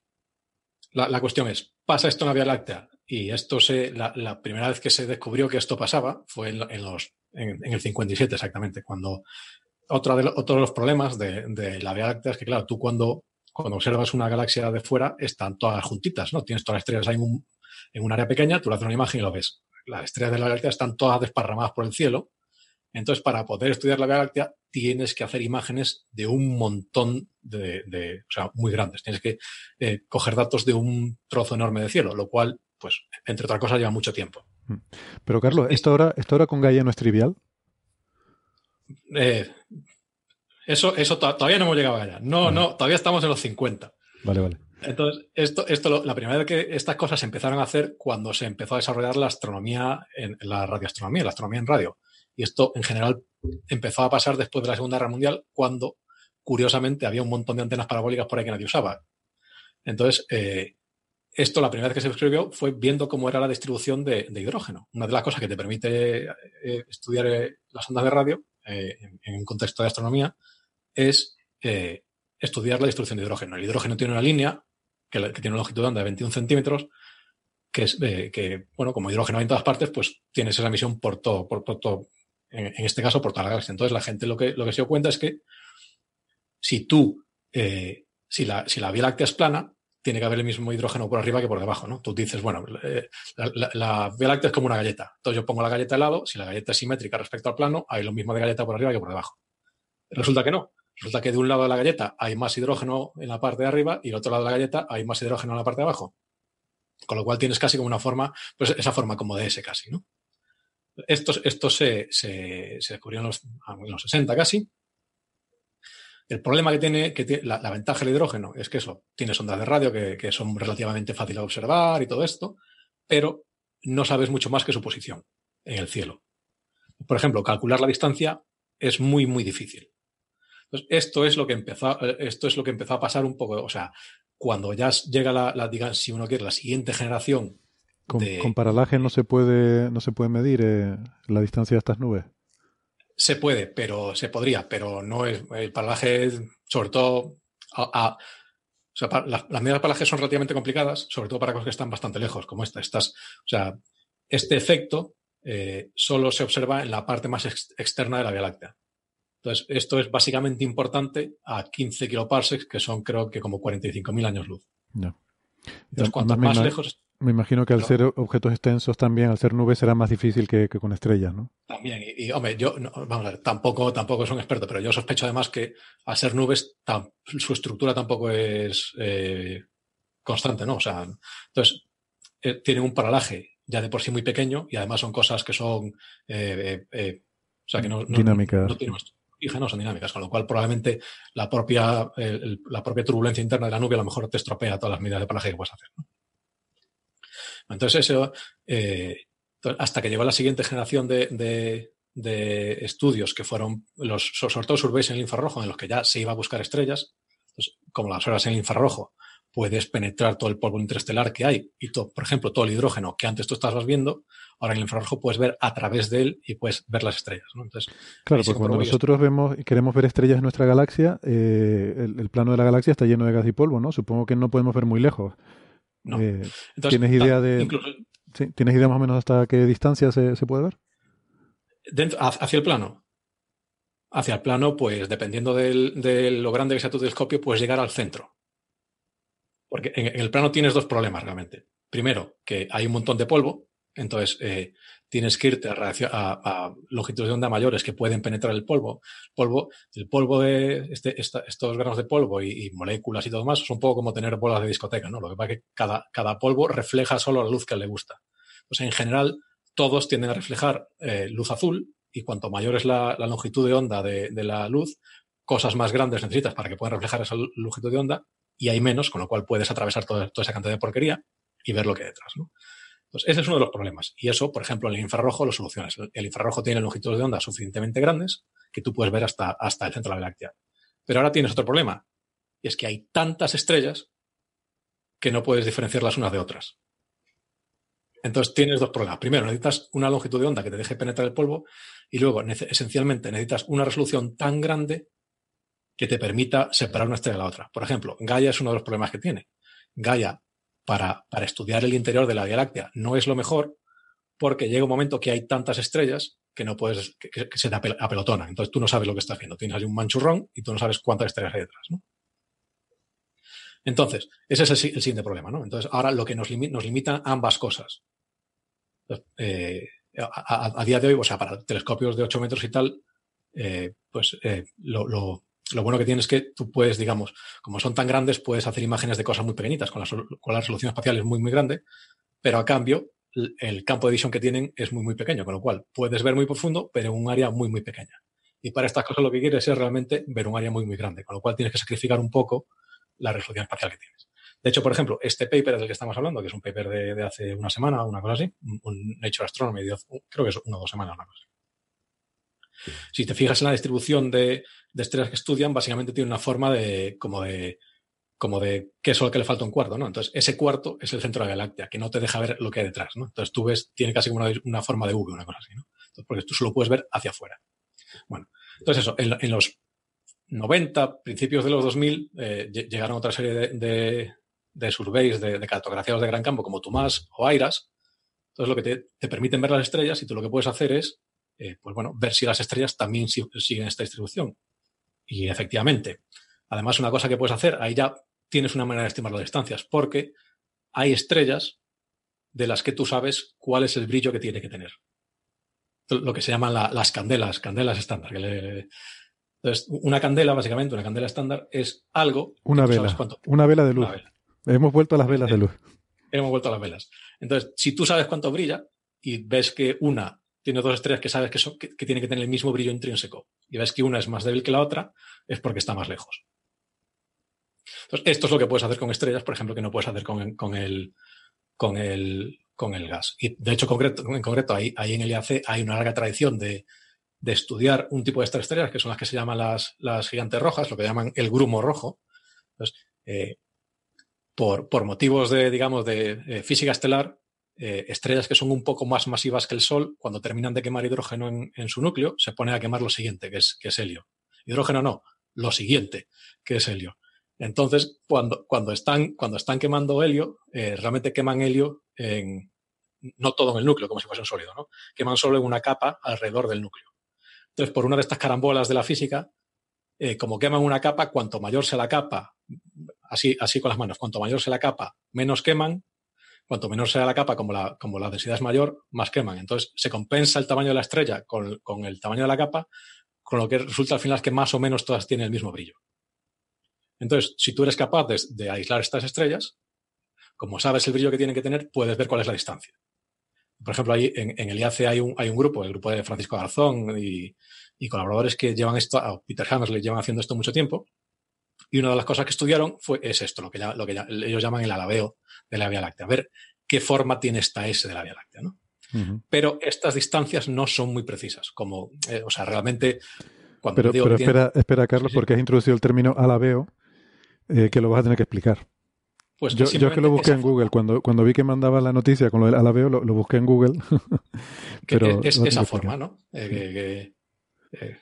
la, la cuestión es, ¿pasa esto en la Vía Láctea? Y esto se, la, primera vez que se descubrió que esto pasaba fue en, los, en, el 57 exactamente, cuando otro de, otro de los problemas de, de, la Vía Láctea es que, claro, tú cuando, cuando observas una galaxia de fuera están todas juntitas, ¿no? Tienes todas las estrellas ahí en un, en un área pequeña, tú le haces una imagen y lo ves. Las estrellas de la Láctea están todas desparramadas por el cielo. Entonces, para poder estudiar la Láctea, tienes que hacer imágenes de un montón de, de o sea, muy grandes. Tienes que eh, coger datos de un trozo enorme de cielo, lo cual pues, entre otras cosas, lleva mucho tiempo. Mm. Pero, Carlos, ¿esto ahora, esto ahora con Gaia no es trivial? Eh, eso, eso todavía no hemos llegado a Gaia. No, no, todavía estamos en los 50. Vale, vale. Entonces, esto, esto la primera vez que estas cosas se empezaron a hacer cuando se empezó a desarrollar la astronomía, en, la radioastronomía, la astronomía en radio. Y esto, en general, empezó a pasar después de la Segunda Guerra Mundial, cuando, curiosamente, había un montón de antenas parabólicas por ahí que nadie usaba. Entonces, eh, esto la primera vez que se escribió fue viendo cómo era la distribución de, hidrógeno. Una de las cosas que te permite eh, estudiar eh, las ondas de radio en, un contexto de astronomía es estudiar la distribución de hidrógeno. El hidrógeno tiene una línea que, tiene una longitud de onda de 21 centímetros, que es que, bueno, como hidrógeno hay en todas partes, pues tienes esa emisión por todo, por, todo, en, este caso por toda la galaxia. Entonces la gente lo que, lo que se dio cuenta es que si tú, si, la, si la Vía Láctea es plana, tiene que haber el mismo hidrógeno por arriba que por debajo, ¿no? Tú dices, bueno, eh, la, Vía Láctea es como una galleta. Entonces yo pongo la galleta al lado, si la galleta es simétrica respecto al plano, hay lo mismo de galleta por arriba que por debajo. Resulta que no. Resulta que de un lado de la galleta hay más hidrógeno en la parte de arriba y del otro lado de la galleta hay más hidrógeno en la parte de abajo. Con lo cual tienes casi como una forma, pues esa forma como de S casi, ¿no? Esto, se, se, descubrió en los, en los 60 casi el problema que tiene, que la, ventaja del hidrógeno es que eso, tiene ondas de radio que, son relativamente fáciles de observar y todo esto, pero no sabes mucho más que su posición en el cielo. Por ejemplo, calcular la distancia es muy, muy difícil. Entonces, esto es lo que empezó, esto es lo que empezó a pasar un poco, o sea, cuando ya llega la, la si uno quiere, la siguiente generación. Con, paralaje no se puede, no se puede medir eh, la distancia de estas nubes. Se puede, pero se podría, pero no es el paralaje, sobre todo a, o sea, las, medidas de paralaje son relativamente complicadas, sobre todo para cosas que están bastante lejos, como esta. Estas, o sea, este efecto eh, solo se observa en la parte más externa de la Vía Láctea. Entonces, esto es básicamente importante a 15 kiloparsecs, que son creo que como 45.000 años luz. Entonces, cuanto más lejos me imagino que al ser objetos extensos también, al ser nubes, será más difícil que, con estrellas, ¿no? También, y, hombre, yo, vamos a ver, tampoco, tampoco soy un experto, pero yo sospecho además que al ser nubes, su estructura tampoco es eh, constante, ¿no? O sea, entonces, eh, tienen un paralaje ya de por sí muy pequeño y además son cosas que son, eh, o sea, que no, dinámicas. No, son dinámicas, con lo cual probablemente la propia, la propia turbulencia interna de la nube a lo mejor te estropea todas las medidas de paralaje que puedes hacer. ¿no? Entonces eso, eh, hasta que llegó la siguiente generación de, estudios que fueron los, sobre todo surveys en el infrarrojo, en los que ya se iba a buscar estrellas, como las horas en el infrarrojo, puedes penetrar todo el polvo interestelar que hay y, por ejemplo, todo el hidrógeno que antes tú estabas viendo, ahora en el infrarrojo puedes ver a través de él y puedes ver las estrellas. Entonces, claro, porque cuando nosotros vemos queremos ver estrellas en nuestra galaxia, eh, el, el, plano de la galaxia está lleno de gas y polvo, ¿no? Supongo que no podemos ver muy lejos. Eh, ¿Tienes idea de tienes idea más o menos hasta qué distancia se, puede ver? Dentro, hacia el plano. Hacia el plano, pues dependiendo de lo grande que sea tu telescopio, puedes llegar al centro. Porque en, el plano tienes dos problemas realmente. Primero, que hay un montón de polvo, entonces eh, tienes que irte a, a, longitudes de onda mayores que pueden penetrar el polvo. Polvo, el polvo de este, estos granos de polvo y, moléculas y todo más es un poco como tener bolas de discoteca, ¿no? Lo que pasa es que cada, cada polvo refleja solo la luz que le gusta. Pues en general, todos tienden a reflejar eh, luz azul y cuanto mayor es la, longitud de onda de, la luz, cosas más grandes necesitas para que puedan reflejar esa longitud de onda y hay menos, con lo cual puedes atravesar toda, toda esa cantidad de porquería y ver lo que hay detrás, ¿no? Entonces, ese es uno de los problemas. Y eso, por ejemplo, en el infrarrojo lo solucionas. El infrarrojo tiene longitudes de onda suficientemente grandes que tú puedes ver hasta, hasta el centro de la Láctea. Pero ahora tienes otro problema. Y es que hay tantas estrellas que no puedes diferenciarlas unas de otras. Entonces tienes dos problemas. Primero, necesitas una longitud de onda que te deje penetrar el polvo y luego, esencialmente, necesitas una resolución tan grande que te permita separar una estrella de la otra. Por ejemplo, Gaia es uno de los problemas que tiene. Gaia para, para estudiar el interior de la Vía Láctea no es lo mejor porque llega un momento que hay tantas estrellas que no puedes, que, se te apel- apelotonan. Entonces tú no sabes lo que estás haciendo. Tienes ahí un manchurrón y tú no sabes cuántas estrellas hay detrás. Entonces, ese es el, si- el siguiente problema, ¿no? Entonces, ahora lo que nos, limi- nos limita ambas cosas. Eh, a día de hoy, o sea, para telescopios de 8 metros y tal, eh, pues eh, lo, lo- lo bueno que tienes es que tú puedes, digamos, como son tan grandes, puedes hacer imágenes de cosas muy pequeñitas, con la, con la resolución espacial es muy, muy grande, pero a cambio, el campo de visión que tienen es muy, muy pequeño, con lo cual puedes ver muy profundo, pero en un área muy, muy pequeña. Y para estas cosas lo que quieres es realmente ver un área muy, muy grande, con lo cual tienes que sacrificar un poco la resolución espacial que tienes. De hecho, por ejemplo, este paper del que estamos hablando, que es un paper de, de hace una semana, una cosa así, un- Nature Astronomy, creo que es una o dos semanas, una cosa así. Si te fijas en la distribución de, estrellas que estudian, básicamente tiene una forma de como de como de qué lo que le falta un cuarto, ¿no? Entonces, ese cuarto es el centro de la Galáctea, que no te deja ver lo que hay detrás, ¿no? Entonces, tú ves, tiene casi como una, una forma de V, una cosa así, ¿no? Porque tú solo puedes ver hacia afuera. Bueno, entonces eso, en, los 90, principios de los 2000, eh, lle- llegaron otra serie de, de, de surveys, de, de cartografiados de gran campo, como Tomás o Airas. Entonces, lo que te, te permiten ver las estrellas y tú lo que puedes hacer es, eh, pues bueno, ver si las estrellas también si- siguen esta distribución. Y efectivamente, además, una cosa que puedes hacer, ahí ya tienes una manera de estimar las distancias, porque hay estrellas de las que tú sabes cuál es el brillo que tiene que tener. Lo que se llaman la- las candelas, candelas estándar. que le- entonces, una candela, básicamente, una candela estándar es algo. Una vela. Una vela de luz. Vela. Hemos vuelto a las velas de luz. Hemos vuelto a las velas. Entonces, si tú sabes cuánto brilla y ves que una tiene dos estrellas que sabes que, son, que, que tienen que tener el mismo brillo intrínseco y ves que una es más débil que la otra, es porque está más lejos. Entonces, esto es lo que puedes hacer con estrellas, por ejemplo, que no puedes hacer con, el, gas. Y de hecho, en concreto, ahí, en el IAC hay una larga tradición de, estudiar un tipo de estas estrellas, que son las que se llaman las, gigantes rojas, lo que llaman el grumo rojo. Eh, por, motivos de, digamos, de física estelar, eh, estrellas que son un poco más masivas que el Sol, cuando terminan de quemar hidrógeno en, su núcleo, se pone a quemar lo siguiente, que es, que es helio. Hidrógeno no, lo siguiente, que es helio. Entonces, cuando, cuando, están, cuando están quemando helio, eh, realmente queman helio en, no todo en el núcleo, como si fuese un sólido, ¿no? Queman solo en una capa alrededor del núcleo. Entonces, por una de estas carambolas de la física, eh, como queman una capa, cuanto mayor sea la capa, así, así con las manos, cuanto mayor sea la capa, menos queman, cuanto menor sea la capa, como la, como la densidad es mayor, más queman. Entonces, se compensa el tamaño de la estrella con, con el tamaño de la capa, con lo que resulta al final que más o menos todas tienen el mismo brillo. Entonces, si tú eres capaz de, aislar estas estrellas, como sabes el brillo que tienen que tener, puedes ver cuál es la distancia. Por ejemplo, ahí en, el IAC hay un, hay un, grupo, el grupo de Francisco Garzón y, colaboradores que llevan esto, a Peter Hammersley llevan haciendo esto mucho tiempo. Y una de las cosas que estudiaron fue es esto, lo que, ya, lo que ya, ellos llaman el alabeo de la Vía Láctea. A ver qué forma tiene esta S de la Vía Láctea, ¿no? Uh -huh. Pero estas distancias no son muy precisas. Como, eh, o sea, realmente. Cuando pero, digo pero tiene... espera, espera, Carlos, sí, sí. porque has introducido el término alabeo, eh, que lo vas a tener que explicar. Pues yo, yo es que lo busqué en Google. Cuando, cuando vi que mandaba la noticia con lo del alabeo, lo, lo busqué en Google. pero es esa forma, ¿no? Eh, que, que,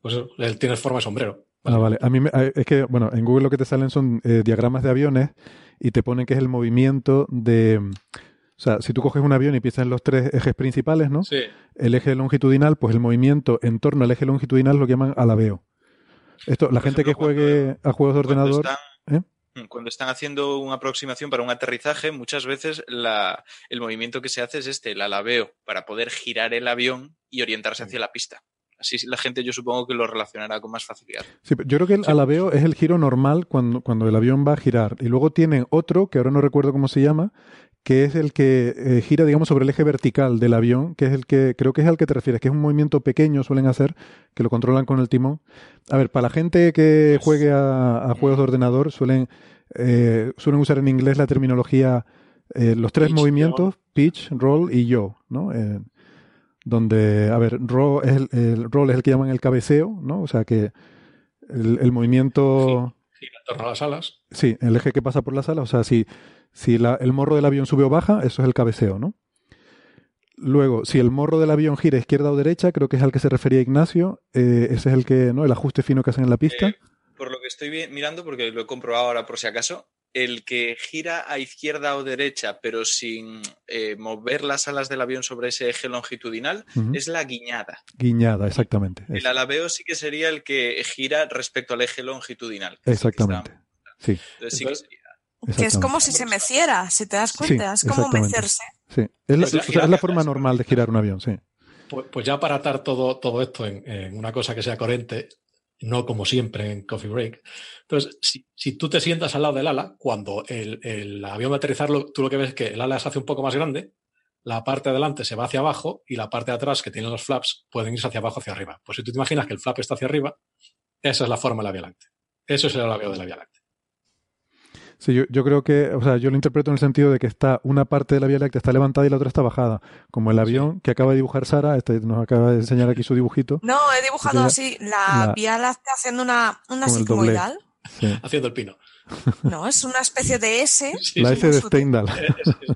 pues él tiene forma de sombrero. Ah, vale. A mí me, es que, bueno, en Google lo que te salen son eh, diagramas de aviones y te ponen que es el movimiento de. O sea, si tú coges un avión y piensas en los tres ejes principales, ¿no? Sí. El eje longitudinal, pues el movimiento en torno al eje longitudinal lo llaman alabeo. Esto, la gente ejemplo, que juegue cuando, a juegos de ordenador. Están, ¿eh? Cuando están haciendo una aproximación para un aterrizaje, muchas veces la, el movimiento que se hace es este, el alabeo, para poder girar el avión y orientarse hacia la pista. Así la gente yo supongo que lo relacionará con más facilidad. Sí, yo creo que el Sí. alabeo es el giro normal cuando, cuando el avión va a girar. Y luego tienen otro, que ahora no recuerdo cómo se llama, que es el que eh, gira, digamos, sobre el eje vertical del avión, que es el que, creo que es al que te refieres, que es un movimiento pequeño, suelen hacer, que lo controlan con el timón. A ver, para la gente que juegue a, a juegos de ordenador, suelen, eh, suelen usar en inglés la terminología, eh, los tres Pitch, movimientos, pitch, roll y yo, ¿no? Donde, a ver, roll es el, el roll es el que llaman el cabeceo, ¿no? O sea que el, el movimiento... Gira en torno a las alas. Sí, el eje que pasa por las alas. O sea, si, si la, el morro del avión sube o baja, eso es el cabeceo, ¿no? Luego, si el morro del avión gira izquierda o derecha, creo que es al que se refería Ignacio, eh, ese es el que, ¿no? El ajuste fino que hacen en la pista. Eh, por lo que estoy mirando, porque lo he comprobado ahora por si acaso, el que gira a izquierda o derecha, pero sin eh, mover las alas del avión sobre ese eje longitudinal, es la guiñada. Guiñada, exactamente. El alabeo sí que sería el que gira respecto al eje longitudinal. Exactamente. Sí, Entonces sí que sería. Que es como si se meciera, si te das Sí, cuenta. es como mecerse. Sí. Es la, Es la o sea, es la girada. forma normal de girar un avión, sí. Pues, pues ya para atar todo, todo esto en, en una cosa que sea coherente, no como siempre en Coffee Break. Entonces, si, si tú te sientas al lado del ala, cuando el, el avión va tú lo que ves es que el ala se hace un poco más grande, la parte de adelante se va hacia abajo y la parte de atrás, que tienen los flaps, pueden irse hacia abajo hacia arriba. Pues si tú te imaginas que el flap está hacia arriba, esa es la forma de la Vía. Eso es el alabeo de la Vía. Sí, yo, yo creo que, o sea, yo lo interpreto en el sentido de que está una parte de la Vía Láctea está levantada y la otra está bajada. Como el avión que acaba de dibujar Sara, este nos acaba de enseñar aquí su dibujito. No, he dibujado así la, la- Vía Láctea haciendo una, una sigmoidal. Sí. Haciendo el pino. No, es una especie de S. Sí, La S de es- es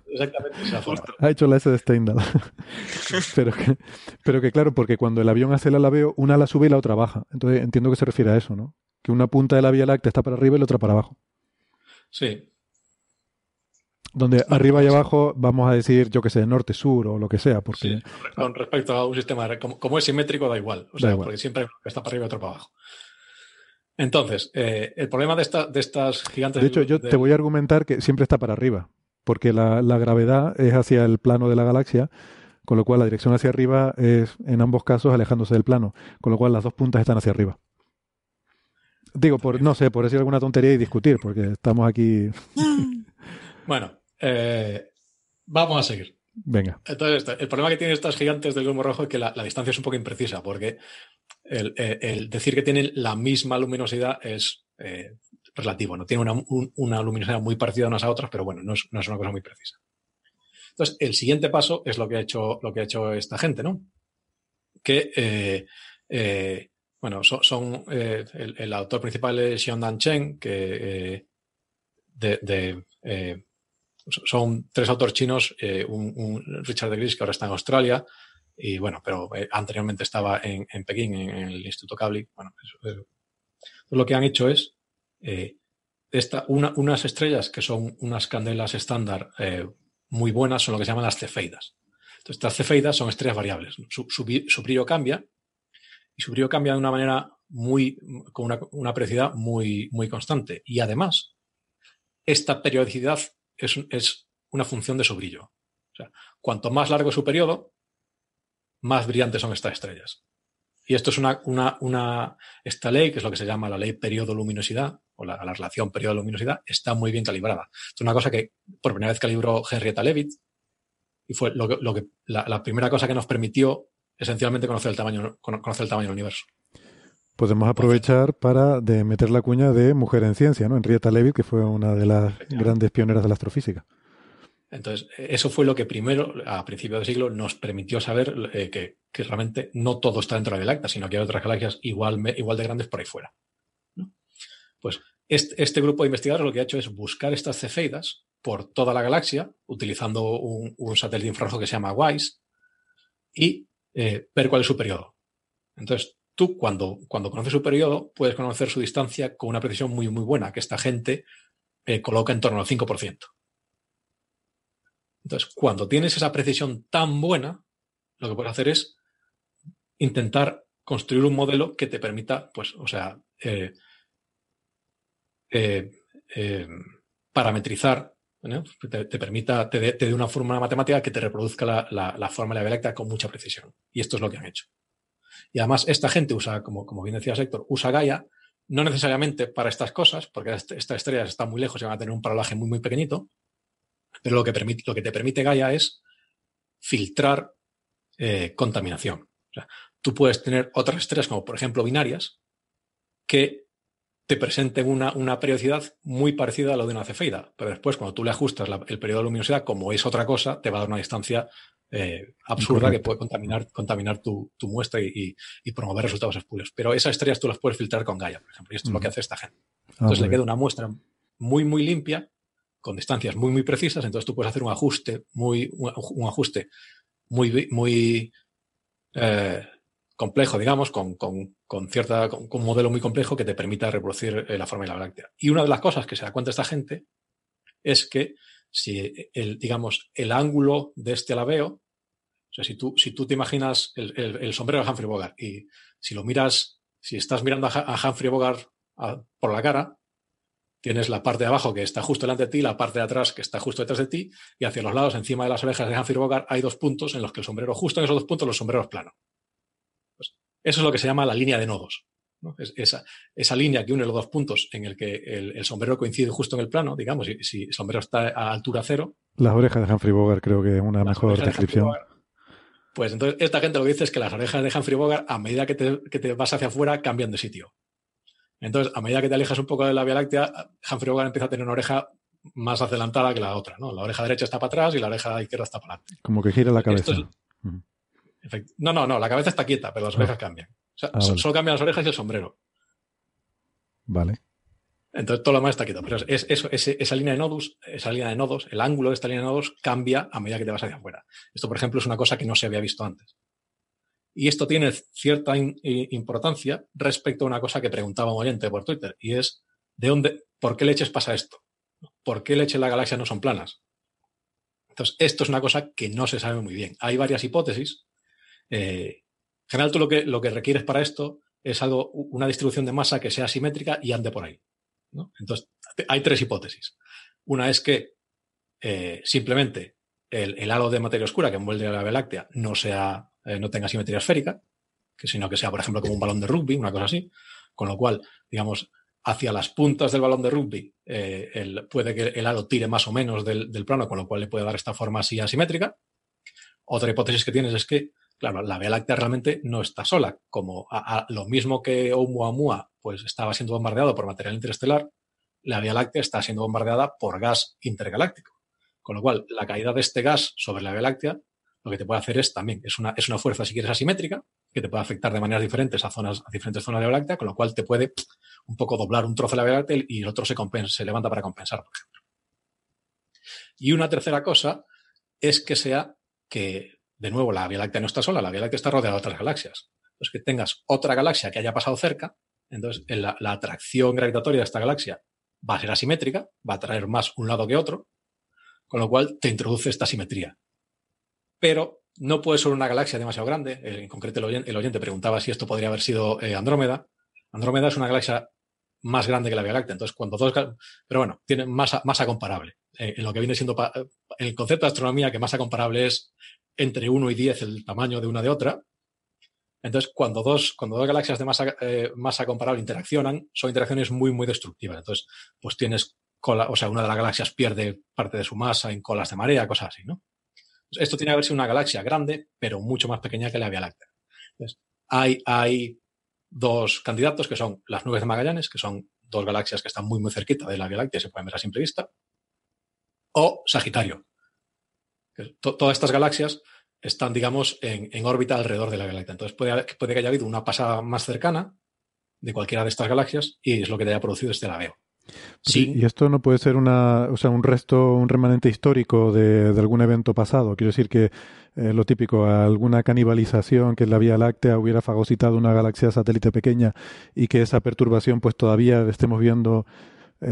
exactamente esa. Ha hecho la S de Stendhal. pero, que, pero que claro, porque cuando el avión hace el alabeo, una ala sube y la otra baja. Entonces entiendo que se refiere a eso, ¿no? Que una punta de la Vía Láctea está para arriba y la otra para abajo. Sí, Donde arriba y abajo vamos a decir, yo que sé, norte-sur o lo que sea, porque Sí, con respecto a un sistema, como, como es simétrico, da igual. O Da sea, igual. porque siempre está para arriba y otro para abajo. Entonces, eh, el problema de, esta, de estas gigantes. De hecho, yo te voy a argumentar que siempre está para arriba, porque la, la gravedad es hacia el plano de la galaxia, con lo cual la dirección hacia arriba es, en ambos casos, alejándose del plano, con lo cual las dos puntas están hacia arriba. Digo, por no sé, por decir alguna tontería y discutir, porque estamos aquí. Bueno, eh, vamos a seguir. Venga. Entonces, el problema que tienen estas gigantes del globo rojo es que la, la distancia es un poco imprecisa, porque el, eh, el decir que tienen la misma luminosidad es eh, relativo, no tiene una, un- una luminosidad muy parecida unas a otras, pero bueno, no es, no es una cosa muy precisa. Entonces, el siguiente paso es lo que ha hecho, lo que ha hecho esta gente, ¿no? Que, eh, eh, bueno, son, eh, el, autor principal es Xiaodan Chen, que eh, eh, son tres autores chinos, un, Richard de Gris que ahora está en Australia, y bueno, pero anteriormente estaba en, en Pekín, en, el Instituto Kavli. Bueno, lo que han hecho es esta, una- unas estrellas que son unas candelas estándar muy buenas, son lo que se llaman las cefeidas. Entonces, estas cefeidas son estrellas variables. Su, su su brillo cambia y su brillo cambia de una manera muy, con una, una periodicidad muy, muy constante. Y además, esta periodicidad es, es una función de su brillo. O sea, cuanto más largo es su periodo, más brillantes son estas estrellas. Y esto es una, una, una, esta ley, que es lo que se llama la ley periodo-luminosidad, o la, la relación periodo-luminosidad, está muy bien calibrada. Es una cosa que por primera vez calibró Henrietta Leavitt, y fue lo que, lo que, la primera cosa que nos permitió esencialmente conocer el tamaño, cono- conocer el tamaño del universo. Podemos aprovechar para de meter la cuña de Mujer en Ciencia, ¿no? Henrietta Leavitt, que fue una de las grandes pioneras de la astrofísica. Entonces, eso fue lo que primero, a principios del siglo, nos permitió saber eh, que, que realmente no todo está dentro de la Láctea, sino que hay otras galaxias igual, igual de grandes por ahí fuera. ¿no? Pues este, este grupo de investigadores lo que ha hecho es buscar estas cefeidas por toda la galaxia, utilizando un, un satélite infrarrojo que se llama WISE, y eh, ver cuál es su periodo. Entonces, tú cuando, cuando conoces su periodo, puedes conocer su distancia con una precisión muy, muy buena, que esta gente eh, coloca en torno al 5%. Entonces, cuando tienes esa precisión tan buena, lo que puedes hacer es intentar construir un modelo que te permita, pues, o sea, eh, eh, eh, parametrizar, ¿no? te, te permita, te dé una fórmula matemática que te reproduzca la, la, la forma de la Vía Láctea con mucha precisión. Y esto es lo que han hecho. Y además, esta gente usa, como, como bien decía Héctor, usa Gaia, no necesariamente para estas cosas, porque est- estas estrellas están muy lejos y van a tener un paralaje muy, muy pequeñito, pero lo que, permite, lo que te permite Gaia es filtrar eh, contaminación. Tú puedes tener otras estrellas, como por ejemplo binarias, que te presenten una, una periodicidad muy parecida a la de una cefeida, pero después cuando tú le ajustas la- el periodo de luminosidad, como es otra cosa, te va a dar una distancia eh, absurda que puede contaminar, contaminar tu, tu muestra y, y- y promover resultados espurios. Pero esas estrellas tú las puedes filtrar con Gaia, por ejemplo, y esto es lo que hace esta gente. Ah, Entonces le queda una muestra muy, muy limpia, con distancias muy, muy precisas. Entonces tú puedes hacer un ajuste, muy, un, un ajuste muy, muy eh, complejo, digamos, con, con, con cierta, con, un modelo muy complejo que te permita reproducir eh, la forma de la Vía Láctea. Y una de las cosas que se da cuenta esta gente es que si digamos, el ángulo de este alabeo, o sea, si tú, si tú te imaginas el, sombrero de Humphrey Bogart y si lo miras, si estás mirando a, Humphrey Bogart por la cara, tienes la parte de abajo que está justo delante de ti, la parte de atrás que está justo detrás de ti, y hacia los lados, encima de las orejas de Humphrey Bogart, hay dos puntos en los que el sombrero, justo en esos dos puntos, los sombreros planos. Eso es lo que se llama la línea de nodos. esa, esa, línea que une los dos puntos en el que el, sombrero coincide justo en el plano, digamos, si, si, el sombrero está a altura cero. Las orejas de Humphrey Bogart creo que es una mejor descripción. pues entonces esta gente lo que dice es que las orejas de Humphrey Bogart, a medida que te, que te vas hacia afuera, cambian de sitio. Entonces, a medida que te alejas un poco de la Vía Láctea, Humphrey Bogart empieza a tener una oreja más adelantada que la otra, ¿no? La oreja derecha está para atrás y la oreja izquierda está para adelante. Como que gira la cabeza. No, no, no, la cabeza está quieta, pero las ah. orejas cambian. O sea, ah, solo cambian las orejas y el sombrero. Vale. Entonces todo lo demás está quieto. Pero es, esa línea de nodos, esa línea de nodos, el ángulo de esta línea de nodos cambia a medida que te vas hacia afuera. Esto, por ejemplo, es una cosa que no se había visto antes. Y esto tiene cierta importancia respecto a una cosa que preguntaba un oyente por Twitter, y es, ¿de dónde, por qué leches pasa esto? ¿Por qué leche en la galaxia no son planas? Entonces, esto es una cosa que no se sabe muy bien. Hay varias hipótesis. Eh, en general, tú lo que, lo que requieres para esto es algo, una distribución de masa que sea simétrica y ande por ahí. Entonces, hay tres hipótesis. Una es que eh, simplemente el, el, halo de materia oscura que envuelve a la Vía Láctea no sea eh, no tenga simetría esférica, que sino que sea, por ejemplo, como un balón de rugby, una cosa así, con lo cual, digamos, hacia las puntas del balón de rugby eh, puede que el halo tire más o menos del, plano, con lo cual le puede dar esta forma así asimétrica. Otra hipótesis que tienes es que, claro, la Vía Láctea realmente no está sola, como lo mismo que Oumuamua pues estaba siendo bombardeado por material interestelar, la Vía Láctea está siendo bombardeada por gas intergaláctico. Con lo cual, la caída de este gas sobre la Vía Láctea lo que te puede hacer es también, es una, es una fuerza, si quieres, asimétrica, que te puede afectar de maneras diferentes a zonas, a diferentes zonas de la Vía Láctea, con lo cual te puede un poco doblar un trozo de la Vía Láctea y el otro se, se levanta para compensar, por ejemplo. Y una tercera cosa es que sea que, de nuevo, la Vía Láctea no está sola, la Vía Láctea está rodeada de otras galaxias. Entonces, que tengas otra galaxia que haya pasado cerca, entonces la, la atracción gravitatoria de esta galaxia va a ser asimétrica, va a traer más un lado que otro, con lo cual te introduce esta simetría pero no puede ser una galaxia demasiado grande. En concreto, el oyente, preguntaba si esto podría haber sido eh, Andrómeda. Andrómeda es una galaxia más grande que la Vía Láctea. Entonces, cuando dos. Pero bueno, tiene masa, masa comparable. Eh, en lo que viene siendo. En el concepto de astronomía, que masa comparable es entre 1 y 10 el tamaño de una de otra. Entonces, cuando dos, cuando dos galaxias de masa, eh, masa comparable interaccionan, son interacciones muy, muy destructivas. Entonces, pues tienes cola, o sea, una de las galaxias pierde parte de su masa en colas de marea, cosas así, ¿no? Esto tiene que haber sido una galaxia grande, pero mucho más pequeña que la Vía Láctea. hay, hay dos candidatos que son las nubes de Magallanes, que son dos galaxias que están muy, muy cerquita de la Vía Láctea se pueden ver a simple vista, o Sagitario. Todas estas galaxias están, digamos, en, órbita alrededor de la Láctea. Entonces puede, puede que haya habido una pasada más cercana de cualquiera de estas galaxias y es lo que te haya producido este laveo. Sí. Y esto no puede ser una, o sea, un resto, un remanente histórico de, algún evento pasado. Quiero decir que eh, lo típico, alguna canibalización que en la Vía Láctea hubiera fagocitado una galaxia satélite pequeña y que esa perturbación pues todavía estemos viendo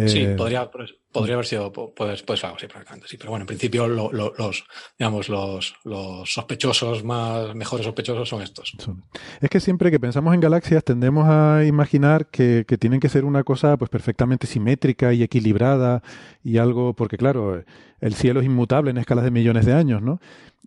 sí, eh, podría, podría haber sido, pues, pues algo así, sí. Pero bueno, en principio los, digamos, los, los sospechosos más, mejores sospechosos son estos. Es que siempre que pensamos en galaxias tendemos a imaginar que, que tienen que ser una cosa pues perfectamente simétrica y equilibrada y algo, porque claro, el cielo es inmutable en escalas de millones de años, ¿no?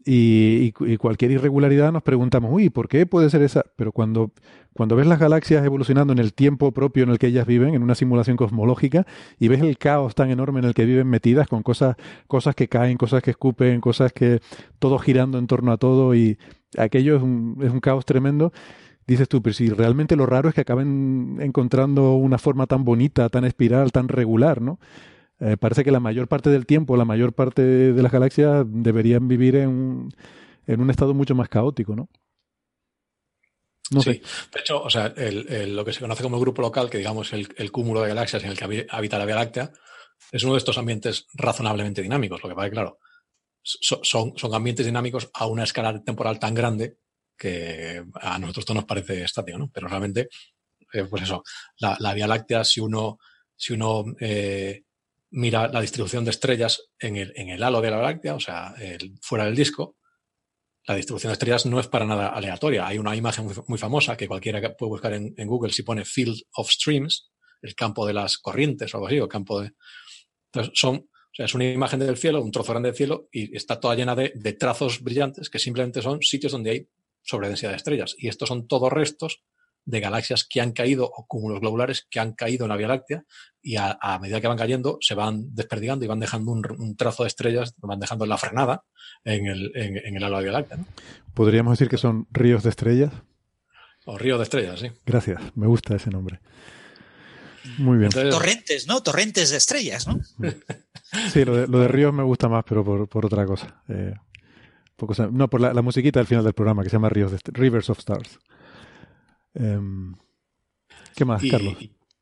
Y, cualquier irregularidad nos preguntamos, uy, ¿por qué puede ser esa? Pero cuando, cuando ves las galaxias evolucionando en el tiempo propio en el que ellas viven, en una simulación cosmológica, y ves el caos tan enorme en el que viven metidas, con cosas, cosas que caen, cosas que escupen, cosas que todo girando en torno a todo, y aquello es un, es un caos tremendo, dices tú, pero si realmente lo raro es que acaben encontrando una forma tan bonita, tan espiral, tan regular, ¿no? Eh, parece que la mayor parte del tiempo, la mayor parte de las galaxias deberían vivir en, en un estado mucho más caótico, ¿no? No sí, de hecho, o sea, lo que se conoce como el grupo local, que digamos el, el cúmulo de galaxias en el que habita la Vía Láctea, es uno de estos ambientes razonablemente dinámicos. Lo que pasa es claro, son, son ambientes dinámicos a una escala temporal tan grande que a nosotros esto nos parece estático, ¿no? Pero realmente, eh, pues eso, la, la, Vía Láctea, si uno, si uno eh, mira la distribución de estrellas en el, en el halo de la Láctea, o sea, fuera del disco, la distribución de estrellas no es para nada aleatoria. Hay una imagen muy, famosa que cualquiera puede buscar en, Google si pone Field of Streams, el campo de las corrientes o algo así, o campo de... Entonces, son, o sea, es una imagen del cielo, un trozo grande del cielo, y está toda llena de, de trazos brillantes que simplemente son sitios donde hay sobredensidad de estrellas. Y estos son todos restos de galaxias que han caído o cúmulos globulares que han caído en la Vía Láctea y a, medida que van cayendo se van desperdigando y van dejando un, trazo de estrellas, van dejando la frenada en el, en, el halo de la Vía Láctea. ¿Podríamos decir que son ríos de estrellas? O ríos de estrellas, sí. Gracias, me gusta ese nombre. Muy bien. Torrentes, ¿no? Torrentes de estrellas, ¿no? Sí, lo de, ríos me gusta más, pero por, otra cosa. Eh, no, por la, la, musiquita al final del programa que se llama Ríos de Rivers of Stars. Em, ¿Qué más, Carlos?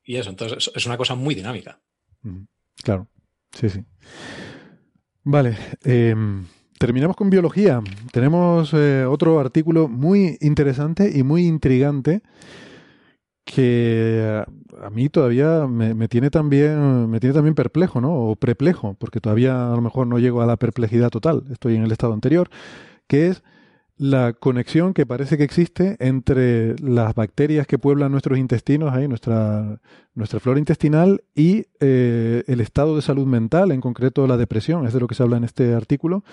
Y, eso, entonces es una cosa muy dinámica. Claro, sí, sí. Vale, em, terminamos con biología. Tenemos eh, otro artículo muy interesante y muy intrigante que a mí todavía me, tiene también me tiene también perplejo, ¿no? O preplejo, porque todavía a lo mejor no llego a la perplejidad total. Estoy en el estado anterior, que es la conexión que parece que existe entre las bacterias que pueblan nuestros intestinos, ahí, nuestra, nuestra flora intestinal, y eh, el estado de salud mental, en concreto la depresión, es de lo que se habla en este artículo.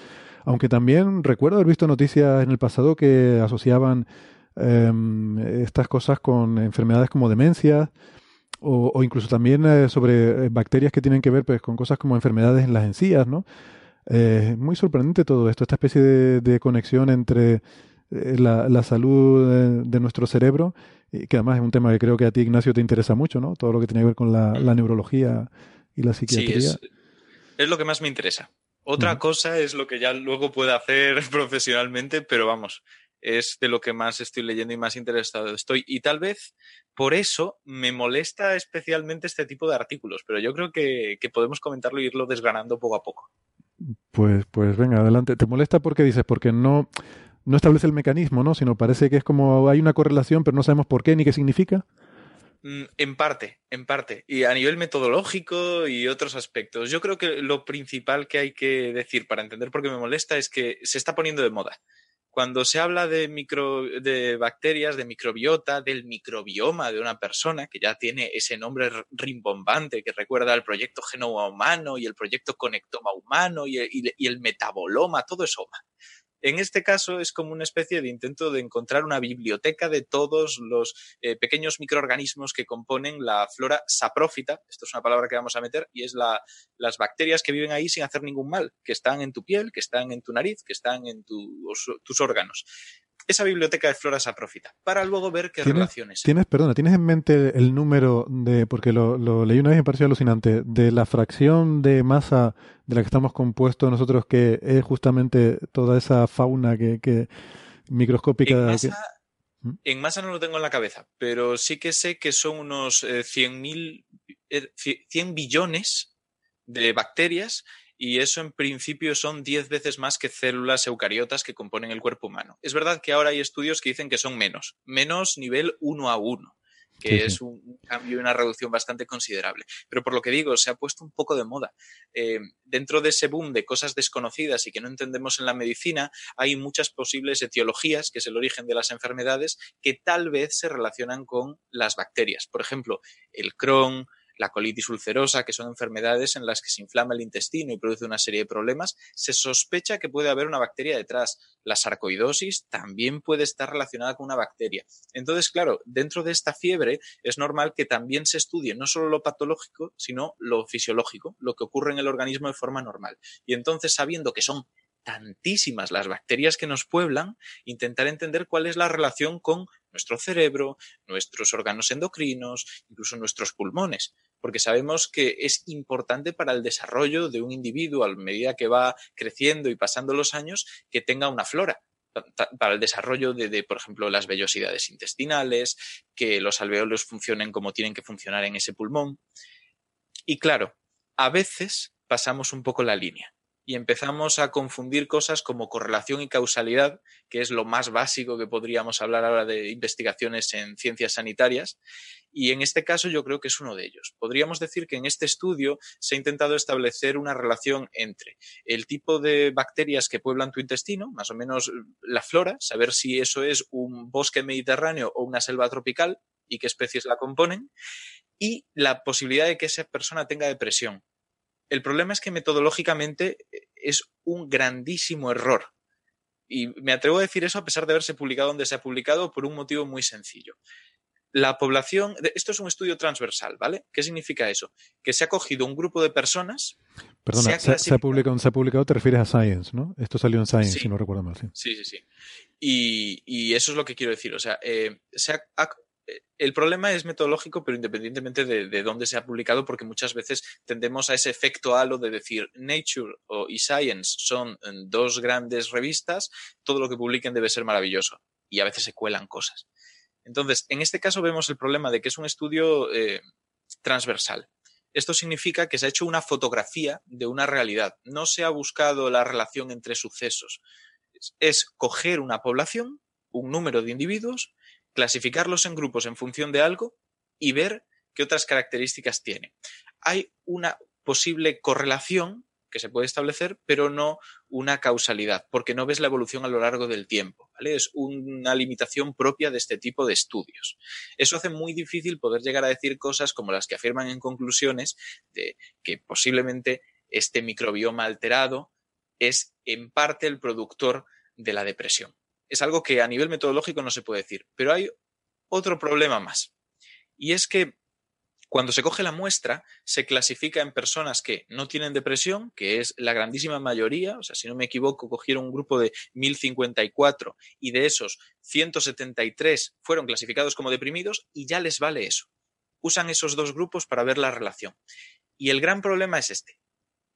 Aunque también recuerdo haber visto noticias en el pasado que asociaban em, estas cosas con enfermedades como demencia o, incluso también eh, sobre eh, bacterias que tienen que ver pues, con cosas como enfermedades en las encías, ¿no? Es muy sorprendente todo esto, esta especie de, conexión entre eh, la, salud de, nuestro cerebro, y que además es un tema que creo que a ti, Ignacio, te interesa mucho, ¿no? Todo lo que tiene que ver con la, neurología y la psiquiatría. Sí, es, lo que más me interesa. Otra cosa es lo que ya luego puedo hacer profesionalmente, pero vamos, es de lo que más estoy leyendo y más interesado estoy. Y tal vez por eso me molesta especialmente este tipo de artículos, pero yo creo que, que podemos comentarlo e irlo desgranando poco a poco. Pues, pues venga, adelante. ¿Te molesta porque dices? Porque no, no establece el mecanismo, ¿no? Sino parece que es como hay una correlación, pero no sabemos por qué ni qué significa. Mm, en parte, en parte. Y a nivel metodológico y otros aspectos. Yo creo que lo principal que hay que decir para entender por qué me molesta es que se está poniendo de moda. Cuando se habla de, micro, de bacterias, de microbiota, del microbioma de una persona, que ya tiene ese nombre rimbombante que recuerda al proyecto Genoma Humano y el proyecto Conectoma Humano y y el metaboloma, todo es OMA. En este caso es como una especie de intento de encontrar una biblioteca de todos los eh, pequeños microorganismos que componen la flora saprófita, esto es una palabra que vamos a meter, y es la, las bacterias que viven ahí sin hacer ningún mal, que están en tu piel, que están en tu nariz, que están en tus órganos esa biblioteca de flora saprófita para luego ver qué relaciones. ¿Tienes, perdona, ¿tienes en mente el número de, porque lo, leí una vez y me pareció alucinante, de la fracción de masa de la que estamos compuestos nosotros, que es justamente toda esa fauna que, microscópica? En masa, ¿Mm? en masa, no lo tengo en la cabeza, pero sí que sé que son unos eh, 100, 100 eh, billones de bacterias y eso en principio son 10 veces más que células eucariotas que componen el cuerpo humano. Es verdad que ahora hay estudios que dicen que son menos, menos nivel 1 a 1 que es un cambio y una reducción bastante considerable. Pero por lo que digo, se ha puesto un poco de moda. Eh, dentro de ese boom de cosas desconocidas y que no entendemos en la medicina, hay muchas posibles etiologías, que es el origen de las enfermedades, que tal vez se relacionan con las bacterias. Por ejemplo, el Crohn, la colitis ulcerosa, que son enfermedades en las que se inflama el intestino y produce una serie de problemas, se sospecha que puede haber una bacteria detrás. La sarcoidosis también puede estar relacionada con una bacteria. Entonces, claro, dentro de esta fiebre es normal que también se estudie no solo lo patológico, sino lo fisiológico, lo que ocurre en el organismo de forma normal. Y entonces, sabiendo que son tantísimas las bacterias que nos pueblan, intentar entender cuál es la relación con nuestro cerebro, nuestros órganos endocrinos, incluso nuestros pulmones porque sabemos que es importante para el desarrollo de un individuo a medida que va creciendo y pasando los años que tenga una flora para el desarrollo de, por ejemplo, las vellosidades intestinales, que los alveolos funcionen como tienen que funcionar en ese pulmón. Y claro, a veces pasamos un poco la línea y empezamos a confundir cosas como correlación y causalidad, que es lo más básico que podríamos hablar ahora de investigaciones en ciencias sanitarias. Y en este caso yo creo que es uno de ellos. Podríamos decir que en este estudio se ha intentado establecer una relación entre el tipo de bacterias que pueblan tu intestino, más o menos la flora, saber si eso es un bosque mediterráneo o una selva tropical y qué especies la componen, y la posibilidad de que esa persona tenga depresión. El problema es que metodológicamente eh, es un grandísimo error. Y me atrevo a decir eso a pesar de haberse publicado donde se ha publicado por un motivo muy sencillo. La población, esto es un estudio transversal, ¿vale? ¿Qué significa eso? Que se ha cogido un grupo de personas. Perdona, se ha, publicado, se ha publicado, te refieres a Science, ¿no? Esto salió en Science, si no recuerdo mal. Sí, sí, sí. Y, eso es lo que quiero decir. O sea, eh, se ha, el problema es metodológico, pero independientemente de, dónde se ha publicado, porque muchas veces tendemos a ese efecto halo de decir Nature o, y Science son dos grandes revistas, todo lo que publiquen debe ser maravilloso. Y a veces se cuelan cosas. Entonces, en este caso vemos el problema de que es un estudio eh, transversal. Esto significa que se ha hecho una fotografía de una realidad. No se ha buscado la relación entre sucesos. es coger una población, un número de individuos, clasificarlos en grupos en función de algo y ver qué otras características tiene. Hay una posible correlación que se puede establecer, pero no una causalidad, porque no ves la evolución a lo largo del tiempo. Es una limitación propia de este tipo de estudios. Eso hace muy difícil poder llegar a decir cosas como las que afirman en conclusiones de que posiblemente este microbioma alterado es en parte el productor de la depresión es algo que a nivel metodológico no se puede decir. Pero hay otro problema más. Y es que cuando se coge la muestra, se clasifica en personas que no tienen depresión, que es la grandísima mayoría, o sea, si no me equivoco, cogieron un grupo de 1054 y de esos 173 fueron clasificados como deprimidos y ya les vale eso. Usan esos dos grupos para ver la relación. Y el gran problema es este.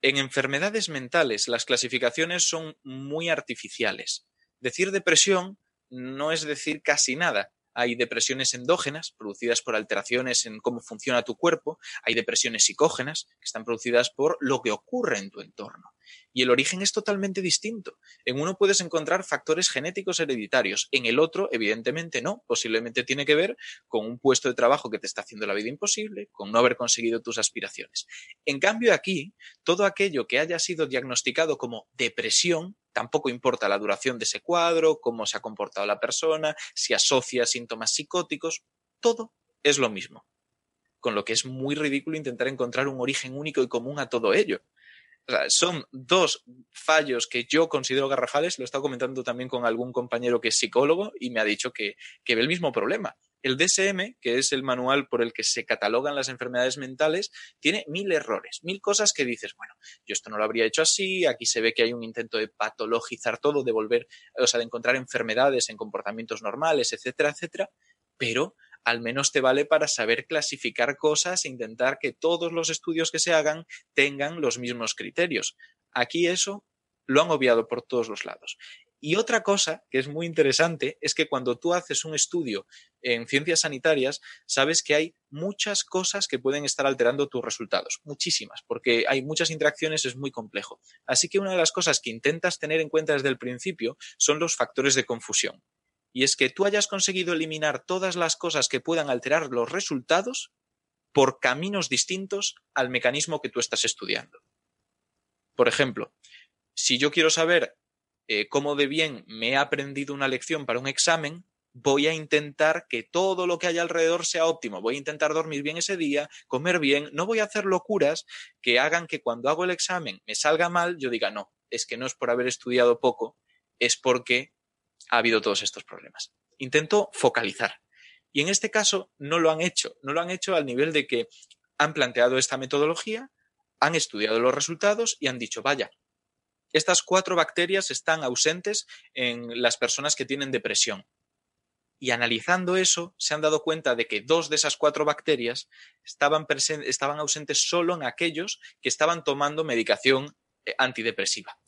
En enfermedades mentales las clasificaciones son muy artificiales. Decir depresión no es decir casi nada. Hay depresiones endógenas, producidas por alteraciones en cómo funciona tu cuerpo. Hay depresiones psicógenas, que están producidas por lo que ocurre en tu entorno. Y el origen es totalmente distinto. En uno puedes encontrar factores genéticos hereditarios, en el otro, evidentemente, no. Posiblemente tiene que ver con un puesto de trabajo que te está haciendo la vida imposible, con no haber conseguido tus aspiraciones. En cambio, aquí, todo aquello que haya sido diagnosticado como depresión Tampoco importa la duración de ese cuadro, cómo se ha comportado la persona, si asocia síntomas psicóticos, todo es lo mismo. Con lo que es muy ridículo intentar encontrar un origen único y común a todo ello. son dos fallos que yo considero garrafales, lo he estado comentando también con algún compañero que es psicólogo y me ha dicho que, que ve el mismo problema. El DSM, que es el manual por el que se catalogan las enfermedades mentales, tiene mil errores, mil cosas que dices, bueno, yo esto no lo habría hecho así, aquí se ve que hay un intento de patologizar todo, de volver, o sea, de encontrar enfermedades en comportamientos normales, etcétera, etcétera, pero al menos te vale para saber clasificar cosas e intentar que todos los estudios que se hagan tengan los mismos criterios. Aquí eso lo han obviado por todos los lados. Y otra cosa que es muy interesante es que cuando tú haces un estudio en ciencias sanitarias, sabes que hay muchas cosas que pueden estar alterando tus resultados, muchísimas, porque hay muchas interacciones, es muy complejo. Así que una de las cosas que intentas tener en cuenta desde el principio son los factores de confusión. Y es que tú hayas conseguido eliminar todas las cosas que puedan alterar los resultados por caminos distintos al mecanismo que tú estás estudiando. Por ejemplo, si yo quiero saber eh, cómo de bien me he aprendido una lección para un examen, voy a intentar que todo lo que haya alrededor sea óptimo. Voy a intentar dormir bien ese día, comer bien, no voy a hacer locuras que hagan que cuando hago el examen me salga mal, yo diga, no, es que no es por haber estudiado poco, es porque ha habido todos estos problemas. Intento focalizar. Y en este caso no lo han hecho, no lo han hecho al nivel de que han planteado esta metodología, han estudiado los resultados y han dicho, vaya, estas cuatro bacterias están ausentes en las personas que tienen depresión. Y analizando eso, se han dado cuenta de que dos de esas cuatro bacterias estaban, estaban ausentes solo en aquellos que estaban tomando medicación eh, antidepresiva,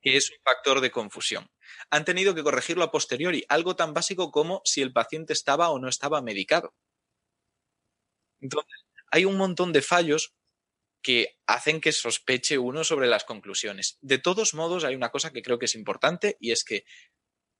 que es un factor de confusión. Han tenido que corregirlo a posteriori, algo tan básico como si el paciente estaba o no estaba medicado. Entonces, hay un montón de fallos que hacen que sospeche uno sobre las conclusiones. De todos modos, hay una cosa que creo que es importante y es que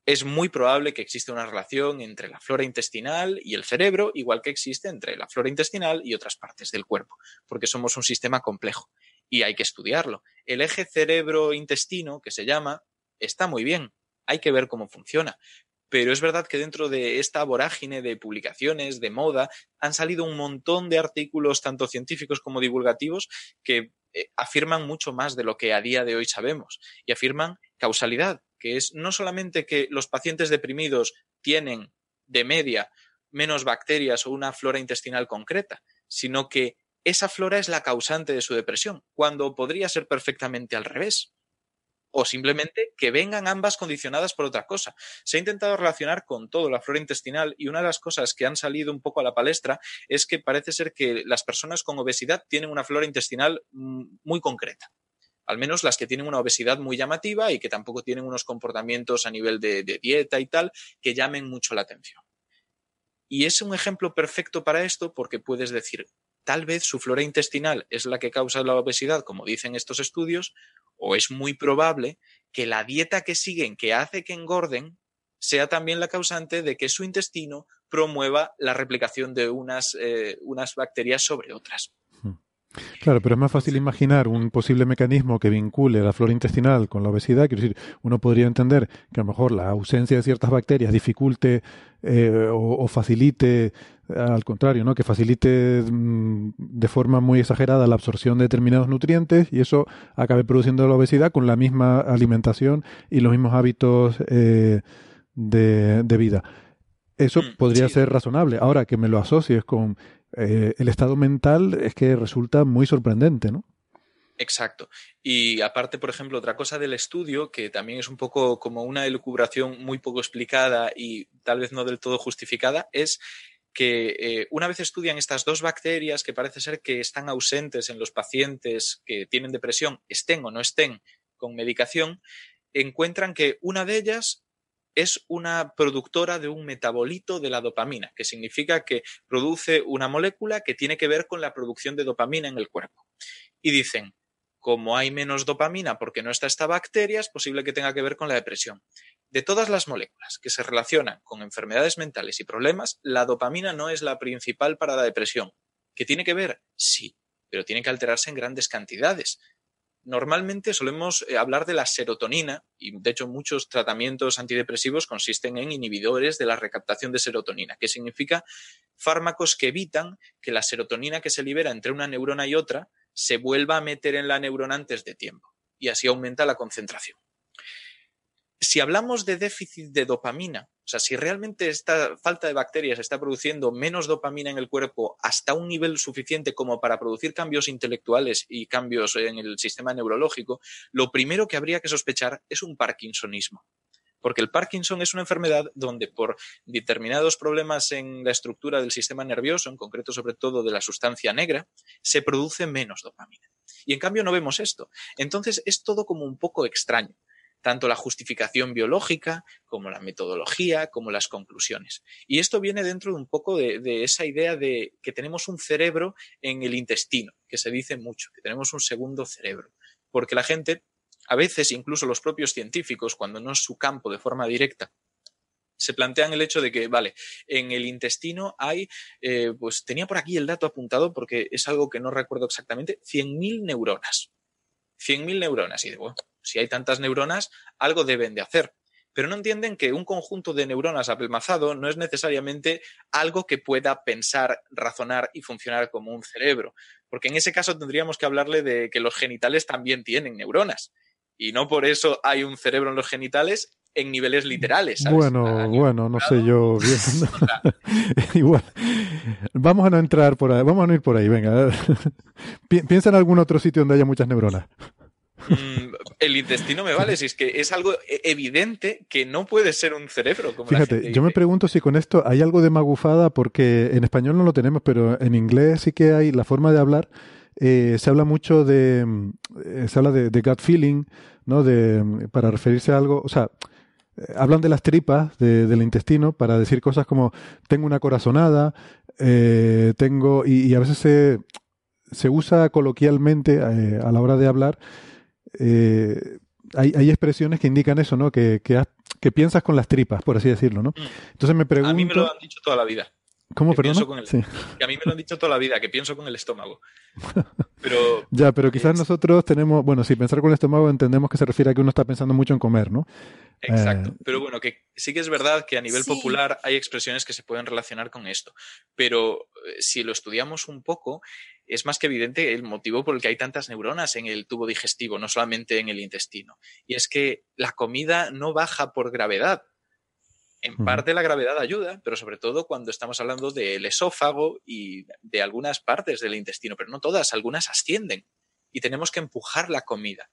es muy probable que exista una relación entre la flora intestinal y el cerebro, igual que existe entre la flora intestinal y otras partes del cuerpo, porque somos un sistema complejo y hay que estudiarlo. El eje cerebro-intestino, que se llama, está muy bien, hay que ver cómo funciona, pero es verdad que dentro de esta vorágine de publicaciones, de moda, han salido un montón de artículos, tanto científicos como divulgativos, que eh, afirman mucho más de lo que a día de hoy sabemos y afirman causalidad, que es no solamente que los pacientes deprimidos tienen de media menos bacterias o una flora intestinal concreta, sino que esa flora es la causante de su depresión, cuando podría ser perfectamente al revés o simplemente que vengan ambas condicionadas por otra cosa. Se ha intentado relacionar con todo la flora intestinal y una de las cosas que han salido un poco a la palestra es que parece ser que las personas con obesidad tienen una flora intestinal mm, muy concreta. Al menos las que tienen una obesidad muy llamativa y que tampoco tienen unos comportamientos a nivel de, dieta y tal que llamen mucho la atención. Y es un ejemplo perfecto para esto porque puedes decir, tal vez su flora intestinal es la que causa la obesidad, como dicen estos estudios, o es muy probable que la dieta que siguen, que hace que engorden, sea también la causante de que su intestino promueva la replicación de unas, eh, unas bacterias sobre otras. Claro, pero es más fácil imaginar un posible mecanismo que vincule la flora intestinal con la obesidad. Quiero decir, uno podría entender que a lo mejor la ausencia de ciertas bacterias dificulte eh, o, facilite, al contrario, ¿no? que facilite mm, de forma muy exagerada la absorción de determinados nutrientes y eso acabe produciendo la obesidad con la misma alimentación y los mismos hábitos eh, de, de, vida. Eso mm, podría ser razonable. Ahora que me lo asocies con eh, el estado mental es que resulta muy sorprendente, ¿no? Exacto. Y aparte, por ejemplo, otra cosa del estudio, que también es un poco como una elucubración muy poco explicada y tal vez no del todo justificada, es que eh, una vez estudian estas dos bacterias que parece ser que están ausentes en los pacientes que tienen depresión, estén o no estén con medicación, encuentran que una de ellas es una productora de un metabolito de la dopamina, que significa que produce una molécula que tiene que ver con la producción de dopamina en el cuerpo. Y dicen, como hay menos dopamina porque no está esta bacteria, es posible que tenga que ver con la depresión. De todas las moléculas que se relacionan con enfermedades mentales y problemas, la dopamina no es la principal para la depresión. ¿Que tiene que ver? Sí, pero tiene que alterarse en grandes cantidades normalmente solemos eh, hablar de la serotonina y de hecho muchos tratamientos antidepresivos consisten en inhibidores de la recaptación de serotonina, que significa fármacos que evitan que la serotonina que se libera entre una neurona y otra se vuelva a meter en la neurona antes de tiempo y así aumenta la concentración. Si hablamos de déficit de dopamina, o sea, si realmente esta falta de bacterias está produciendo menos dopamina en el cuerpo hasta un nivel suficiente como para producir cambios intelectuales y cambios en el sistema neurológico, lo primero que habría que sospechar es un parkinsonismo. Porque el Parkinson es una enfermedad donde por determinados problemas en la estructura del sistema nervioso, en concreto sobre todo de la sustancia negra, se produce menos dopamina. Y en cambio no vemos esto. Entonces es todo como un poco extraño tanto la justificación biológica como la metodología, como las conclusiones. Y esto viene dentro de un poco de, esa idea de que tenemos un cerebro en el intestino, que se dice mucho, que tenemos un segundo cerebro, porque la gente, a veces incluso los propios científicos, cuando no es su campo de forma directa, se plantean el hecho de que, vale, en el intestino hay, eh, pues tenía por aquí el dato apuntado porque es algo que no recuerdo exactamente, 100.000 neuronas. 100.000 neuronas. Y digo, si hay tantas neuronas, algo deben de hacer. Pero no entienden que un conjunto de neuronas apelmazado no es necesariamente algo que pueda pensar, razonar y funcionar como un cerebro. Porque en ese caso tendríamos que hablarle de que los genitales también tienen neuronas. Y no por eso hay un cerebro en los genitales en niveles literales. Bueno, bueno, no sé yo Igual. Vamos a no entrar por ahí, vamos a no ir por ahí, venga. Piensa en algún otro sitio donde haya muchas neuronas. Mm, el intestino me vale, si es que es algo e-, evidente que no puede ser un cerebro. Fíjate, yo me pregunto si con esto hay algo de magufada, porque en español no lo tenemos, pero en inglés sí que hay la forma de hablar. Eh, se habla mucho de. Eh, se habla de, gut feeling, ¿no? De, para referirse a algo. O sea, eh, hablan de las tripas del intestino para decir cosas como tengo una corazonada, tengo. Y, y, a veces se se usa coloquialmente a la hora de hablar. Eh, hay, hay, expresiones que indican eso, ¿no? Que, que, que, piensas con las tripas, por así decirlo, ¿no? Mm. Entonces me pregunto... A mí me lo han dicho toda la vida. ¿Cómo, perdón? El, sí. Que a mí me lo han dicho toda la vida, que pienso con el estómago. Pero, ya, pero quizás es... nosotros tenemos, bueno, si pensar con el estómago entendemos que se refiere a que uno está pensando mucho en comer, ¿no? Exacto. Eh, pero bueno, que sí que es verdad que a nivel Sí. popular hay expresiones que se pueden relacionar con esto. Pero eh, si lo estudiamos un poco, es más que evidente el motivo por el que hay tantas neuronas en el tubo digestivo, no solamente en el intestino. Y es que la comida no baja por gravedad. En parte la gravedad ayuda, pero sobre todo cuando estamos hablando del esófago y de algunas partes del intestino, pero no todas, algunas ascienden y tenemos que empujar la comida.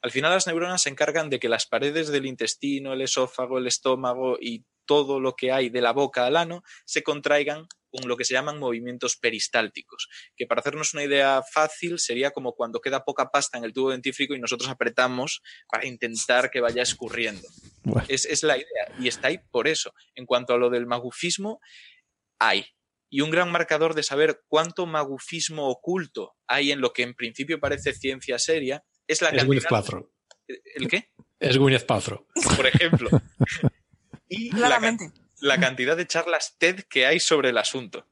Al final las neuronas se encargan de que las paredes del intestino, el esófago, el estómago y todo lo que hay de la boca al ano se contraigan con lo que se llaman movimientos peristálticos, que para hacernos una idea fácil sería como cuando queda poca pasta en el tubo dentífrico y nosotros apretamos para intentar que vaya escurriendo. Bueno. Es, es la idea y está ahí por eso. En cuanto a lo del magufismo, hay. Y un gran marcador de saber cuánto magufismo oculto hay en lo que en principio parece ciencia seria es la Es cantidad. ¿El qué? Es Gwyneth Paltrow. Por ejemplo. y la, Claramente. la cantidad de charlas TED que hay sobre el asunto.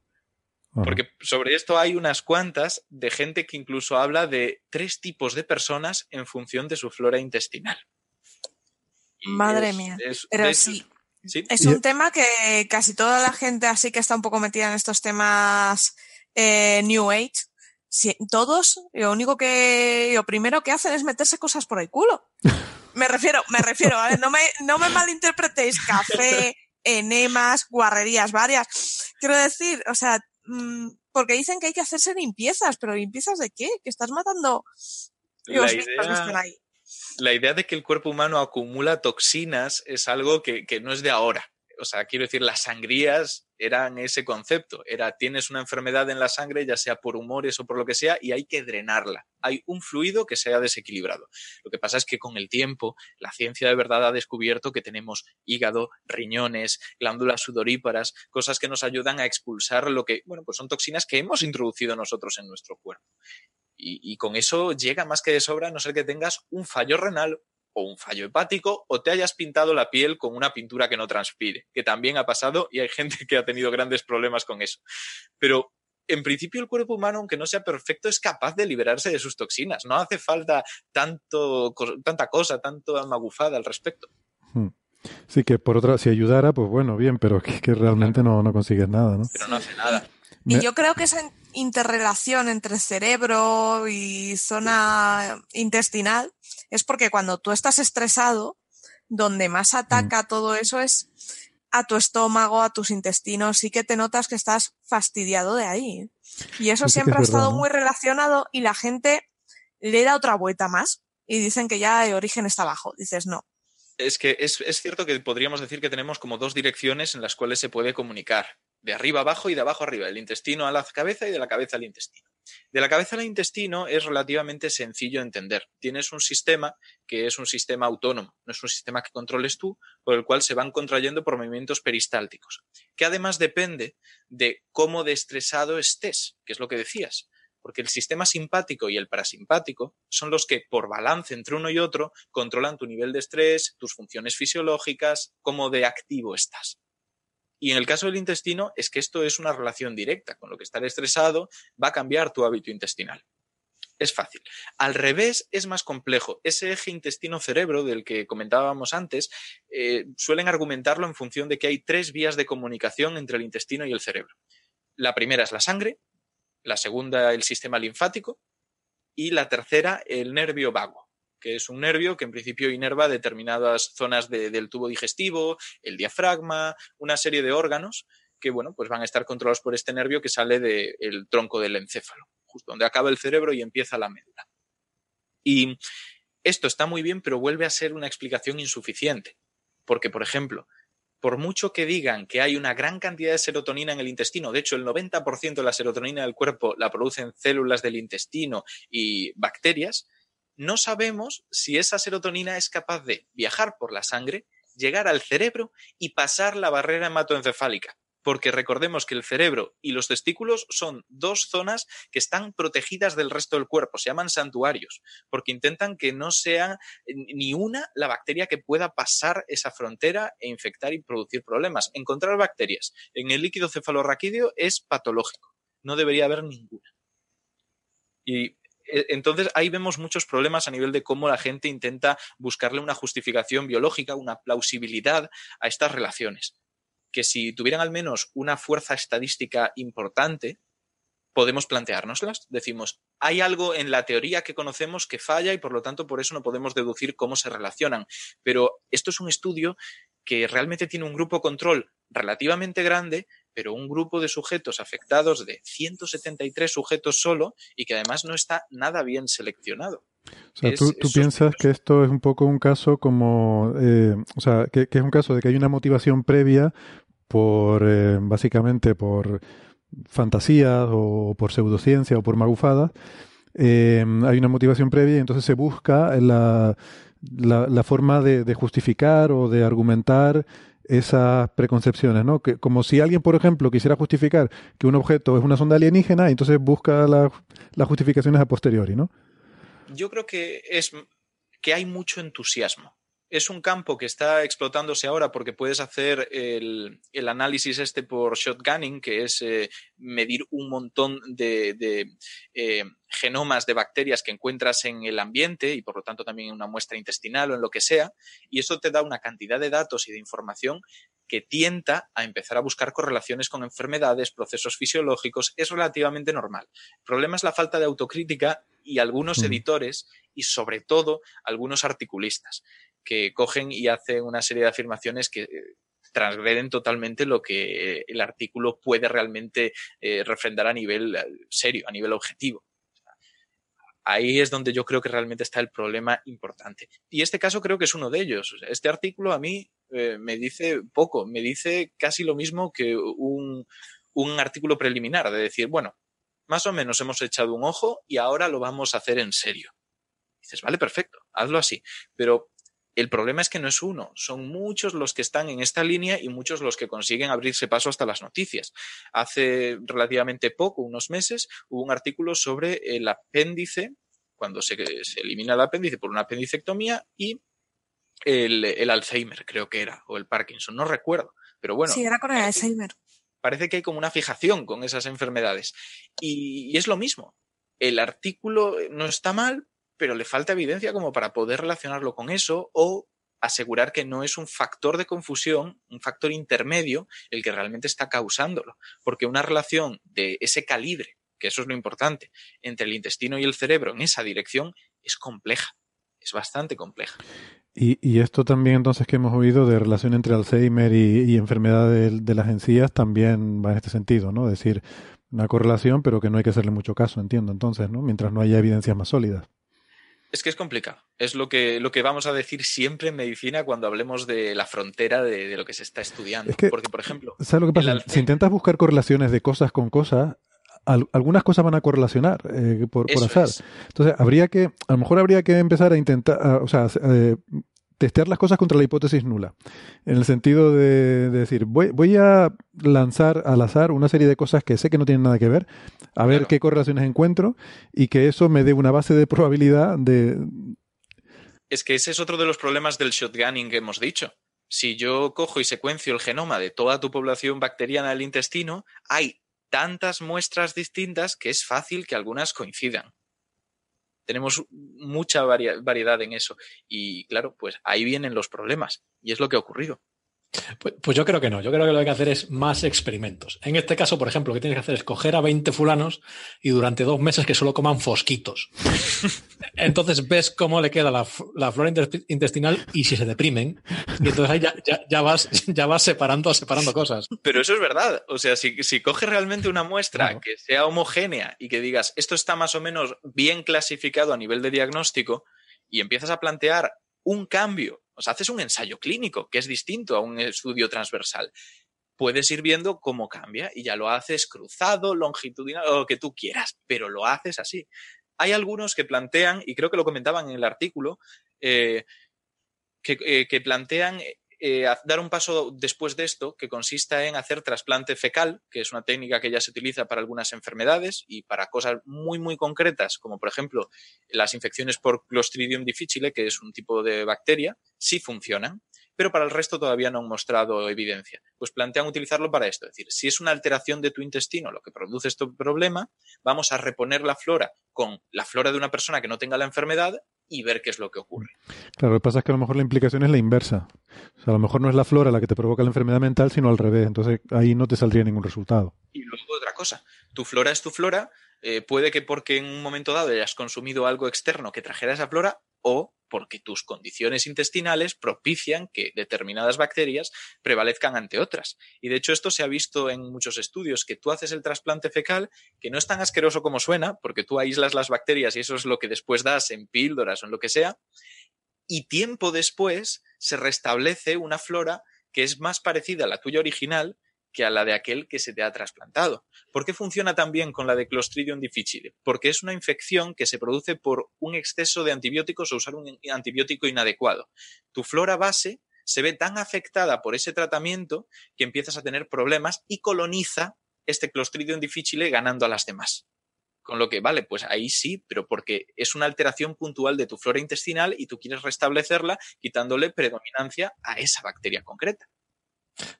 Porque sobre esto hay unas cuantas de gente que incluso habla de tres tipos de personas en función de su flora intestinal. Y Madre es- mía. es- Pero sí, ¿sí? es un tema que casi toda la gente así que está un poco metida en estos temas eh, New Age, sí, todos lo único que, lo primero que hacen es meterse cosas por el culo. Me refiero, me refiero, ¿vale? No me, no me malinterpretéis, café, enemas, guarrerías varias. Quiero decir, o sea, mm, porque dicen que hay que hacerse limpiezas, pero limpiezas de qué? Que estás matando La que están idea, ahí. la idea de que el cuerpo humano acumula toxinas es algo que, que no es de ahora. O sea, quiero decir, las sangrías eran ese concepto. Era, tienes una enfermedad en la sangre, ya sea por humores o por lo que sea, y hay que drenarla. Hay un fluido que se ha desequilibrado. Lo que pasa es que con el tiempo, la ciencia de verdad ha descubierto que tenemos hígado, riñones, glándulas sudoríparas, cosas que nos ayudan a expulsar lo que, bueno, pues son toxinas que hemos introducido nosotros en nuestro cuerpo. Y, y con eso llega más que de sobra, a no ser que tengas un fallo renal o un fallo hepático o te hayas pintado la piel con una pintura que no transpire, que también ha pasado y hay gente que ha tenido grandes problemas con eso. Pero en principio el cuerpo humano, aunque no sea perfecto, es capaz de liberarse de sus toxinas. No hace falta tanto, tanta cosa, tanto magufada al respecto. Hmm. Sí, que por otra, si ayudara, pues bueno, bien, pero que, que realmente no, no consigues nada, ¿no? Pero no hace nada. Y yo creo que esa in- interrelación entre cerebro y zona intestinal es porque cuando tú estás estresado, donde más ataca todo eso es a tu estómago, a tus intestinos, sí que te notas que estás fastidiado de ahí. Y eso siempre es ha verdad, estado muy relacionado y la gente le da otra vuelta más y dicen que ya el origen está abajo. Dices, no. Es que es, es cierto que podríamos decir que tenemos como dos direcciones en las cuales se puede comunicar, de arriba abajo y de abajo arriba, del intestino a la cabeza y de la cabeza al intestino. De la cabeza al intestino es relativamente sencillo de entender. Tienes un sistema que es un sistema autónomo, no es un sistema que controles tú, por el cual se van contrayendo por movimientos peristálticos, que además depende de cómo de estresado estés, que es lo que decías porque el sistema simpático y el parasimpático son los que, por balance entre uno y otro, controlan tu nivel de estrés, tus funciones fisiológicas, cómo de activo estás. Y en el caso del intestino es que esto es una relación directa, con lo que estar estresado va a cambiar tu hábito intestinal. Es fácil. Al revés es más complejo. Ese eje intestino-cerebro del que comentábamos antes, eh, suelen argumentarlo en función de que hay tres vías de comunicación entre el intestino y el cerebro. La primera es la sangre, la segunda el sistema linfático y la tercera el nervio vago, que es un nervio que en principio inerva determinadas zonas de- del tubo digestivo, el diafragma, una serie de órganos que bueno, pues van a estar controlados por este nervio que sale del tronco del encéfalo, justo donde acaba el cerebro y empieza la médula. Y esto está muy bien, pero vuelve a ser una explicación insuficiente, porque por ejemplo, por mucho que digan que hay una gran cantidad de serotonina en el intestino, de hecho el 90% de la serotonina del cuerpo la producen células del intestino y bacterias, no sabemos si esa serotonina es capaz de viajar por la sangre, llegar al cerebro y pasar la barrera hematoencefálica. porque recordemos que el cerebro y los testículos son dos zonas que están protegidas del resto del cuerpo, se llaman santuarios, porque intentan que no sea ni una la bacteria que pueda pasar esa frontera e infectar y producir problemas. Encontrar bacterias en el líquido cefalorraquídeo es patológico, no debería haber ninguna. Y entonces ahí vemos muchos problemas a nivel de cómo la gente intenta buscarle una justificación biológica, una plausibilidad a estas relaciones. Que si tuvieran al menos una fuerza estadística importante, podemos planteárnoslas. Decimos, hay algo en la teoría que conocemos que falla y por lo tanto por eso no podemos deducir cómo se relacionan. Pero esto es un estudio que realmente tiene un grupo control relativamente grande, pero un grupo de sujetos afectados de 173 sujetos solo y que además no está nada bien seleccionado. O sea, tú, piensas que esto es un poco un caso como, eh, o sea, que, es un caso de que hay una motivación previa por, eh, básicamente, por fantasías o por pseudociencia o por magufadas. Eh, hay una motivación previa y entonces se busca la, la, forma de, de, justificar o de argumentar esas preconcepciones, ¿no? Que, como si alguien, por ejemplo, quisiera justificar que un objeto es una sonda alienígena, entonces busca las justificaciones a posteriori, ¿no? Yo creo que es que hay mucho entusiasmo es un campo que está explotándose ahora porque puedes hacer el, análisis este por shotgunning, que es eh, medir un montón de, eh, genomas de bacterias que encuentras en el ambiente y por lo tanto también en una muestra intestinal o en lo que sea, y eso te da una cantidad de datos y de información que tienta a empezar a buscar correlaciones con enfermedades, procesos fisiológicos, es relativamente normal. El problema es la falta de autocrítica y algunos editores y sobre todo algunos articulistas que cogen y hacen una serie de afirmaciones que eh, transgreden totalmente lo que el artículo puede realmente eh, refrendar a nivel eh, serio, a nivel objetivo. Ahí es donde yo creo que realmente está el problema importante. Y este caso creo que es uno de ellos. Este artículo a mí me dice poco, me dice casi lo mismo que un, un artículo preliminar, de decir, bueno, más o menos hemos echado un ojo y ahora lo vamos a hacer en serio. dices, vale, perfecto, hazlo así. Pero el problema es que no es uno, son muchos los que están en esta línea y muchos los que consiguen abrirse paso hasta las noticias. Hace relativamente poco, unos meses, hubo un artículo sobre el apéndice, cuando se, elimina el apéndice por una apendicectomía y el, Alzheimer, creo que era, o el Parkinson, no recuerdo. Pero bueno. Sí, era con el Alzheimer. Parece que hay como una fijación con esas enfermedades. y es lo mismo. El artículo no está mal, pero le falta evidencia como para poder relacionarlo con eso o asegurar que no es un factor de confusión, un factor intermedio, el que realmente está causándolo. Porque una relación de ese calibre, que eso es lo importante, entre el intestino y el cerebro en esa dirección es compleja, es bastante compleja. Y, esto también entonces que hemos oído de relación entre Alzheimer y, enfermedad de, de, las encías también va en este sentido, ¿no? Es decir, una correlación, pero que no hay que hacerle mucho caso, entiendo entonces, ¿no? Mientras no haya evidencias más sólidas. Es que es complicado. Es lo que, lo que vamos a decir siempre en medicina cuando hablemos de la frontera de, lo que se está estudiando. Porque, por ejemplo. ¿Sabes lo que pasa? Si intentas buscar correlaciones de cosas con cosas, algunas cosas van a correlacionar eh, por, por azar. Entonces, habría que. A lo mejor habría que empezar a intentar. o sea, eh, testear las cosas contra la hipótesis nula. En el sentido de, decir, voy, voy, a lanzar al azar una serie de cosas que sé que no tienen nada que ver, a ver qué correlaciones encuentro y que eso me dé una base de probabilidad de... Es que ese es otro de los problemas del shotgunning que hemos dicho. Si yo cojo y secuencio el genoma de toda tu población bacteriana del intestino, hay tantas muestras distintas que es fácil que algunas coincidan tenemos mucha variedad en eso. Y claro, pues ahí vienen los problemas. Y es lo que ha ocurrido. Pues, pues, yo creo que no. Yo creo que lo que hay que hacer es más experimentos. En este caso, por ejemplo, lo que tienes que hacer es coger a 20 fulanos y durante dos meses que solo coman fosquitos. entonces ves cómo le queda la, flora intestinal y si se deprimen. Y entonces ahí ya, vas, ya vas separando, separando cosas. Pero eso es verdad. O sea, si, si coges realmente una muestra que sea homogénea y que digas esto está más o menos bien clasificado a nivel de diagnóstico y empiezas a plantear un cambio o sea, haces un ensayo clínico, que es distinto a un estudio transversal. Puedes ir viendo cómo cambia y ya lo haces cruzado, longitudinal, o lo que tú quieras, pero lo haces así. Hay algunos que plantean, y creo que lo comentaban en el artículo, eh, que, eh, que, plantean eh, dar un paso después de esto que consista en hacer trasplante fecal, que es una técnica que ya se utiliza para algunas enfermedades y para cosas muy, muy concretas, como por ejemplo las infecciones por Clostridium difficile, que es un tipo de bacteria, sí funcionan pero para el resto todavía no han mostrado evidencia. Pues plantean utilizarlo para esto, es decir, si es una alteración de tu intestino lo que produce este problema, vamos a reponer la flora con la flora de una persona que no tenga la enfermedad y ver qué es lo que ocurre. Claro, lo que pasa es que a lo mejor la implicación es la inversa. O sea, a lo mejor no es la flora la que te provoca la enfermedad mental, sino al revés. Entonces ahí no te saldría ningún resultado. Y luego otra cosa, tu flora es tu flora, eh, puede que porque en un momento dado hayas consumido algo externo que trajera esa flora o porque tus condiciones intestinales propician que determinadas bacterias prevalezcan ante otras. Y de hecho esto se ha visto en muchos estudios, que tú haces el trasplante fecal, que no es tan asqueroso como suena, porque tú aíslas las bacterias y eso es lo que después das en píldoras o en lo que sea, y tiempo después se restablece una flora que es más parecida a la tuya original que a la de aquel que se te ha trasplantado. ¿Por qué funciona tan bien con la de Clostridium difficile? Porque es una infección que se produce por un exceso de antibióticos o usar un antibiótico inadecuado. Tu flora base se ve tan afectada por ese tratamiento que empiezas a tener problemas y coloniza este Clostridium difficile ganando a las demás. Con lo que, vale, pues ahí sí, pero porque es una alteración puntual de tu flora intestinal y tú quieres restablecerla quitándole predominancia a esa bacteria concreta.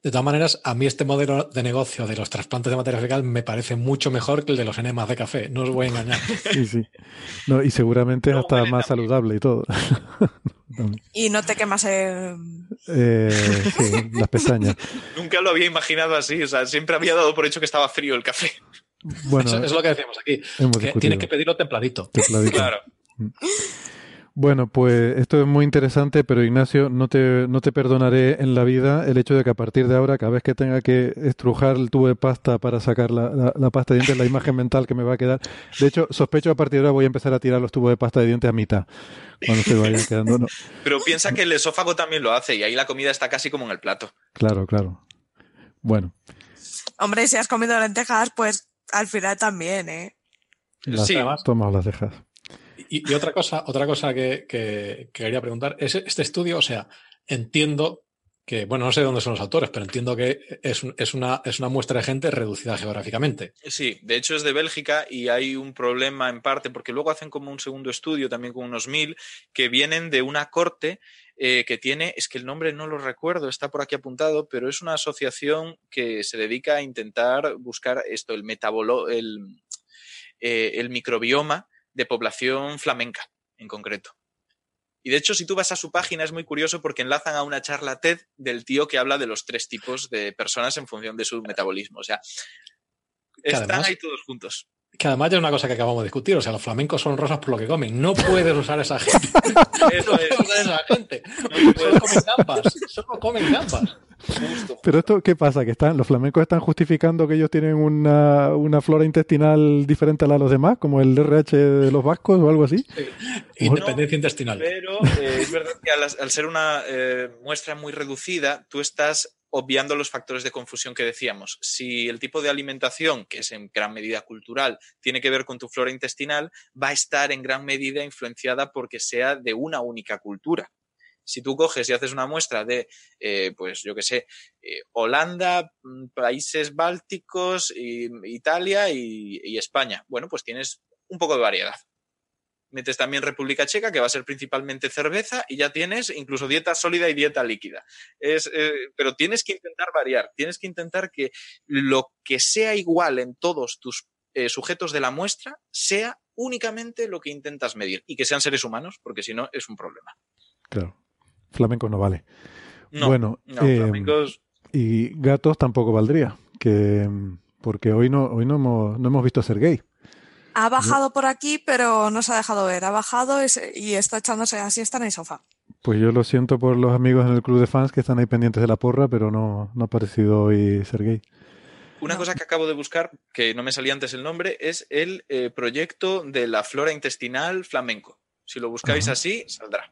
De todas maneras, a mí este modelo de negocio de los trasplantes de materia fecal me parece mucho mejor que el de los enemas de café. No os voy a engañar. Sí, sí. No, y seguramente es hasta más saludable y todo. y no te quemas el... eh, sí, las pestañas. Nunca lo había imaginado así. O sea, siempre había dado por hecho que estaba frío el café. Bueno, Eso es lo que decíamos aquí. Que tienes que pedirlo templadito. Templadito. Claro. Bueno, pues esto es muy interesante, pero Ignacio, no te, no te perdonaré en la vida el hecho de que a partir de ahora, cada vez que tenga que estrujar el tubo de pasta para sacar la, la- la pasta de dientes, la imagen mental que me va a quedar. De hecho, sospecho que a partir de ahora voy a empezar a tirar los tubos de pasta de dientes a mitad, cuando se vayan quedando. No, Pero piensa que el esófago también lo hace y ahí la comida está casi como en el plato. claro, claro. Bueno, Hombre, si has comido lentejas, pues al final también, ¿eh? las Sí. tomas las dejas. Y, otra cosa, otra cosa que, que- que quería preguntar es este estudio, o sea, entiendo que, bueno, no sé dónde son los autores, pero entiendo que es, un- es una, es una muestra de gente reducida geográficamente. Sí, de hecho es de Bélgica y hay un problema en parte porque luego hacen como un segundo estudio también con unos mil que vienen de una corte eh, que tiene, es que el nombre no lo recuerdo, está por aquí apuntado, pero es una asociación que se dedica a intentar buscar esto, el metabolo, el, eh, el microbioma de población flamenca en concreto. Y de hecho, si tú vas a su página es muy curioso porque enlazan a una charla TED del tío que habla de los tres tipos de personas en función de su metabolismo. O sea, están además- ahí todos juntos. Que además ya es una cosa que acabamos de discutir, o sea, los flamencos son rosas por lo que comen. No puedes usar esa gente. Eso no es. puedes usar esa gente. Solo comen gambas. Solo comen gambas. Justo. Pero esto, ¿qué pasa? Que están, los flamencos están justificando que ellos tienen una, una flora intestinal diferente a la de los demás, como el RH de los vascos o algo así. Independencia intestinal. Pero eh, es verdad que al, al ser una eh, muestra muy reducida, tú estás obviando los factores de confusión que decíamos. Si el tipo de alimentación, que es en gran medida cultural, tiene que ver con tu flora intestinal, va a estar en gran medida influenciada porque sea de una única cultura. Si tú coges y haces una muestra de, eh, pues yo qué sé, eh, Holanda, mm, países bálticos, Italia y España, bueno, pues tienes un poco de variedad. Metes también República Checa, que va a ser principalmente cerveza, y ya tienes incluso dieta sólida y dieta líquida. Es, eh, pero tienes que intentar variar, tienes que intentar que lo que sea igual en todos tus eh, sujetos de la muestra sea únicamente lo que intentas medir y que sean seres humanos, porque si no es un problema. Claro. Flamencos no vale. No, bueno, no, eh, flamencos- y gatos tampoco valdría, que porque hoy no, hoy no hemos, no hemos visto a Sergei. Ha bajado por aquí, pero no se ha dejado ver. Ha bajado y, se- y está echándose así, está en el sofá. Pues yo lo siento por los amigos en el club de fans que están ahí pendientes de la porra, pero no, no ha aparecido hoy Sergei. Una cosa que acabo de buscar, que no me salía antes el nombre, es el eh, proyecto de la flora intestinal flamenco. Si lo buscáis Ajá. así, saldrá.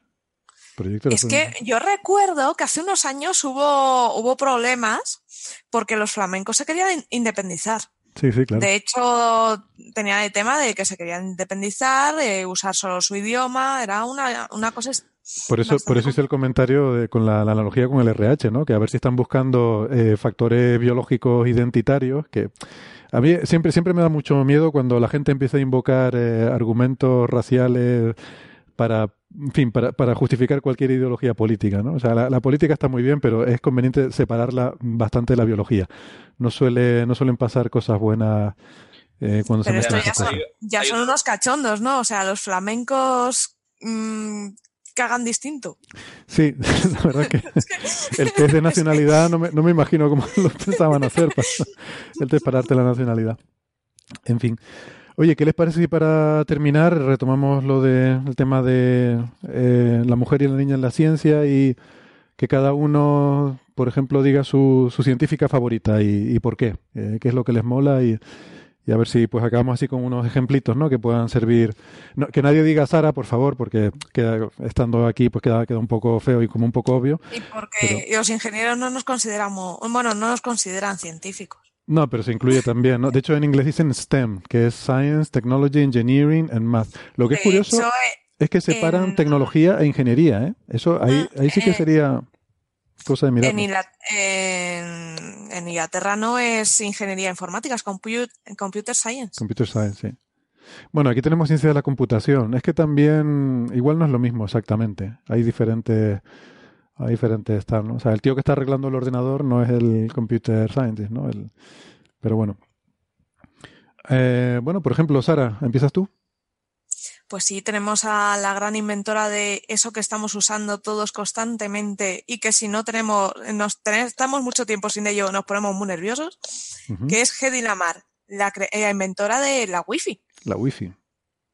Proyecto Es que yo recuerdo que hace unos años hubo, hubo problemas porque los flamencos se querían in- independizar. Sí, sí, claro. De hecho, tenían el tema de que se querían independizar, de usar solo su idioma, era una, una cosa Por eso, por eso hice el comentario de, con la, la, analogía con el RH, ¿no? Que a ver si están buscando eh, factores biológicos identitarios que a mí siempre, siempre me da mucho miedo cuando la gente empieza a invocar eh, argumentos raciales para, en fin, para, para, justificar cualquier ideología política, ¿no? O sea, la, la, política está muy bien, pero es conveniente separarla bastante de la biología. No suele, no suelen pasar cosas buenas eh, cuando pero se esto ya, son, ya son unos cachondos, ¿no? O sea, los flamencos mmm, cagan distinto. Sí, la verdad que el test de nacionalidad no me, no me imagino cómo lo pensaban hacer, para, el test para darte la nacionalidad. En fin. Oye, ¿qué les parece si para terminar retomamos lo del de, tema de eh, la mujer y la niña en la ciencia y que cada uno, por ejemplo, diga su, su científica favorita y, y por qué? Eh, ¿Qué es lo que les mola? y y a ver si pues acabamos así con unos ejemplitos ¿no? que puedan servir. No, que nadie diga Sara, por favor, porque queda, estando aquí pues queda, queda un poco feo y como un poco obvio. Y porque pero... los ingenieros no nos consideramos, bueno, no nos consideran científicos. No, pero se incluye también, ¿no? De hecho, en inglés dicen STEM, que es Science, Technology, Engineering and Math. Lo que es curioso hecho, es que separan en... tecnología e ingeniería, ¿eh? Eso ahí, ahí sí que sería cosa de mirar. En, en, en, Inglaterra no es ingeniería informática, es compute, computer science. Computer science, sí. Bueno, aquí tenemos ciencia de la computación. Es que también igual no es lo mismo exactamente. Hay diferentes hay diferentes tal, ¿no? O sea, el tío que está arreglando el ordenador no es el computer scientist, ¿no? El, pero bueno. Eh, bueno, por ejemplo, Sara, ¿empiezas tú? Pues sí, tenemos a la gran inventora de eso que estamos usando todos constantemente y que si no tenemos, nos tenemos, estamos mucho tiempo sin ello, nos ponemos muy nerviosos, uh -huh. que es Hedy Lamar, la, la, inventora de la Wi-Fi. La Wi-Fi.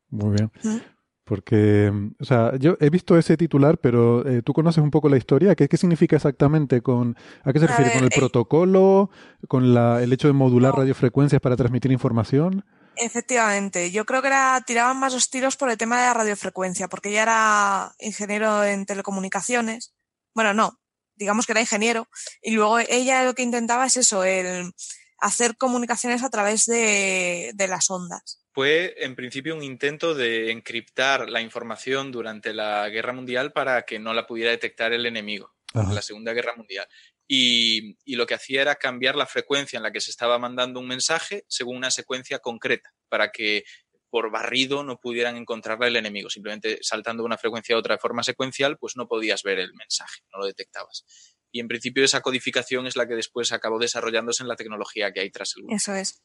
Muy bien. Uh -huh. Porque, o sea, yo he visto ese titular, pero eh, tú conoces un poco la historia. ¿Qué, qué significa exactamente? Con, ¿A qué se refiere? Ver, ¿Con el eh, protocolo? ¿Con la, el hecho de modular no. radiofrecuencias para transmitir información? Efectivamente, yo creo que era, tiraban más los tiros por el tema de la radiofrecuencia, porque ella era ingeniero en telecomunicaciones. Bueno, no, digamos que era ingeniero. Y luego ella lo que intentaba es eso, el hacer comunicaciones a través de, de las ondas. Fue en principio un intento de encriptar la información durante la Guerra Mundial para que no la pudiera detectar el enemigo, Ajá. la Segunda Guerra Mundial. Y, y, lo que hacía era cambiar la frecuencia en la que se estaba mandando un mensaje según una secuencia concreta, para que por barrido no pudieran encontrarla el enemigo. Simplemente saltando de una frecuencia a otra de forma secuencial, pues no podías ver el mensaje, no lo detectabas. Y en principio esa codificación es la que después acabó desarrollándose en la tecnología que hay tras el. Eso es.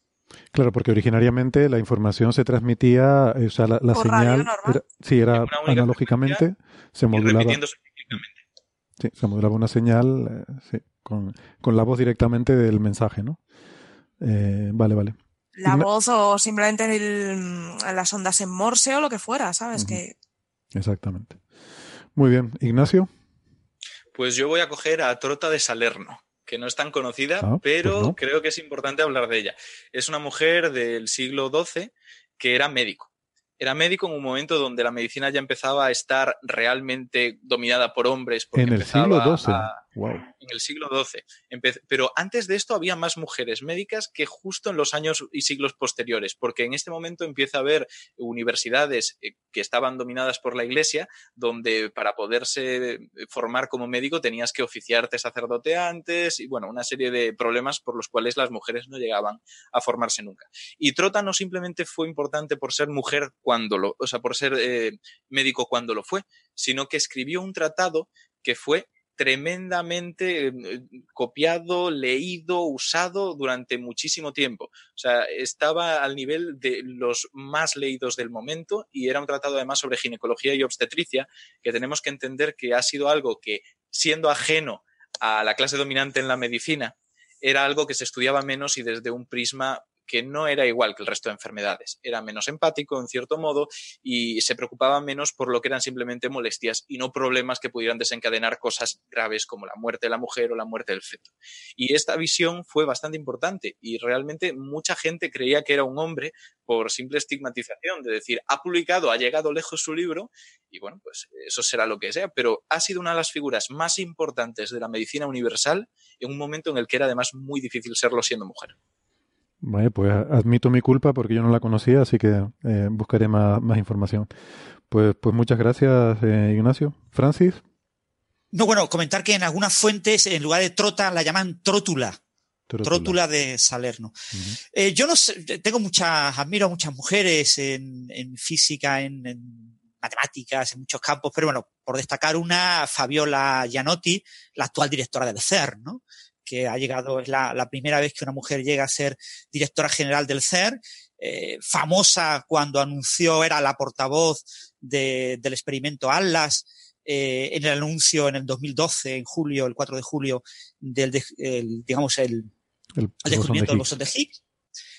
Claro, porque originariamente la información se transmitía, o sea, la, la señal, era, sí, era analógicamente, se modulaba. Sí, se modulaba una señal, eh, sí, con, con, la voz directamente del mensaje, ¿no? Eh, vale, vale. La voz o simplemente el, las ondas en Morse o lo que fuera, ¿sabes? Uh -huh. que... Exactamente. Muy bien. Ignacio. Pues yo voy a coger a Trota de Salerno, que no es tan conocida, ah, pero pues no. creo que es importante hablar de ella. Es una mujer del siglo XII que era médico era médico en un momento donde la medicina ya empezaba a estar realmente dominada por hombres. en el siglo XII. A, En el siglo XII. Pero antes de esto había más mujeres médicas que justo en los años y siglos posteriores, porque en este momento empieza a haber universidades eh, que estaban dominadas por la Iglesia, donde para poderse formar como médico tenías que oficiarte sacerdote antes y bueno, una serie de problemas por los cuales las mujeres no llegaban a formarse nunca. Y Trota no simplemente fue importante por ser mujer cuando lo, o sea, por ser eh, médico cuando lo fue, sino que escribió un tratado que fue tremendamente eh, copiado, leído, usado durante muchísimo tiempo. O sea, estaba al nivel de los más leídos del momento y era un tratado además sobre ginecología y obstetricia que tenemos que entender que ha sido algo que, siendo ajeno a la clase dominante en la medicina, era algo que se estudiaba menos y desde un prisma que no era igual que el resto de enfermedades. Era menos empático, en cierto modo, y se preocupaba menos por lo que eran simplemente molestias y no problemas que pudieran desencadenar cosas graves como la muerte de la mujer o la muerte del feto. Y esta visión fue bastante importante y realmente mucha gente creía que era un hombre por simple estigmatización, de decir, ha publicado, ha llegado lejos su libro y bueno, pues eso será lo que sea, pero ha sido una de las figuras más importantes de la medicina universal en un momento en el que era además muy difícil serlo siendo mujer. Vale, pues admito mi culpa porque yo no la conocía, así que eh, buscaré más, más, información. Pues, pues muchas gracias, eh, Ignacio. Francis. No, bueno, comentar que en algunas fuentes, en lugar de trota, la llaman trótula. Trótula, de Salerno. eh, yo no sé, tengo muchas, admiro a muchas mujeres en, en física, en, en, matemáticas, en muchos campos, pero bueno, por destacar una, Fabiola Gianotti, la actual directora del CER, ¿no? Que ha llegado, es la, la, primera vez que una mujer llega a ser directora general del CER, eh, famosa cuando anunció, era la portavoz de, del experimento Atlas, eh, en el anuncio en el 2012, en julio, el 4 de julio, del, de, el, digamos, el, el, el descubrimiento del bosón de Higgs.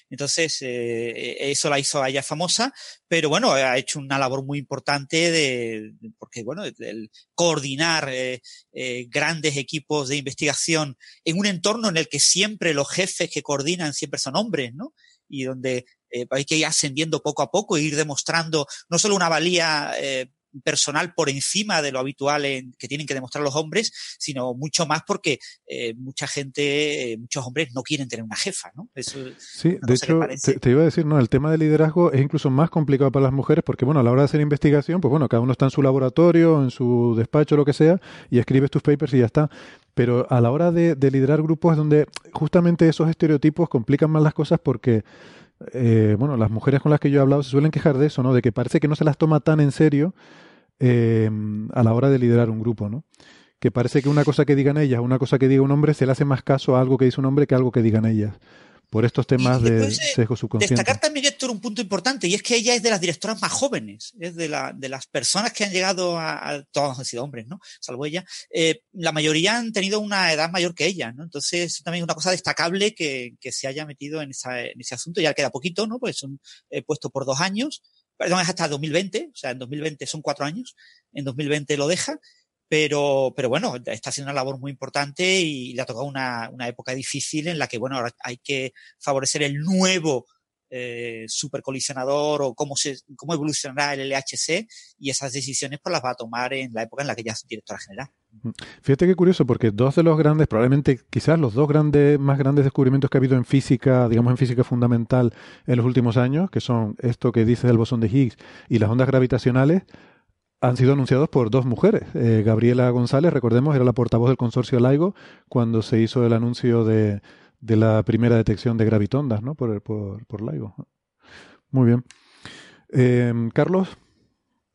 Entonces, eh, eso la hizo a ella famosa, pero bueno, ha hecho una labor muy importante de, porque bueno, el coordinar eh, eh, grandes equipos de investigación en un entorno en el que siempre los jefes que coordinan siempre son hombres, ¿no? Y donde eh, hay que ir ascendiendo poco a poco e ir demostrando no solo una valía eh, personal por encima de lo habitual en, que tienen que demostrar los hombres, sino mucho más porque eh, mucha gente, eh, muchos hombres no quieren tener una jefa, ¿no? Eso sí, de hecho, te, te, iba a decir, no, el tema del liderazgo es incluso más complicado para las mujeres porque, bueno, a la hora de hacer investigación, pues bueno, cada uno está en su laboratorio, en su despacho, lo que sea, y escribes tus papers y ya está. Pero a la hora de, de liderar grupos es donde justamente esos estereotipos complican más las cosas porque eh, bueno, las mujeres con las que yo he hablado se suelen quejar de eso, ¿no? De que parece que no se las toma tan en serio eh, a la hora de liderar un grupo, ¿no? Que parece que una cosa que digan ellas, una cosa que diga un hombre, se le hace más caso a algo que dice un hombre que a algo que digan ellas. Por estos temas y de sesgo subconsciente. Destacar también, Héctor, un punto importante, y es que ella es de las directoras más jóvenes, es de, la, de las personas que han llegado a, a todos han sido hombres, ¿no? Salvo ella, eh, la mayoría han tenido una edad mayor que ella, ¿no? Entonces, también es una cosa destacable que, que se haya metido en, esa, en ese asunto, ya queda poquito, ¿no? Pues son eh, puesto por dos años, perdón, es hasta 2020, o sea, en 2020 son cuatro años, en 2020 lo deja, pero, pero bueno, está haciendo una labor muy importante y le ha tocado una, una época difícil en la que, bueno, ahora hay que favorecer el nuevo eh, supercolisionador o cómo, se, cómo evolucionará el LHC y esas decisiones pues las va a tomar en la época en la que ya es directora general. Fíjate qué curioso, porque dos de los grandes, probablemente quizás los dos grandes, más grandes descubrimientos que ha habido en física, digamos en física fundamental en los últimos años, que son esto que dice el bosón de Higgs y las ondas gravitacionales, han sido anunciados por dos mujeres. Eh, Gabriela González, recordemos, era la portavoz del consorcio LIGO cuando se hizo el anuncio de, la primera detección de gravitondas, ¿no? Por, por, por LIGO. Muy bien. Eh, Carlos,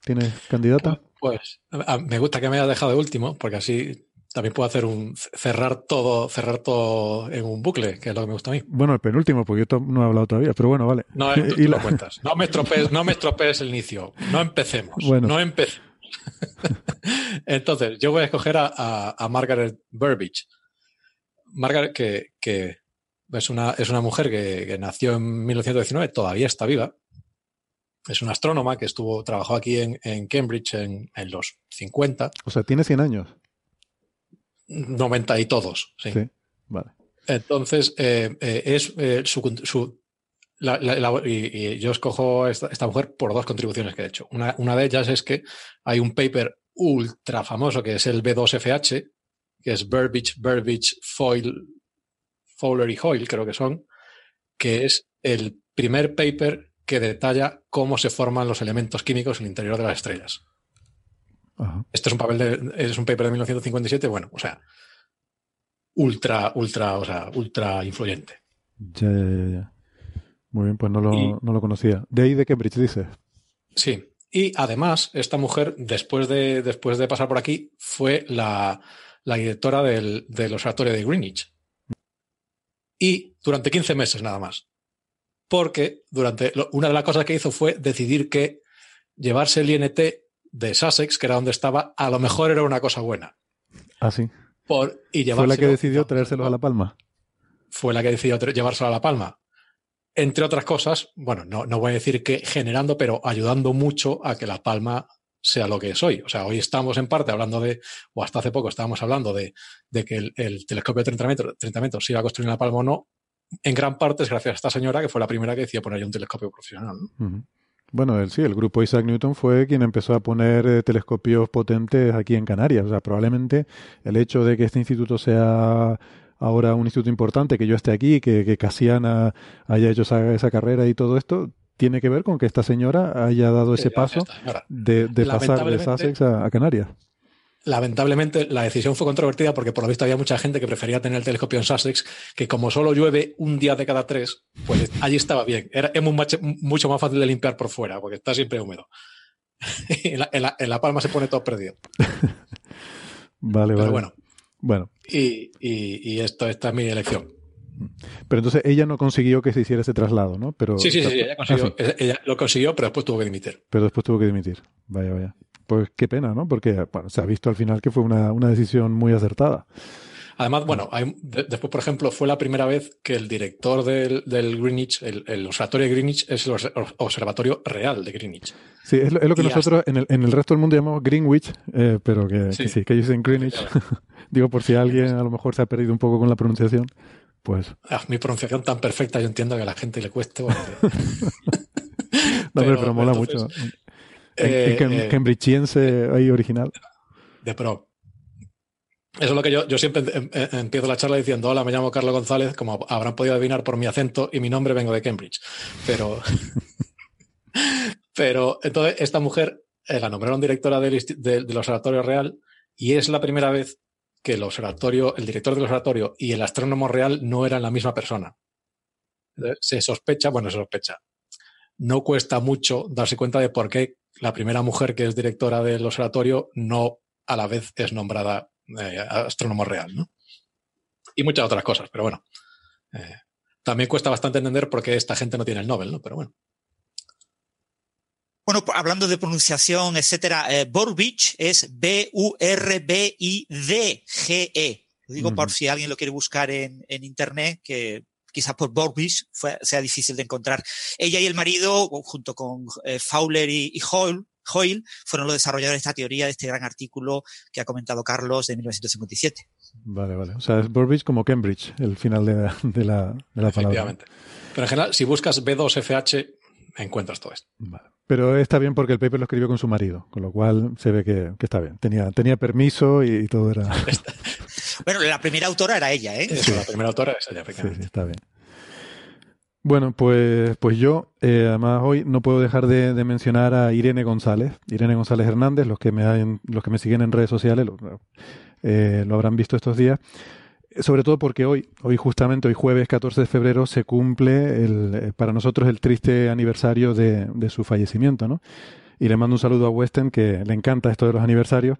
¿tienes candidata? Pues a, me gusta que me haya dejado de último, porque así también puedo hacer un cerrar todo, cerrar todo en un bucle, que es lo que me gusta a mí. Bueno, el penúltimo, porque yo no he hablado todavía, pero bueno, vale. No, tú, tú la... lo cuentas. No me estropees, no me estropees el inicio. No empecemos. Bueno. No empecemos. Entonces, yo voy a escoger a, a, a Margaret Burbidge. Margaret, que, que es, una, es una mujer que, que, nació en 1919, todavía está viva. Es una astrónoma que estuvo, trabajó aquí en, en Cambridge en, en, los 50. O sea, tiene 100 años. 90 y todos, sí. sí vale. Entonces, eh, eh, es eh, su, su la, la, la, y, y, yo escojo esta, esta, mujer por dos contribuciones que he hecho. Una, una, de ellas es que hay un paper ultra famoso que es el B2FH, que es Burbidge, Burbidge, Foil, Fowler y Hoyle, creo que son, que es el primer paper que detalla cómo se forman los elementos químicos en el interior de las estrellas. Ajá. Este es un, papel de, es un paper de 1957, bueno, o sea, ultra, ultra, o sea, ultra influyente. Ya, ya, ya. Muy bien, pues no lo, y, no lo conocía. ¿De ahí de Cambridge dices? Sí. Y además, esta mujer, después de, después de pasar por aquí, fue la, la directora del, del observatorio de Greenwich. Y durante 15 meses nada más. Porque durante, una de las cosas que hizo fue decidir que llevarse el INT de Sussex, que era donde estaba, a lo mejor era una cosa buena. Ah, sí. Por, y ¿Fue la que decidió traérselo a La Palma? Fue la que decidió llevárselo a La Palma. Entre otras cosas, bueno, no, no voy a decir que generando, pero ayudando mucho a que La Palma sea lo que es hoy. O sea, hoy estamos en parte hablando de, o hasta hace poco estábamos hablando de, de que el, el, telescopio de 30 metros, 30 metros se iba a construir en La Palma o no. En gran parte es gracias a esta señora que fue la primera que decidió poner un telescopio profesional. ¿no? Uh -huh. Bueno, el, sí, el grupo Isaac Newton fue quien empezó a poner eh, telescopios potentes aquí en Canarias. O sea, probablemente el hecho de que este instituto sea ahora un instituto importante, que yo esté aquí, que, que Casiana haya hecho esa, esa carrera y todo esto, tiene que ver con que esta señora haya dado ese paso de, pasar de Sussex a, Canarias. Lamentablemente la decisión fue controvertida porque por lo visto había mucha gente que prefería tener el telescopio en Sussex, que como solo llueve un día de cada tres, pues allí estaba bien. Era, es mucho más fácil de limpiar por fuera, porque está siempre húmedo. en, la, palma se pone todo perdido. vale, Pero vale. bueno. Bueno. Y, y, esto, esta es mi elección. Pero entonces ella no consiguió que se hiciera ese traslado, ¿no? Pero, sí, sí, sí, ella, consiguió, ella lo consiguió, pero después tuvo que dimitir. Pero después tuvo que dimitir. Vaya, vaya. Pues qué pena, ¿no? Porque bueno, se ha visto al final que fue una, una decisión muy acertada. Además, bueno, hay, después, por ejemplo, fue la primera vez que el director del, del Greenwich, el, observatorio de Greenwich, es el observatorio real de Greenwich. Sí, es lo, que nosotros en el, en el, resto del mundo llamamos Greenwich, eh, pero que sí. que ellos dicen Greenwich. Digo, por si alguien a lo mejor se ha perdido un poco con la pronunciación, pues... Ah, mi pronunciación tan perfecta, yo entiendo que a la gente le cueste. no, pero, pero mola mucho. Eh, eh, Cambridgeiense ahí original. De pro. Eso es lo que yo, yo siempre em, em, empiezo la charla diciendo, hola, me llamo Carlos González, como habrán podido adivinar por mi acento y mi nombre vengo de Cambridge. Pero, pero entonces esta mujer eh, la nombraron directora del, del, Observatorio Real y es la primera vez que el observatorio, el director del observatorio y el astrónomo real no eran la misma persona. Se sospecha, bueno, se sospecha. No cuesta mucho darse cuenta de por qué la primera mujer que es directora del observatorio no a la vez es nombrada eh, astrónomo real, ¿no? Y muchas otras cosas, pero bueno. Eh, también cuesta bastante entender por qué esta gente no tiene el Nobel, ¿no? Pero bueno. Bueno, hablando de pronunciación, etcétera, eh, Borbich es B-U-R-B-I-D-G-E. Lo digo por si alguien lo quiere buscar en, internet, que quizás por Borbich sea difícil de encontrar. Ella y el marido, junto con Fowler y, y Hall, Hoyle fueron los desarrolladores de esta teoría, de este gran artículo que ha comentado Carlos de 1957. Vale, vale. O sea, es Burbage como Cambridge, el final de, la, de la, palabra. Pero en general, si buscas B2FH, encuentras todo esto. Vale. Pero está bien porque el paper lo escribió con su marido, con lo cual se ve que, está bien. Tenía, tenía permiso y, todo era. Bueno, la primera autora era ella, ¿eh? Sí, la primera autora es ella, Sí, sí, está bien. Bueno, pues, pues yo, eh, además hoy no puedo dejar de, mencionar a Irene González, Irene González Hernández, los que me, los que me siguen en redes sociales lo, eh, lo habrán visto estos días, sobre todo porque hoy, hoy justamente, hoy jueves 14 de febrero, se cumple el, eh, para nosotros el triste aniversario de, de su fallecimiento, ¿no? Y le mando un saludo a Weston, que le encanta esto de los aniversarios,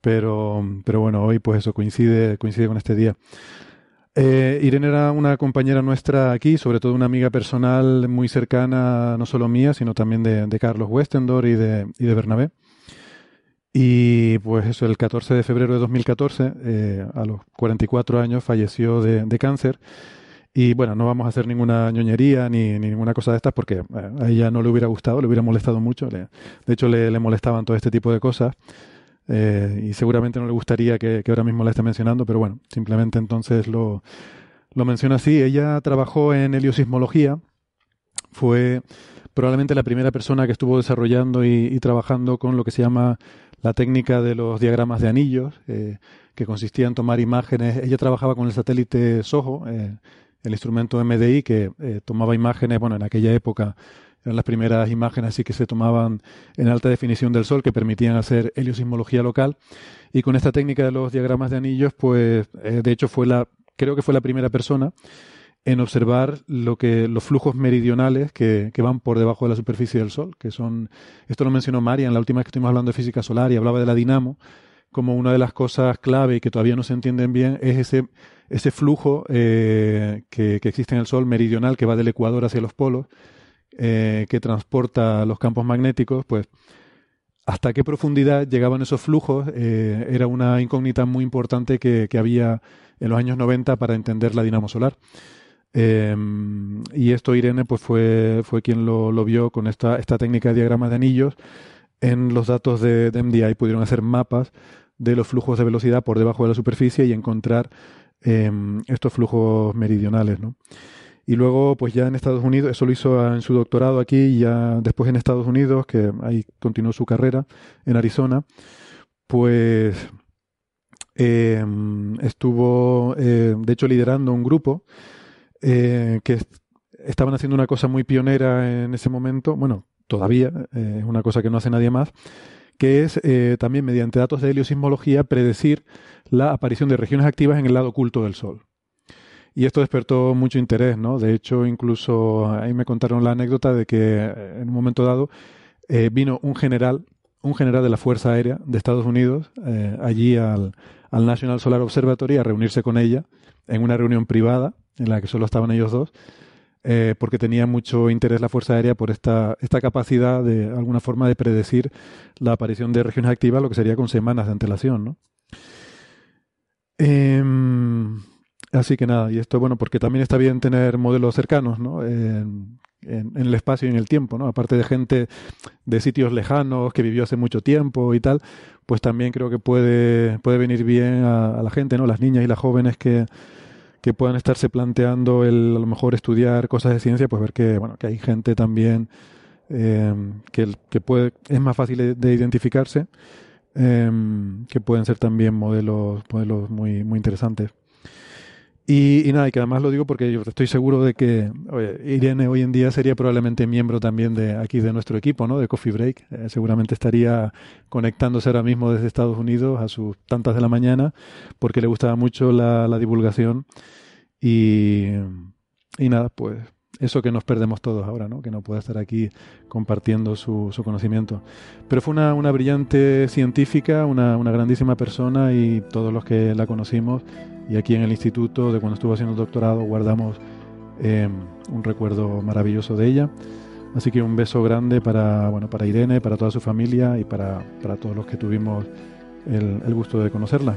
pero, pero bueno, hoy pues eso coincide, coincide con este día. Eh, Irene era una compañera nuestra aquí, sobre todo una amiga personal muy cercana, no solo mía, sino también de, Carlos Westendor y de, y de Bernabé. Y pues eso, el 14 de febrero de 2014, eh, a los 44 años, falleció de, cáncer. Y bueno, no vamos a hacer ninguna ñoñería ni, ninguna cosa de estas porque eh, a ella no le hubiera gustado, le hubiera molestado mucho. de hecho, le molestaban todo este tipo de cosas. Eh, y seguramente no le gustaría que, ahora mismo la esté mencionando, pero bueno, simplemente entonces lo, lo menciona así. Ella trabajó en heliosismología, fue probablemente la primera persona que estuvo desarrollando y, trabajando con lo que se llama la técnica de los diagramas de anillos, eh, que consistía en tomar imágenes. Ella trabajaba con el satélite SOHO, eh, el instrumento MDI, que tomaba imágenes, bueno, en aquella época eran las primeras imágenes así que se tomaban en alta definición del Sol que permitían hacer heliosismología local. Y con esta técnica de los diagramas de anillos, pues eh, de hecho fue la, creo que fue la primera persona en observar lo que los flujos meridionales que, que, van por debajo de la superficie del Sol, que son, esto lo mencionó María en la última vez que estuvimos hablando de física solar y hablaba de la dinamo, como una de las cosas clave y que todavía no se entienden bien es ese, ese flujo eh, que, que, existe en el Sol meridional que va del ecuador hacia los polos, eh, que transporta los campos magnéticos, pues hasta qué profundidad llegaban esos flujos eh, era una incógnita muy importante que, había en los años 90 para entender la dinamo solar. Em, y esto Irene pues fue, fue quien lo, vio con esta, esta técnica de diagrama de anillos. En los datos de, de, MDI pudieron hacer mapas de los flujos de velocidad por debajo de la superficie y encontrar em, estos flujos meridionales. ¿no? Y luego, pues ya en Estados Unidos, eso lo hizo en su doctorado aquí y ya después en Estados Unidos, que ahí continuó su carrera en Arizona, pues em, estuvo, eh, de hecho, liderando un grupo eh, que estaban haciendo una cosa muy pionera en ese momento, bueno, todavía es una cosa que no hace nadie más, que es también mediante datos de heliosismología predecir la aparición de regiones activas en el lado oculto del Sol. Y esto despertó mucho interés, ¿no? De hecho, incluso ahí me contaron la anécdota de que en un momento dado vino un general un general de la Fuerza Aérea de Estados Unidos eh, allí al, National Solar Observatory a reunirse con ella en una reunión privada en la que solo estaban ellos dos, eh, porque tenía mucho interés la Fuerza Aérea por esta, esta capacidad de alguna forma de predecir la aparición de regiones activas, lo que sería con semanas de antelación. ¿no? Em, así que nada, y esto bueno, porque también está bien tener modelos cercanos, ¿no? en, el espacio y en el tiempo, ¿no? Aparte de gente de sitios lejanos que vivió hace mucho tiempo y tal, pues también creo que puede, puede venir bien a, la gente, ¿no? Las niñas y las jóvenes que, que puedan estarse planteando el a lo mejor estudiar cosas de ciencia, pues ver que, bueno, que hay gente también eh, que, que puede, es más fácil de, identificarse, eh, que pueden ser también modelos, modelos muy, muy interesantes. Y, nada, y que además lo digo porque yo estoy seguro de que Irene hoy en día sería probablemente miembro también de aquí de nuestro equipo, ¿no? De Coffee Break. Eh, seguramente estaría conectándose ahora mismo desde Estados Unidos a sus tantas de la mañana porque le gustaba mucho la, la divulgación. Y, y nada, pues eso que nos perdemos todos ahora, ¿no? que no pueda estar aquí compartiendo su, su conocimiento. Pero fue una, una brillante científica, una, una, grandísima persona y todos los que la conocimos y aquí en el instituto de cuando estuvo haciendo el doctorado guardamos em, un recuerdo maravilloso de ella. Así que un beso grande para, bueno, para Irene, para toda su familia y para, para todos los que tuvimos el, el gusto de conocerla.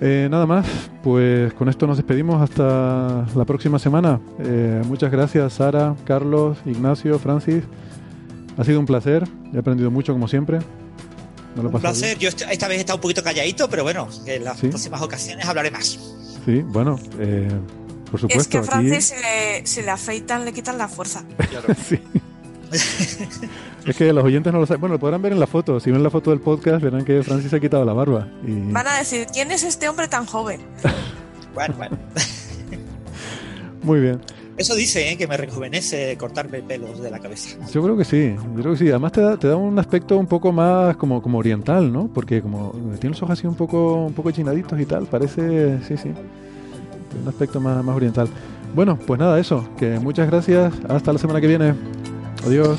Eh, nada más, pues con esto nos despedimos hasta la próxima semana. Eh, muchas gracias Sara, Carlos, Ignacio, Francis. Ha sido un placer, he aprendido mucho como siempre. Un placer, yo esta vez he estado un poquito calladito, pero bueno, en las próximas ocasiones hablaré más. Sí, bueno, eh, por supuesto. Es que a Francis se, le, se, le, afeitan, le quitan la fuerza. Claro. sí. es que los oyentes no lo saben. Bueno, lo podrán ver en la foto. Si ven la foto del podcast, verán que Francis se ha quitado la barba. Y... Van a decir, ¿quién es este hombre tan joven? bueno, bueno. Muy bien. Eso dice, ¿eh? que me rejuvenece cortarme pelos de la cabeza. Yo creo que sí, yo creo que sí. Además te da, te da un aspecto un poco más como, como oriental, ¿no? Porque como tiene los ojos así un poco, un poco chinaditos y tal, parece, sí, sí, un aspecto más, más oriental. Bueno, pues nada, eso, que muchas gracias, hasta la semana que viene. Adiós.